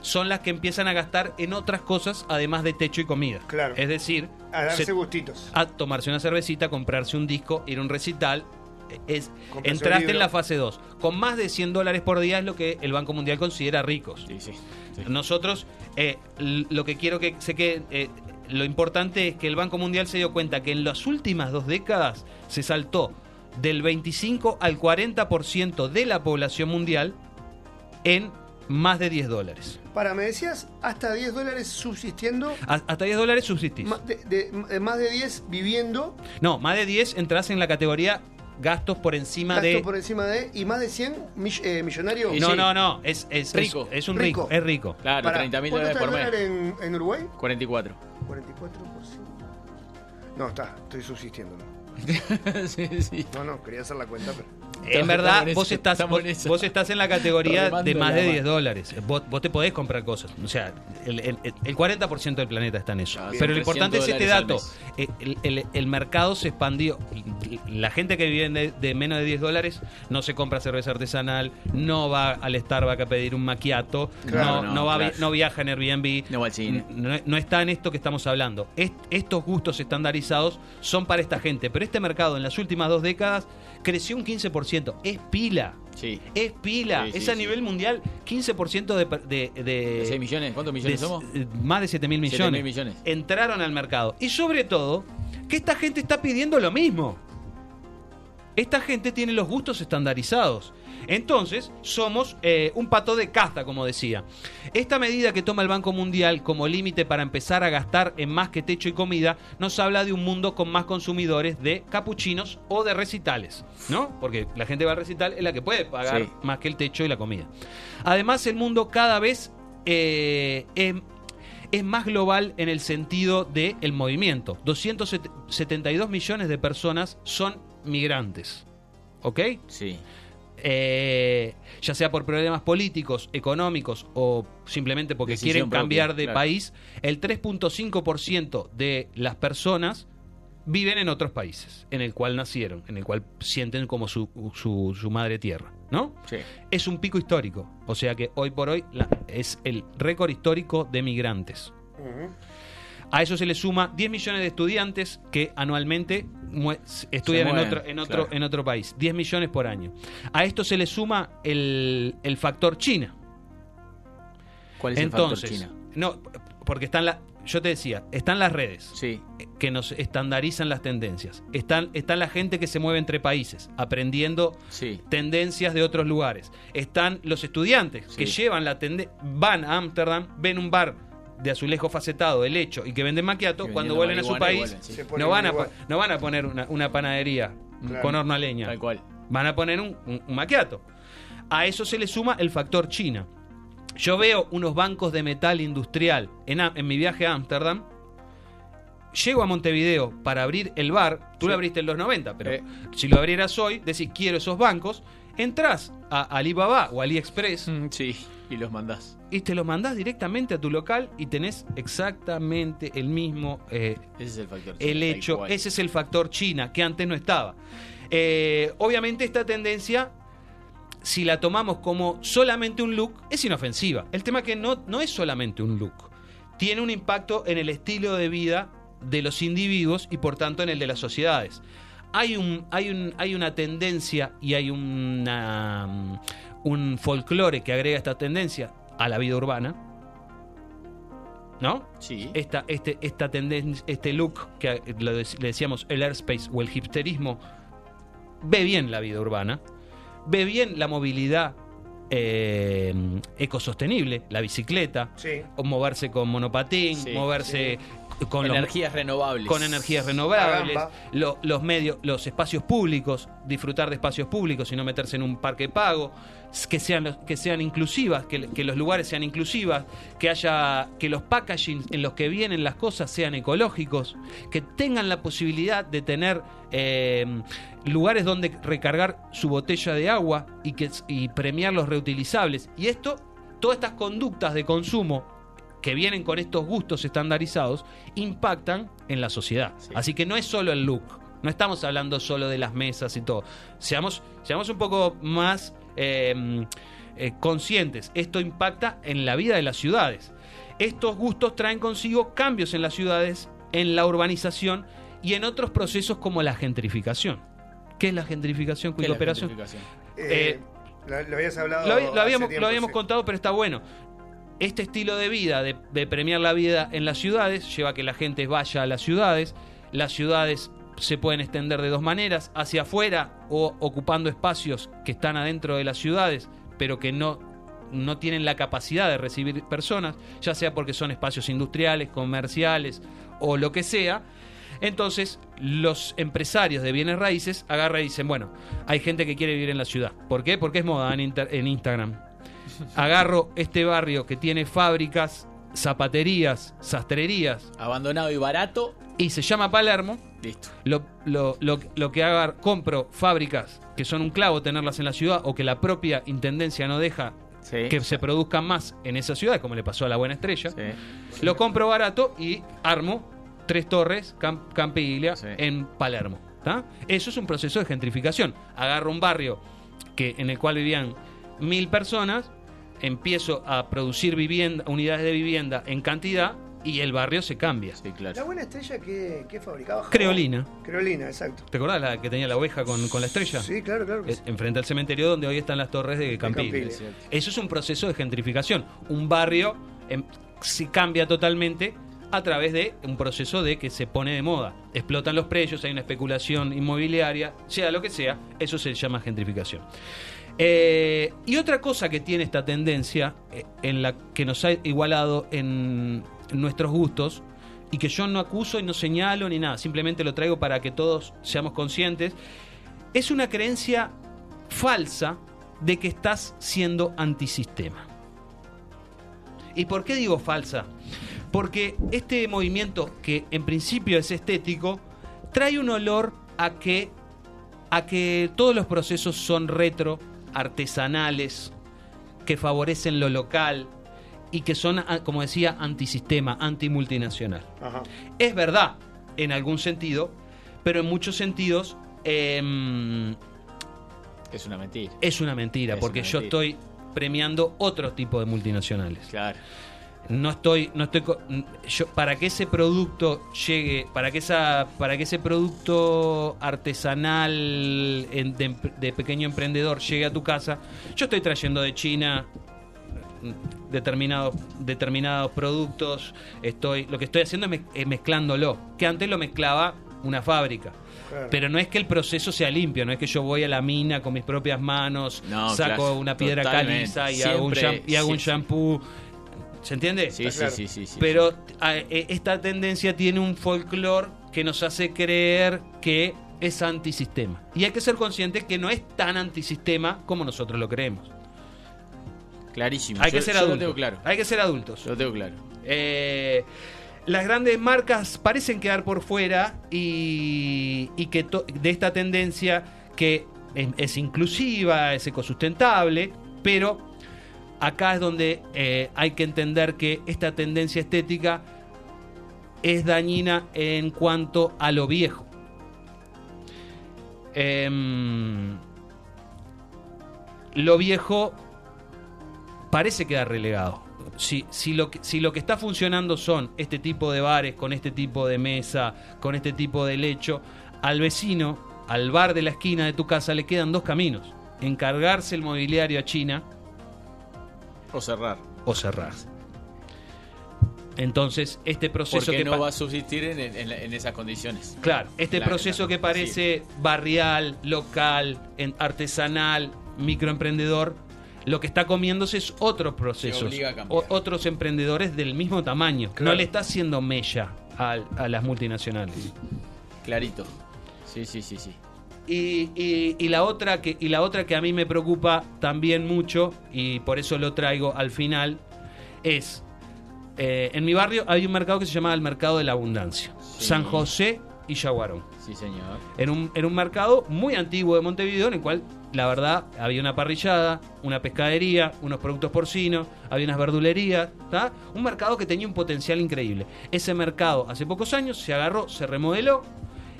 son las que empiezan a gastar en otras cosas además de techo y comida. Claro. Es decir, A darse se- gustitos. a tomarse una cervecita, comprarse un disco, ir a un recital. Es, Comprarse un entraste en la fase 2. Con más de 100 dólares por día es lo que el Banco Mundial considera ricos. Sí, sí. sí. Nosotros, eh, lo que quiero que se quede, eh, lo importante es que el Banco Mundial se dio cuenta que en las últimas dos décadas se saltó del 25 al 40% de la población mundial en más de 10 dólares. Para, me decías, hasta 10 dólares subsistiendo, A- Hasta 10 dólares subsistís. ma- de, de- de más de 10 viviendo, No, más de 10 entras en la categoría gastos por encima gasto de... por encima de, y más de 100 mill- eh, No, sí. no, no, es, es, Rico. es, es un Rico. rico, es rico. Claro, Pará, 30 mil ¿cuánto dólares por mes. dólar en, en Uruguay? 44. 44%. No, está, estoy subsistiendo. ¿no? sí, sí. No, no, quería hacer la cuenta, pero. En verdad, en vos estás, vos, vos estás en la categoría de más de mano. 10 dólares. Vos, vos te podés comprar cosas. O sea, el, el- el 40% del planeta está en eso. Ah, Pero lo importante es 300 este dato. Eh, El, el- el mercado se expandió. La gente que vive de, de menos de 10 dólares no se compra cerveza artesanal, no va al Starbucks a pedir un Claro, no, no, no va, claro. no viaja en Airbnb. No va al cine. No, está en esto que estamos hablando. Est- estos gustos estandarizados son para esta gente. Pero este mercado en las últimas dos décadas creció un 15%. Es pila. Sí. Es pila. Sí, sí, es a nivel mundial 15% de... de, de- ¿De 6 millones? ¿Cuántos millones somos? eh, Más de 7 mil 7 millones. mil millones. Entraron al mercado. Y sobre todo, que esta gente está pidiendo lo mismo. Esta gente tiene los gustos estandarizados. Entonces, somos eh, un pato de casta, como decía. Esta medida que toma el Banco Mundial como límite para empezar a gastar en más que techo y comida, nos habla de un mundo con más consumidores de capuchinos o de recitales, ¿no? Porque la gente va al recital es la que puede pagar Sí. más que el techo y la comida. Además, el mundo cada vez eh, es, es más global en el sentido del el movimiento. 272 millones de personas son migrantes. ¿Ok? Sí. eh, ya sea por problemas políticos, económicos o simplemente porque Decisión quieren propia, cambiar de claro. país, el 3.5% de las personas viven en otros países, en el cual nacieron, en el cual sienten como su, su- su madre tierra, ¿no? Sí. Es un pico histórico, o sea que hoy por hoy la- es el récord histórico de migrantes. A eso se le suma 10 millones de estudiantes que anualmente estudian en otro, en, otro, claro. en otro país. 10 millones por año. A esto se le suma el, el factor China. ¿Cuál es Entonces, el factor China? No, porque están la, yo te decía, están las redes Sí. que nos estandarizan las tendencias. Están, está la gente que se mueve entre países, aprendiendo Sí. tendencias de otros lugares. Están los estudiantes que llevan la tendencia, van a Ámsterdam, ven un bar de azulejo facetado, de lecho y que venden maquiato, cuando vuelven a su país, sí. No, van a, no van a poner una, una panadería Claro. con horno a leña. Tal cual. Van a poner un, un, un maquiato. A eso se le suma el factor China. Yo veo unos bancos de metal industrial en, en mi viaje a Ámsterdam. Llego a Montevideo para abrir el bar. Tú lo abriste en los 90, pero Eh. si lo abrieras hoy, decís quiero esos bancos. Entras a Alibaba o AliExpress Mm, Sí, y los mandás. y te los mandás directamente a tu local y tenés exactamente el mismo eh, Ese es el factor. el China, hecho, ese es el factor China, que antes no estaba. Eh, obviamente esta tendencia, si la tomamos como solamente un look, es inofensiva. El tema que no, no es solamente un look, tiene un impacto en el estilo de vida de los individuos y por tanto en el de las sociedades. Hay, un, hay, un, hay una tendencia y hay una, un folclore que agrega esta tendencia a la vida urbana. ¿No? Sí. esta, este, esta tendencia, este look que le decíamos el airspace o el hipsterismo, ve bien la vida urbana, ve bien la movilidad eh, ecosostenible, la bicicleta, Sí. o moverse con monopatín, Sí, moverse con los- energías renovables. con energías renovables, lo- los medios, los espacios públicos, disfrutar de espacios públicos y no meterse en un parque pago, que sean los- que sean inclusivas, que, que los lugares sean inclusivas, que haya que los packaging en los que vienen las cosas sean ecológicos, que tengan la posibilidad de tener eh, lugares donde recargar su botella de agua y que y premiar los reutilizables y esto todas estas conductas de consumo que vienen con estos gustos estandarizados impactan en la sociedad. Así que no es solo el look, no estamos hablando solo de las mesas y todo. Seamos, seamos un poco más eh, eh, conscientes. Esto impacta en la vida de las ciudades. Estos gustos traen consigo cambios en las ciudades, en la urbanización y en otros procesos como la gentrificación. ¿Qué es la gentrificación? ¿Qué es cuya la operación? gentrificación? Eh, lo, lo habías hablado. Lo, lo habíamos, tiempo, lo habíamos sí. contado, pero está bueno. Este estilo de vida, de, premiar la vida en las ciudades, lleva a que la gente vaya a las ciudades. Las ciudades se pueden extender de dos maneras, hacia afuera o ocupando espacios que están adentro de las ciudades, pero que no, no tienen la capacidad de recibir personas, ya sea porque son espacios industriales, comerciales o lo que sea. Entonces, los empresarios de bienes raíces agarran y dicen, bueno, hay gente que quiere vivir en la ciudad. ¿Por qué? Porque es moda en Instagram. Agarro este barrio que tiene fábricas, zapaterías, sastrerías, Abandonado y barato. y se llama Palermo. Listo. Lo, lo- lo- lo que haga, compro fábricas que son un clavo tenerlas en la ciudad o que la propia intendencia no deja Sí. que se produzcan más en esa ciudad, como le pasó a la Buena Estrella. Sí. Lo compro barato y armo tres torres, Cam- Campiglia, Sí. en Palermo. ¿tá? Eso es un proceso de gentrificación. Agarro un barrio que, en el cual vivían mil personas, empiezo a producir vivienda, unidades de vivienda en cantidad y el barrio se cambia. Sí, claro. La buena estrella que, que fabricaba. jabón? Creolina. Creolina, exacto. ¿Te acordás la que tenía la oveja con, con la estrella? Sí, claro, claro. que Eh, sí. Enfrente al cementerio donde hoy están las torres de. Campiglia. Eso es un proceso de gentrificación. Un barrio em, se cambia totalmente a través de un proceso de que se pone de moda. Explotan los precios, hay una especulación inmobiliaria, sea lo que sea, eso se llama gentrificación. Eh, y otra cosa que tiene esta tendencia, eh, en la que nos ha igualado en nuestros gustos, y que yo no acuso y no señalo ni nada, simplemente lo traigo para que todos seamos conscientes, es una creencia falsa de que estás siendo antisistema. ¿Y por qué digo falsa? Porque este movimiento, que en principio es estético, trae un olor a que, a que todos los procesos son retro, artesanales, que favorecen lo local y que son, ah, como decía, antisistema, antimultinacional. Ajá. Es verdad, en algún sentido, pero en muchos sentidos em, Es una mentira. es una mentira, Es porque una yo estoy premiando otro tipo de multinacionales. Claro. No estoy, no estoy, co- yo para que ese producto llegue, para que esa, para que ese producto artesanal en- de, pequeño emprendedor llegue a tu casa, yo estoy trayendo de China mm, determinados determinados productos, estoy, lo que estoy haciendo es, mez- es mezclándolo, que antes lo mezclaba una fábrica. Claro. Pero no es que el proceso sea limpio, no es que yo voy a la mina con mis propias manos, No, saco claro, una piedra totalmente. caliza y hago un, y hago un sí. shampoo. ¿Se entiende? Sí, sí, sí, sí, sí. Pero a- e- esta tendencia tiene un folclore que nos hace creer que es antisistema. Y hay que ser consciente que no es tan antisistema como nosotros lo creemos. Clarísimo. Hay Yo- que ser yo lo adultos. tengo claro. Hay que ser adultos. Lo tengo claro. Eh, las grandes marcas parecen quedar por fuera y, y que to- de esta tendencia que es, es inclusiva, es ecosustentable, pero acá es donde eh, hay que entender que esta tendencia estética es dañina en cuanto a lo viejo. Em, lo viejo parece quedar relegado. Si, lo que está funcionando son este tipo de bares, con este tipo de mesa, con este tipo de lecho, al vecino, al bar de la esquina de tu casa, le quedan dos caminos. Encargarse el mobiliario a China O cerrar. o cerrarse. Entonces, este proceso Porque que no va a subsistir en, en- en esas condiciones. Claro, este proceso que parece barrial, local, en- artesanal, microemprendedor, lo que está comiéndose es otros procesos, a o- otros emprendedores del mismo tamaño. Claro. No le está haciendo mella al- a, las multinacionales. Clarito. Sí, sí, sí, sí. Y, y- y la otra que, y la otra que a mí me preocupa también mucho, y por eso lo traigo al final, es, eh, en mi barrio hay un mercado que se llama el Mercado de la Abundancia. San José y Yaguarón. Sí, señor. Era un, era un mercado muy antiguo de Montevideo en el cual, la verdad, había una parrillada, una pescadería, unos productos porcinos, había unas verdulerías, ¿tá? Un mercado que tenía un potencial increíble. Ese mercado, hace pocos años, se agarró, se remodeló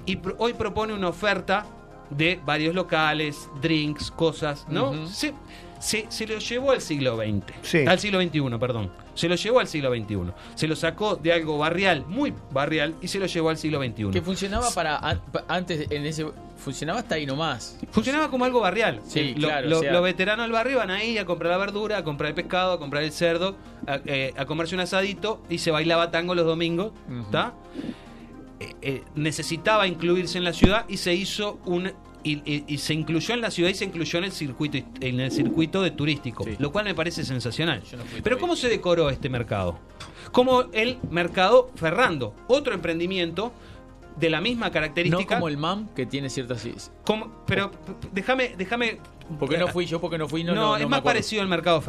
y hoy propone una oferta de varios locales, drinks, cosas, ¿no? Ujú. se, se- se lo llevó al siglo XX. Sí. Al siglo XXI, perdón. Se lo llevó al siglo XXI. Se lo sacó de algo barrial, muy barrial, y se lo llevó al siglo XXI. Que funcionaba para an- pa- antes en ese funcionaba hasta ahí nomás. Funcionaba como algo barrial. Sí, Lo- claro, lo- o sea- Los veteranos del barrio van ahí a comprar la verdura, a comprar el pescado, a comprar el cerdo, a, eh, a comerse un asadito y se bailaba tango los domingos. ¿está? Eh, eh, necesitaba incluirse en la ciudad y se hizo un. Y, y- y se incluyó en la ciudad y se incluyó en el circuito en el circuito de turístico, lo cual me parece sensacional. Pero ¿cómo se decoró este mercado? Como el mercado Ferrando, otro emprendimiento de la misma No característica. como el MAM que tiene ciertas Como- pero déjame, déjame. ¿Por qué no fui yo? Porque no fui, no, No, no, es no más parecido al mercado.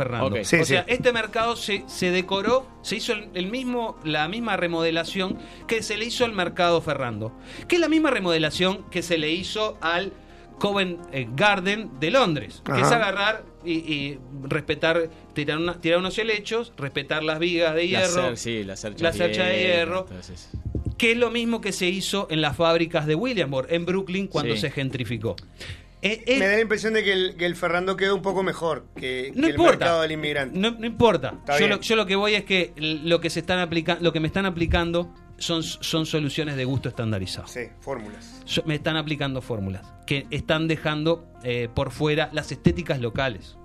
Sí, o sea, sí. este mercado se, se decoró, se hizo el, el mismo, la misma remodelación que se le hizo al mercado Ferrando. Que es la misma remodelación que se le hizo al Covent eh, Garden de Londres. Que es agarrar y, y respetar, tirar, una- tirar unos helechos, respetar las vigas de La hierro. cer- sí, la cercha la de hierro. entonces. Que es lo mismo que se hizo en las fábricas de Williamsburg, en Brooklyn, cuando Sí. se gentrificó. Eh, eh, Me da la impresión de que el, que el Ferrando quedó un poco mejor que, No que el importa. mercado del inmigrante. No, no importa. Yo lo, yo lo que voy es que lo que se están aplicando, lo que me están aplicando son, son soluciones de gusto estandarizados. Sí, fórmulas. Me están aplicando fórmulas que están dejando eh, por fuera las estéticas locales.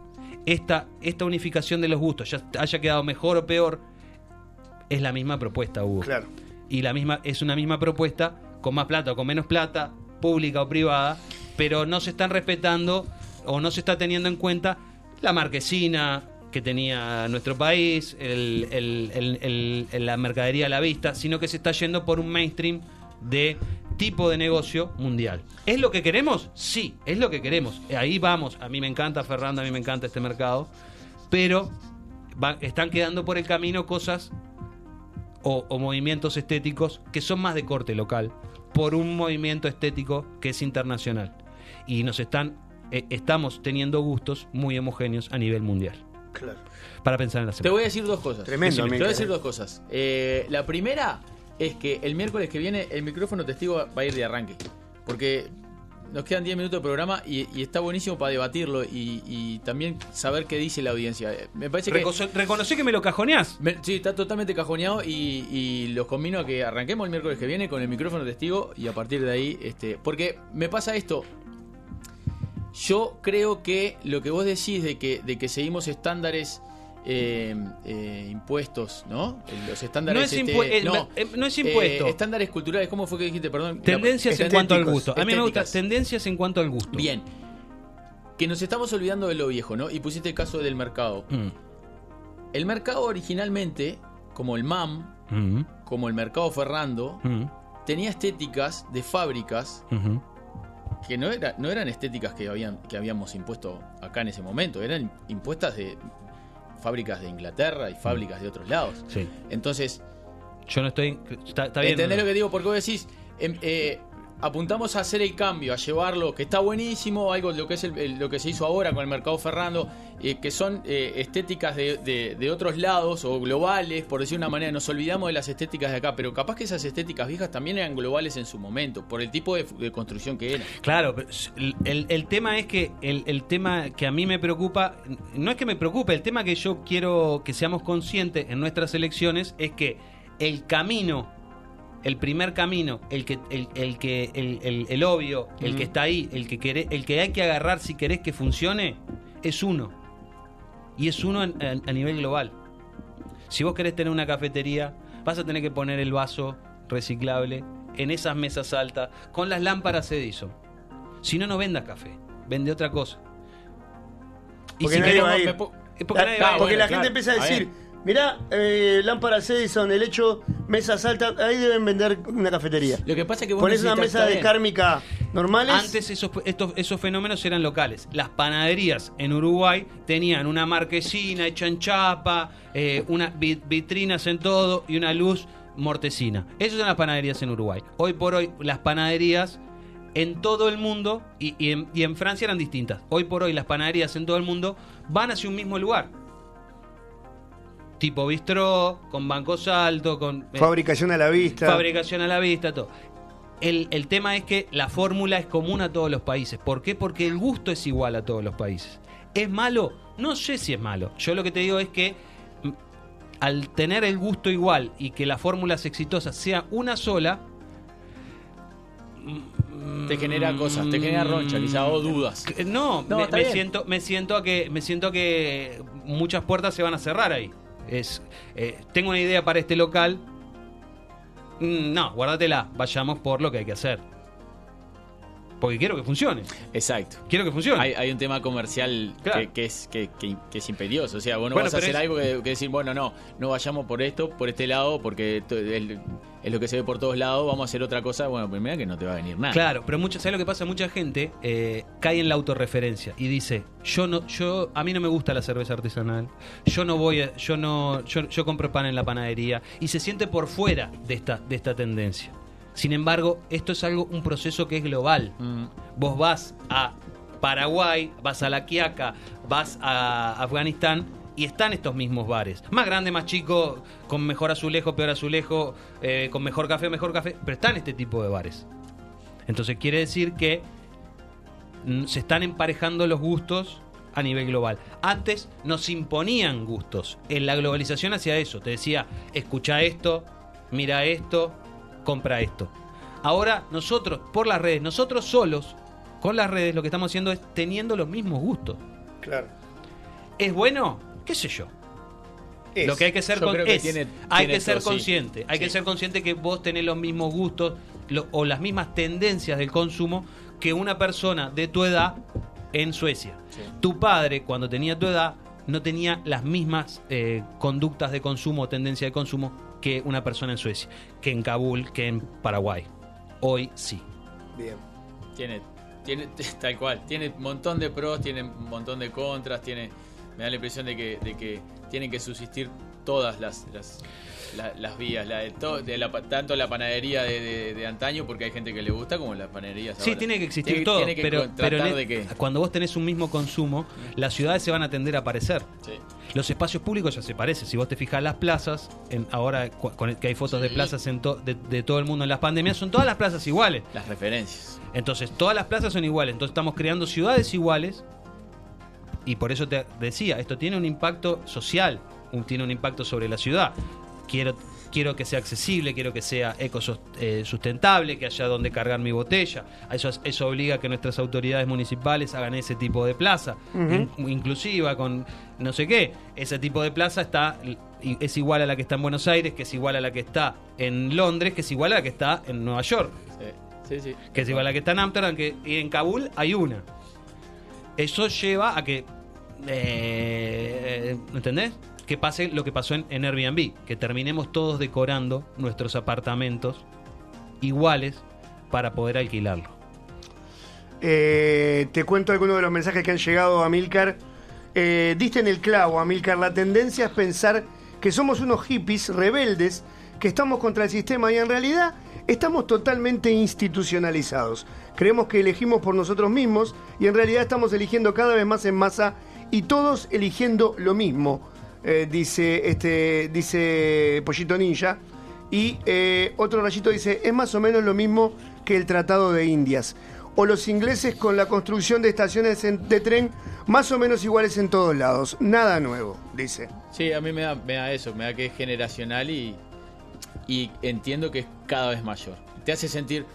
Esta, esta unificación de los gustos, ya haya quedado mejor o peor, es la misma propuesta, Hugo. Claro. Y la misma, es una misma propuesta, con más plata o con menos plata, pública o privada, pero no se están respetando o no se está teniendo en cuenta la marquesina que tenía nuestro país, la mercadería a la vista, sino que se está yendo por un mainstream de tipo de negocio mundial. ¿Es lo que queremos? Sí, es lo que queremos. Ahí vamos. A mí me encanta Fernando, a mí me encanta este mercado, pero están quedando por el camino cosas o, o movimientos estéticos que son más de corte local por un movimiento estético que es internacional. Y nos están eh, estamos teniendo gustos muy homogéneos a nivel mundial. Claro. Para pensar en la Te semana. voy a decir dos cosas. Tremendo, Te voy a decir eh. dos cosas. Eh, la primera es que el miércoles que viene el micrófono testigo va a ir de arranque. Porque nos quedan 10 minutos de programa y, y está buenísimo para debatirlo y, y también saber qué dice la audiencia. Eh, Me parece que. Recono- reconocí que me lo cajoneás. Me- sí, está totalmente cajoneado y, y los combino a que arranquemos el miércoles que viene con el micrófono testigo y a partir de ahí, este, porque me pasa esto. Yo creo que lo que vos decís de que, de que seguimos estándares eh, eh, impuestos, ¿no? Los estándares No es este, impue- eh, eh, no es impuesto. estándares culturales, ¿cómo fue que dijiste? Perdón. Tendencias en cuanto al gusto. A mí me gusta tendencias en cuanto al gusto. Bien. Que nos estamos olvidando de lo viejo, ¿no? Y pusiste el caso del mercado. Mm. El mercado originalmente, como el MAM, Mm, como el mercado Ferrando, mm, tenía estéticas de fábricas que no, era, no eran estéticas que, habían, que habíamos impuesto acá en ese momento, eran impuestas de fábricas de Inglaterra y fábricas de otros lados. Sí. Entonces, Yo no estoy. Está, está bien. ¿entendés no, lo que digo? Porque vos decís, em, eh, apuntamos a hacer el cambio, a llevarlo, que está buenísimo, algo lo que es el- lo que se hizo ahora con el mercado Ferrando, eh, que son eh, estéticas de, otros lados o globales, por decir una manera, nos olvidamos de las estéticas de acá, pero capaz que esas estéticas viejas también eran globales en su momento, por el tipo de, construcción que era. Claro, el, el- tema es que el tema que a mí me preocupa, no es que me preocupe, el tema que yo quiero que seamos conscientes en nuestras elecciones es que el camino, el primer camino, el que, el, el que, el, el- el obvio, el que está ahí, el que queré- el que hay que agarrar si querés que funcione, es uno. Y es uno en- en- a nivel global. Si vos querés tener una cafetería, vas a tener que poner el vaso reciclable en esas mesas altas con las lámparas Edison. Si no, no vendas café, vende otra cosa. Y Porque si nadie queremos- va a ir. me po- porque La- nadie va a ir. porque la Bueno, gente empieza a decir. Mirá, eh, lámparas Edison, el hecho, mesas altas, ahí deben vender una cafetería. Lo que pasa es que vos Pones una mesa de bien. kármica normales. Antes esos, estos, esos fenómenos eran locales. Las panaderías en Uruguay tenían una marquesina hecha en chapa, eh, unas vi- vitrinas en todo y una luz mortecina. Esas son las panaderías en Uruguay. Hoy por hoy las panaderías en todo el mundo y, y en, y en Francia eran distintas. Hoy por hoy las panaderías en todo el mundo van hacia un mismo lugar. Tipo bistró, con bancos altos, con... eh, Fabricación a la vista. Fabricación a la vista, todo. El, el tema es que la fórmula es común a todos los países. ¿Por qué? Porque el gusto es igual a todos los países. ¿Es malo? No sé si es malo. Yo lo que te digo es que mm, al tener el gusto igual y que la fórmula exitosa sea una sola, Te genera cosas, te genera roncha, quizá, o dudas. no, No, me, me siento, me siento a que me siento a que muchas puertas se van a cerrar ahí. Es, eh, tengo una idea para este local. Mm, No, guárdatela. Vayamos por lo que hay que hacer. Porque quiero que funcione. Exacto. Quiero que funcione. Hay, hay un tema comercial Claro. que, que es, que, que- que es imperioso. O sea, vos no Bueno, vas a hacer es- algo que, decir, bueno, no, no vayamos por esto, por este lado, porque es lo que se ve por todos lados, vamos a hacer otra cosa. Bueno, primero que no te va a venir nada. Claro, pero mucha, ¿sabes lo que pasa? Mucha gente eh, cae en la autorreferencia y dice, yo no, yo, a mí no me gusta la cerveza artesanal, yo no voy, a- yo no, yo, yo compro pan en la panadería y se siente por fuera de esta, de esta tendencia. Sin embargo, esto es algo, un proceso que es global. Mm. Vos vas a Paraguay, vas a La Quiaca, vas a Afganistán y están estos mismos bares. Más grande, más chico, con mejor azulejo, peor azulejo, eh, con mejor café, mejor café, pero están este tipo de bares. Entonces quiere decir que mm, se están emparejando los gustos a nivel global. Antes nos imponían gustos. En la globalización hacia eso. Te decía, escucha esto, mira esto, compra esto. Ahora nosotros, por las redes, nosotros solos, con las redes, lo que estamos haciendo es teniendo los mismos gustos. Claro. ¿Es bueno? ¿Qué sé yo? Es. Lo que hay que ser Yo con- creo que es, tiene- hay tiene que ser todo, sí. consciente, hay que ser consciente que vos tenés los mismos gustos lo- o las mismas tendencias del consumo que una persona de tu edad en Suecia. Tu padre, cuando tenía tu edad, no tenía las mismas eh, conductas de consumo o tendencia de consumo que una persona en Suecia, que en Kabul, que en Paraguay. Hoy sí. Bien. Tiene, tiene, tal cual, tiene un montón de pros, tiene un montón de contras, tiene, me da la impresión de que, de que tienen que subsistir todas las, las, la- las vías, la de to- de la pa- tanto la panadería de, de- antaño, porque hay gente que le gusta, como las panaderías Sí, ahora. tiene que existir Tiene- todo, tiene que pero, de que... cuando vos tenés un mismo consumo, las ciudades se van a tender a parecer. Sí. Los espacios públicos ya se parecen. Si vos te fijas las plazas, en, ahora con el- que hay fotos de plazas en to- de, de todo el mundo en las pandemias, son todas las plazas iguales. Las referencias. Entonces, todas las plazas son iguales. Entonces, estamos creando ciudades iguales. Y por eso te decía, esto tiene un impacto social, un- tiene un impacto sobre la ciudad. Quiero, quiero que sea accesible, quiero que sea ecosustentable, que haya donde cargar mi botella. Eso, eso obliga a que nuestras autoridades municipales hagan ese tipo de plaza, in- inclusiva, con no sé qué. Ese tipo de plaza está es igual a la que está en Buenos Aires, que es igual a la que está en Londres, que es igual a la que está en Nueva York Sí, sí. que es igual a la que está en Amsterdam, que y en Kabul hay una. Eso lleva a que, eh, ¿entendés? Que pase lo que pasó en, Airbnb, que terminemos todos decorando nuestros apartamentos iguales para poder alquilarlo. Eh, te cuento algunos de los mensajes que han llegado a Milcar. Eh, diste en el clavo, Amilcar. La tendencia es pensar que somos unos hippies rebeldes, que estamos contra el sistema y en realidad estamos totalmente institucionalizados. Creemos que elegimos por nosotros mismos y en realidad estamos eligiendo cada vez más en masa y todos eligiendo lo mismo, eh, dice, este, dice Pollito Ninja. Y eh, otro rayito dice, es más o menos lo mismo que el Tratado de Indias. O los ingleses con la construcción de estaciones de tren más o menos iguales en todos lados. Nada nuevo, dice. Sí, a mí me da, me da eso, me da que es generacional y, y entiendo que es cada vez mayor. Te hace sentir,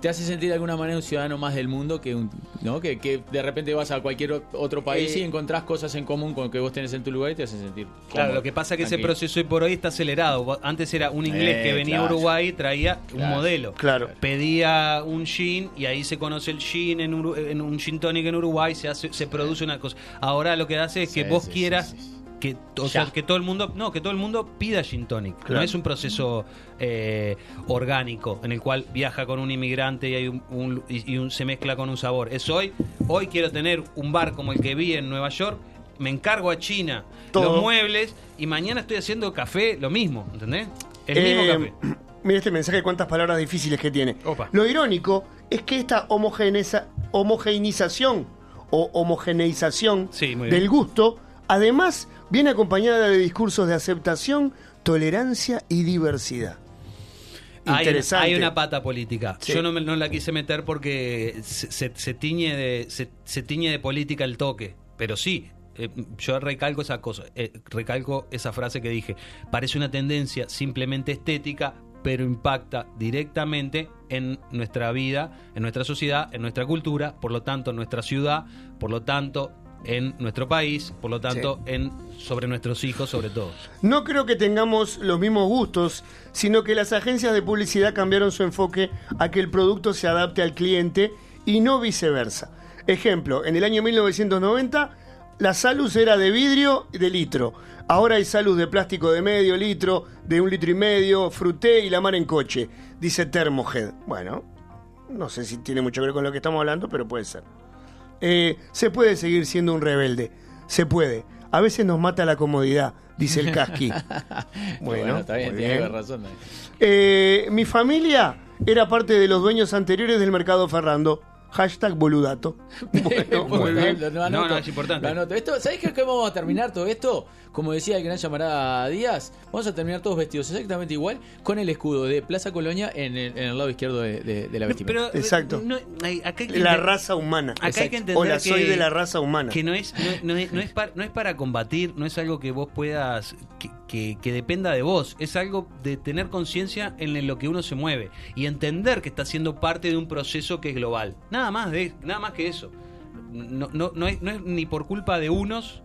te hace sentir de alguna manera un ciudadano más del mundo que un, ¿no? Que, que de repente vas a cualquier otro país Eh, y encontrás cosas en común con lo que vos tenés en tu lugar y te hace sentir. Claro, lo que pasa es que ese proceso hoy por hoy está acelerado. Antes era un inglés Eh, que venía claro. a Uruguay y traía un modelo. Claro. Pedía un gin y ahí se conoce el gin en, Uru- en un gin tonic en Uruguay, se hace, se produce una cosa. Ahora lo que hace es que Sí, vos sí, quieras que o sea, que todo el mundo no que todo el mundo pida gin tonic. Claro. No es un proceso eh, orgánico en el cual viaja con un inmigrante y hay un, un- y, y un- se mezcla con un sabor. Es hoy hoy quiero tener un bar como el que vi en Nueva York. Me encargo a China Todo. los muebles y mañana estoy haciendo café, lo mismo, ¿entendés? El mismo Eh, café. Mira este mensaje, cuántas palabras difíciles que tiene. Opa. Lo irónico es que esta homogeneiza- homogeneización o homogeneización Sí, del gusto, además, viene acompañada de discursos de aceptación, tolerancia y diversidad. Hay Interesante. hay una pata política. Sí. Yo no, me- no la quise meter porque se, se- se tiñe de se, se tiñe de política el toque. Pero sí, eh, yo recalco esa cosa, eh, recalco esa frase que dije. Parece una tendencia simplemente estética, pero impacta directamente en nuestra vida, en nuestra sociedad, en nuestra cultura, por lo tanto en nuestra ciudad, por lo tanto en nuestro país, por lo tanto en sobre nuestros hijos sobre todo. No creo que tengamos los mismos gustos, sino que las agencias de publicidad cambiaron su enfoque a que el producto se adapte al cliente y no viceversa. Ejemplo, en el año 1990 la Salus era de vidrio de litro. Ahora hay Salus de plástico de medio litro, de un litro y medio, fruté y la mar en coche, dice Thermohead. Bueno, no sé si tiene mucho que ver con lo que estamos hablando, pero puede ser. Eh, se puede seguir siendo un rebelde, se puede. A veces nos mata la comodidad, dice el casqui. Bueno, está bien, tiene bien. razón. también. Eh, mi familia era parte de los dueños anteriores del mercado Ferrando. Hashtag boludato. Bueno, muy bien. Lo- lo anoto, No, no, es importante. lo anoto. Esto, ¿Sabés qué, vamos a terminar todo esto? Como decía el gran llamará Díaz, vamos a terminar todos vestidos exactamente igual con el escudo de Plaza Colonia en el, en el lado izquierdo de, de- de la vestimenta. Pero, Exacto. no, hay- acá hay que La raza humana. Acá hay que entender Hola, soy que- de la raza humana. Que no es, no, no es, no es par- no es para combatir, no es algo que vos puedas, que, que- que dependa de vos, es algo de tener conciencia en lo que uno se mueve y entender que está siendo parte de un proceso que es global. Nada más, de, nada más que eso. No, no, no, es, no es ni por culpa de unos,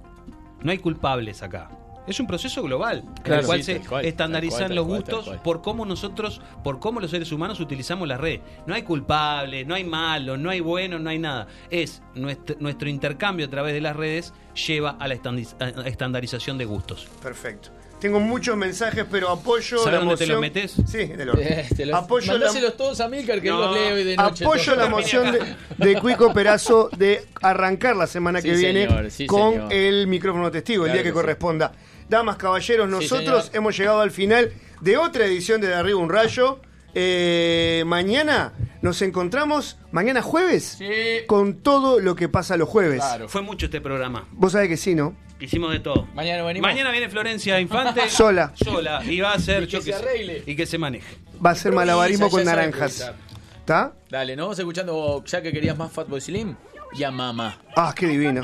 no hay culpables acá. Es un proceso global, en Claro, el cual sí, se cual, estandarizan tal cual, los tal gustos cual. por cómo nosotros, por cómo los seres humanos utilizamos las redes. No hay culpables, no hay malos, no hay buenos, no hay nada. Es nuestro, nuestro intercambio a través de las redes lleva a la estandarización de gustos. Perfecto. Tengo muchos mensajes, pero apoyo ¿Sabes la dónde te moción. los metes? Sí. Eh, te los- Apoyo la, todos a Milcar que No. los lee hoy de noche. apoyo todo. la moción de, de Cuico Perazo de arrancar la semana Sí, que viene señor, sí, con señor. el micrófono testigo, el día que, que sí. corresponda. damas, caballeros, nosotros hemos llegado al final de otra edición de De Arriba un Rayo. Eh, mañana nos encontramos, mañana jueves, con todo lo que pasa los jueves. Fue mucho este programa. Vos sabés que sí, ¿no? Hicimos de todo. Mañana venimos. Mañana viene Florencia Infante. Sola. Sola. Y va a ser, Y que se arregle. Y que se maneje. Va a ser malabarismo con naranjas. ¿Está? Dale, nos vamos escuchando, ya que querías más Fatboy Slim, y a mamá. Ah, qué divino.